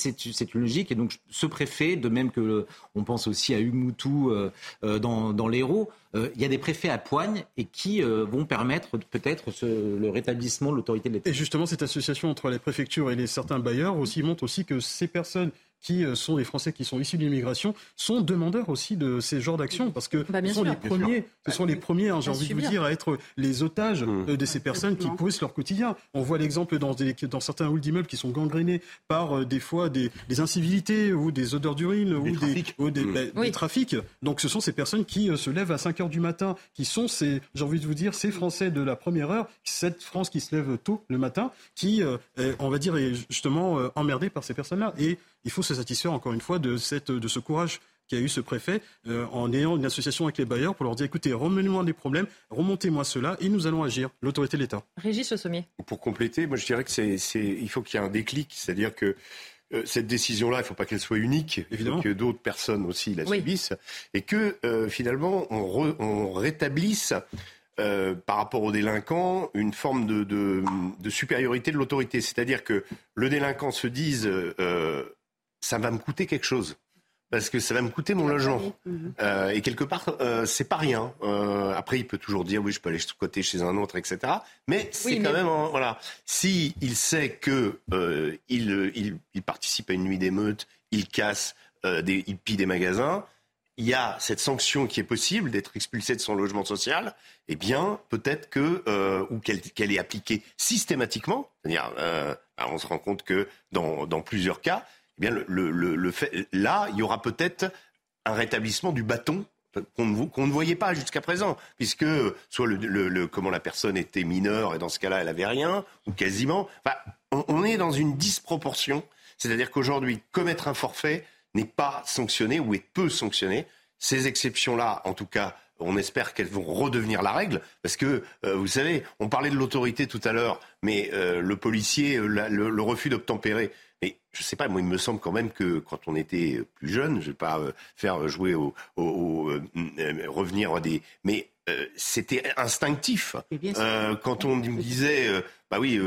une logique. Et donc, ce préfet, de même que on pense aussi à Hugues euh, euh, dans, dans l'Hérault, il y a des préfets à poigne et qui vont permettre peut-être le rétablissement de l'autorité de l'État. Et justement, cette association entre les préfectures et les certains bailleurs aussi montre aussi que ces personnes qui euh, sont des Français qui sont issus de l'immigration, sont demandeurs aussi de ces genres d'actions parce que bah, ce, sont les premiers, ce sont les premiers, hein, j'ai envie de vous dire, à être les otages mmh. euh, de ces personnes qui poussent leur quotidien. On voit l'exemple dans, dans certains halls d'immeubles qui sont gangrénés par euh, des fois des, incivilités ou des odeurs d'urine ou, des, mmh. bah, des, trafics. Donc ce sont ces personnes qui se lèvent à 5 heures du matin, qui sont ces, j'ai envie de vous dire, ces Français de la première heure, cette France qui se lève tôt le matin, qui, on va dire, est justement emmerdée par ces personnes-là. Et il faut se satisfaire encore une fois de, cette, de ce courage qu'a eu ce préfet euh, en ayant une association avec les bailleurs pour leur dire écoutez, remenez-moi des problèmes, remontez-moi cela et nous allons agir, l'autorité de l'État. Régis Le Sommier. Pour compléter, moi je dirais que c'est, il faut qu'il y ait un déclic, c'est-à-dire que euh, cette décision-là, il ne faut pas qu'elle soit unique, faut que d'autres personnes aussi la subissent, et que euh, finalement on, on rétablisse par rapport aux délinquants une forme de, de, de supériorité de l'autorité. C'est-à-dire que le délinquant se dise ça va me coûter quelque chose parce que ça va me coûter mon logement. Mhm. Euh, et quelque part, euh, c'est pas rien. Euh, après, il peut toujours dire oui, je peux aller côté chez un autre, etc. Mais c'est quand même voilà. Si il sait que euh, il, il, il, participe à une nuit d'émeute, il casse, des, il pille des magasins. Il y a cette sanction qui est possible d'être expulsé de son logement social. Eh bien, peut-être que ou qu'elle est appliquée systématiquement. C'est-à-dire, on se rend compte que dans, dans plusieurs cas, eh bien, le, fait, là, il y aura peut-être un rétablissement du bâton qu'on ne, voyait pas jusqu'à présent, puisque soit comment la personne était mineure et dans ce cas-là elle avait rien ou quasiment. On, est dans une disproportion, c'est-à-dire qu'aujourd'hui commettre un forfait n'est pas sanctionné ou est peu sanctionné. Ces exceptions-là, en tout cas, on espère qu'elles vont redevenir la règle, parce que euh, vous savez, on parlait de l'autorité tout à l'heure, mais euh, le policier, le, le refus d'obtempérer, mais je sais pas, moi, il me semble quand même que quand on était plus jeune, je vais pas euh, faire jouer au, euh, revenir à des, mais euh, c'était instinctif. quand on me disait, bah oui,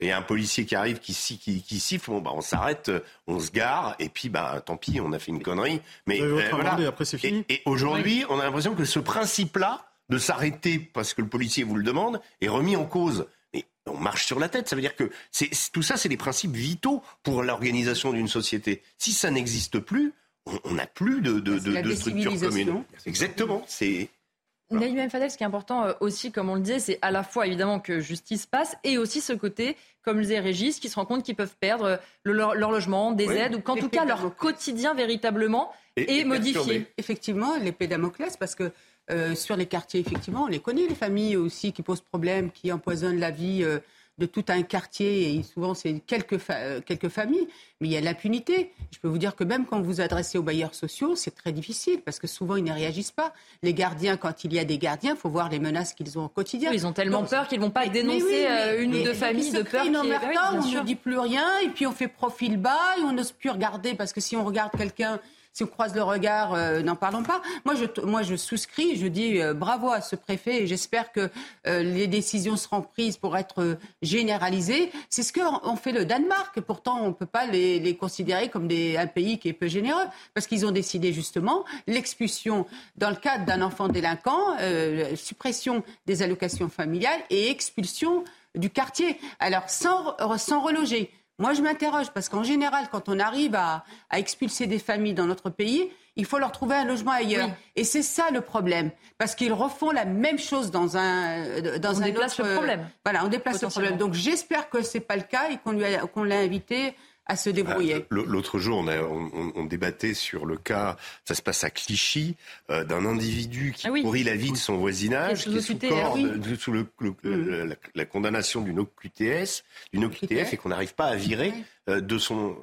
il y a un policier qui arrive, qui, qui, qui siffle, bon, bah, on s'arrête, on se gare, et puis bah tant pis, on a fait une connerie. Mais voilà. après c'est fini. Et, aujourd'hui, on a l'impression que ce principe-là de s'arrêter parce que le policier vous le demande est remis en cause on marche sur la tête. Ça veut dire que tout ça, c'est des principes vitaux pour l'organisation d'une société. Si ça n'existe plus, on n'a plus de, de, de, structure commune. Exactement. C'est Naïm Fadel, ce qui est important euh, aussi, comme on le disait, c'est à la fois évidemment que justice passe et aussi ce côté, comme le disait Régis, qui se rend compte qu'ils peuvent perdre leur, logement, des aides, ou qu'en tout cas leur quotidien véritablement est modifié. Effectivement, l'épée Damoclès, parce que euh, sur les quartiers, effectivement, on les connaît, les familles aussi qui posent problème, qui empoisonnent la vie de tout un quartier, et souvent c'est quelques, euh, quelques familles, mais il y a l'impunité. Je peux vous dire que même quand vous vous adressez aux bailleurs sociaux, c'est très difficile, parce que souvent ils ne réagissent pas. Les gardiens, quand il y a des gardiens, il faut voir les menaces qu'ils ont au quotidien. ils ont tellement peur qu'ils ne vont pas dénoncer euh, une ou deux familles de peur. Qui... on ne dit plus rien, et puis on fait profil bas, et on n'ose plus regarder, parce que si on regarde quelqu'un si on croise le regard, euh, n'en parlons pas. Moi, je, moi, je souscris, je dis euh, bravo à ce préfet et j'espère que euh, les décisions seront prises pour être généralisées. C'est ce qu'ont fait le Danemark. Pourtant, on ne peut pas les, considérer comme des, un pays qui est peu généreux parce qu'ils ont décidé justement l'expulsion dans le cadre d'un enfant délinquant, suppression des allocations familiales et expulsion du quartier. Alors, sans, sans reloger. Moi, je m'interroge parce qu'en général, quand on arrive à, expulser des familles dans notre pays, il faut leur trouver un logement ailleurs. Et c'est ça le problème, parce qu'ils refont la même chose dans un dans on un déplace le problème. Voilà, on déplace le problème. Donc j'espère que c'est pas le cas et qu'on qu'on l'a invité à se débrouiller. Bah, l'autre jour, on, débattait sur le cas, ça se passe à Clichy, euh, d'un individu qui ah pourrit la vie de son voisinage, qui est sous, corps, sous le, mm. la, condamnation d'une OQTS, d'une OQTF, et qu'on n'arrive pas à virer euh, de son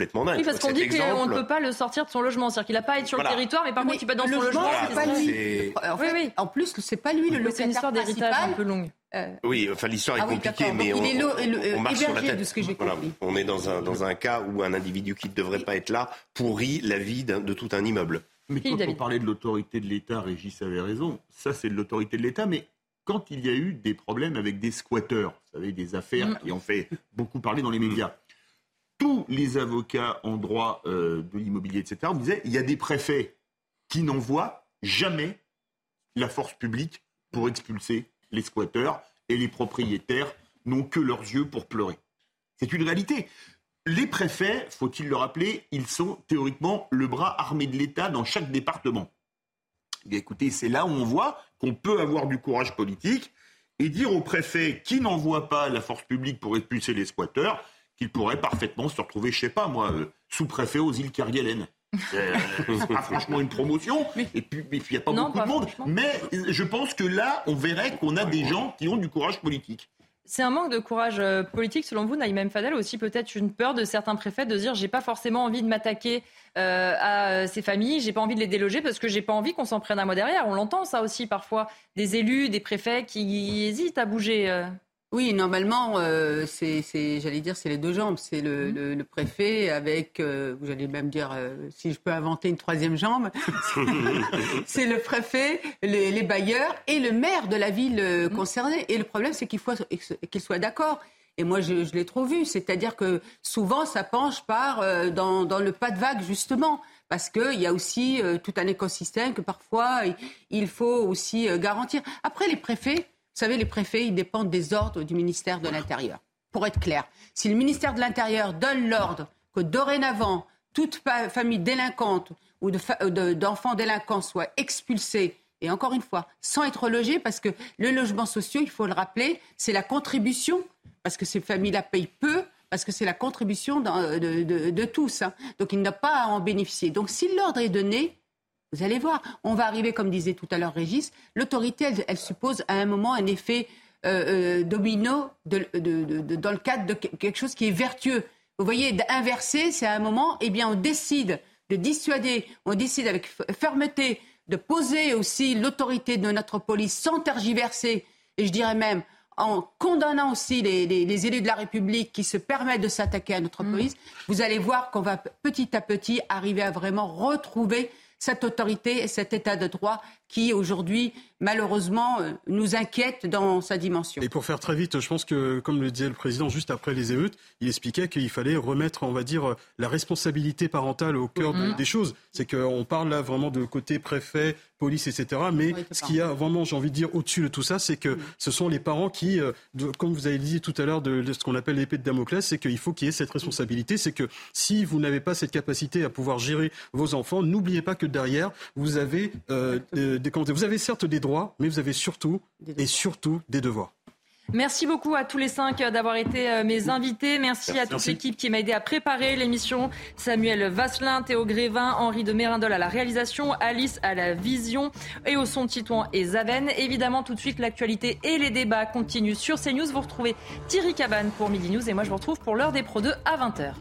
complètement dingue. Oui, parce qu'on dit qu'on ne peut pas le sortir de son logement. C'est-à-dire qu'il n'a pas à être sur le territoire, mais par contre, il peut être dans son logement. Pas lui. En, fait, oui, en plus, c'est pas lui le locataire C'est une histoire d'héritage un peu longue. Euh, oui, enfin l'histoire est ah compliquée, mais on, on, marche sur la tête. De ce que voilà, on est dans un, dans un cas où un individu qui ne devrait pas être là pourrit la vie de tout un immeuble. Mais quand on parlait de l'autorité de l'État, Régis avait raison. Ça, c'est de l'autorité de l'État, mais quand il y a eu des problèmes avec des squatteurs, vous savez, des affaires mm. qui ont fait beaucoup parler dans les médias, tous les avocats en droit euh, de l'immobilier, etc., on il y a des préfets qui n'envoient jamais la force publique pour expulser les squatteurs et les propriétaires n'ont que leurs yeux pour pleurer. C'est une réalité. Les préfets, faut-il le rappeler, ils sont théoriquement le bras armé de l'État dans chaque département. Et écoutez, c'est là où on voit qu'on peut avoir du courage politique et dire aux préfets qui n'envoient pas la force publique pour expulser les squatteurs qu'ils pourraient parfaitement se retrouver, je sais pas moi, euh, sous-préfet aux îles Kerguelen. Euh, c'est pas franchement une promotion, et puis il n'y a pas beaucoup de monde. Mais je pense que là, on verrait qu'on a des gens qui ont du courage politique. C'est un manque de courage euh, politique, selon vous, Naïm Fadel, aussi peut-être une peur de certains préfets de dire j'ai pas forcément envie de m'attaquer euh, à ces familles, j'ai pas envie de les déloger parce que j'ai pas envie qu'on s'en prenne à moi derrière. On l'entend ça aussi parfois, des élus, des préfets qui hésitent à bouger. Oui, normalement, euh, c'est, j'allais dire, c'est les deux jambes. C'est le, mmh. le, préfet avec, euh, j'allais même dire, euh, si je peux inventer une troisième jambe, c'est le préfet, les, les, bailleurs et le maire de la ville euh, mmh. concernée. Et le problème, c'est qu'il faut qu'ils soient d'accord. Et moi, je, je l'ai trop vu. C'est-à-dire que souvent, ça penche par euh, dans, dans, le pas de vague, justement. Parce qu'il y a aussi tout un écosystème que parfois, il faut aussi garantir. Après, les préfets, vous savez, les préfets, ils dépendent des ordres du ministère de l'Intérieur. Pour être clair, si le ministère de l'Intérieur donne l'ordre que dorénavant, toute famille délinquante ou d'enfants délinquants soit expulsée, et encore une fois, sans être logée, parce que le logement social, il faut le rappeler, c'est la contribution, parce que ces familles-là payent peu, parce que c'est la contribution de, tous. Hein. Donc, il n'a pas à en bénéficier. Donc, si l'ordre est donné, vous allez voir, on va arriver, comme disait tout à l'heure Régis, l'autorité, elle, suppose à un moment un effet euh, euh, domino dans le cadre de quelque chose qui est vertueux. Vous voyez, d'inverser, c'est à un moment, eh bien, on décide de dissuader, on décide avec fermeté de poser aussi l'autorité de notre police sans tergiverser, et je dirais même en condamnant aussi les, élus de la République qui se permettent de s'attaquer à notre mm. police, vous allez voir qu'on va petit à petit arriver à vraiment retrouver cette autorité et cet état de droit qui aujourd'hui, malheureusement, euh, nous inquiète dans sa dimension. Et pour faire très vite, je pense que, comme le disait le président juste après les émeutes, il expliquait qu'il fallait remettre, on va dire, la responsabilité parentale au cœur des choses. C'est qu'on parle là vraiment de côté préfet, police, etc. Mais ce qu'il y a vraiment, j'ai envie de dire, au-dessus de tout ça, c'est que mm. ce sont les parents qui, euh, comme vous avez dit tout à l'heure, de, ce qu'on appelle l'épée de Damoclès, c'est qu'il faut qu'il y ait cette responsabilité. C'est que si vous n'avez pas cette capacité à pouvoir gérer vos enfants, n'oubliez pas que derrière, vous avez, des, vous avez certes des droits, mais vous avez surtout et surtout des devoirs. Merci beaucoup à tous les cinq d'avoir été euh, mes invités. Merci, à toute l'équipe qui m'a aidé à préparer l'émission. Samuel Vasselin, Théo Grévin, Henri de Mérindol à la réalisation, Alice à la vision et au son Titouan et Zaven. Évidemment, tout de suite, l'actualité et les débats continuent sur CNews. Vous retrouvez Thierry Cabane pour Midi News et moi je vous retrouve pour l'heure des Pro 2 à 20h.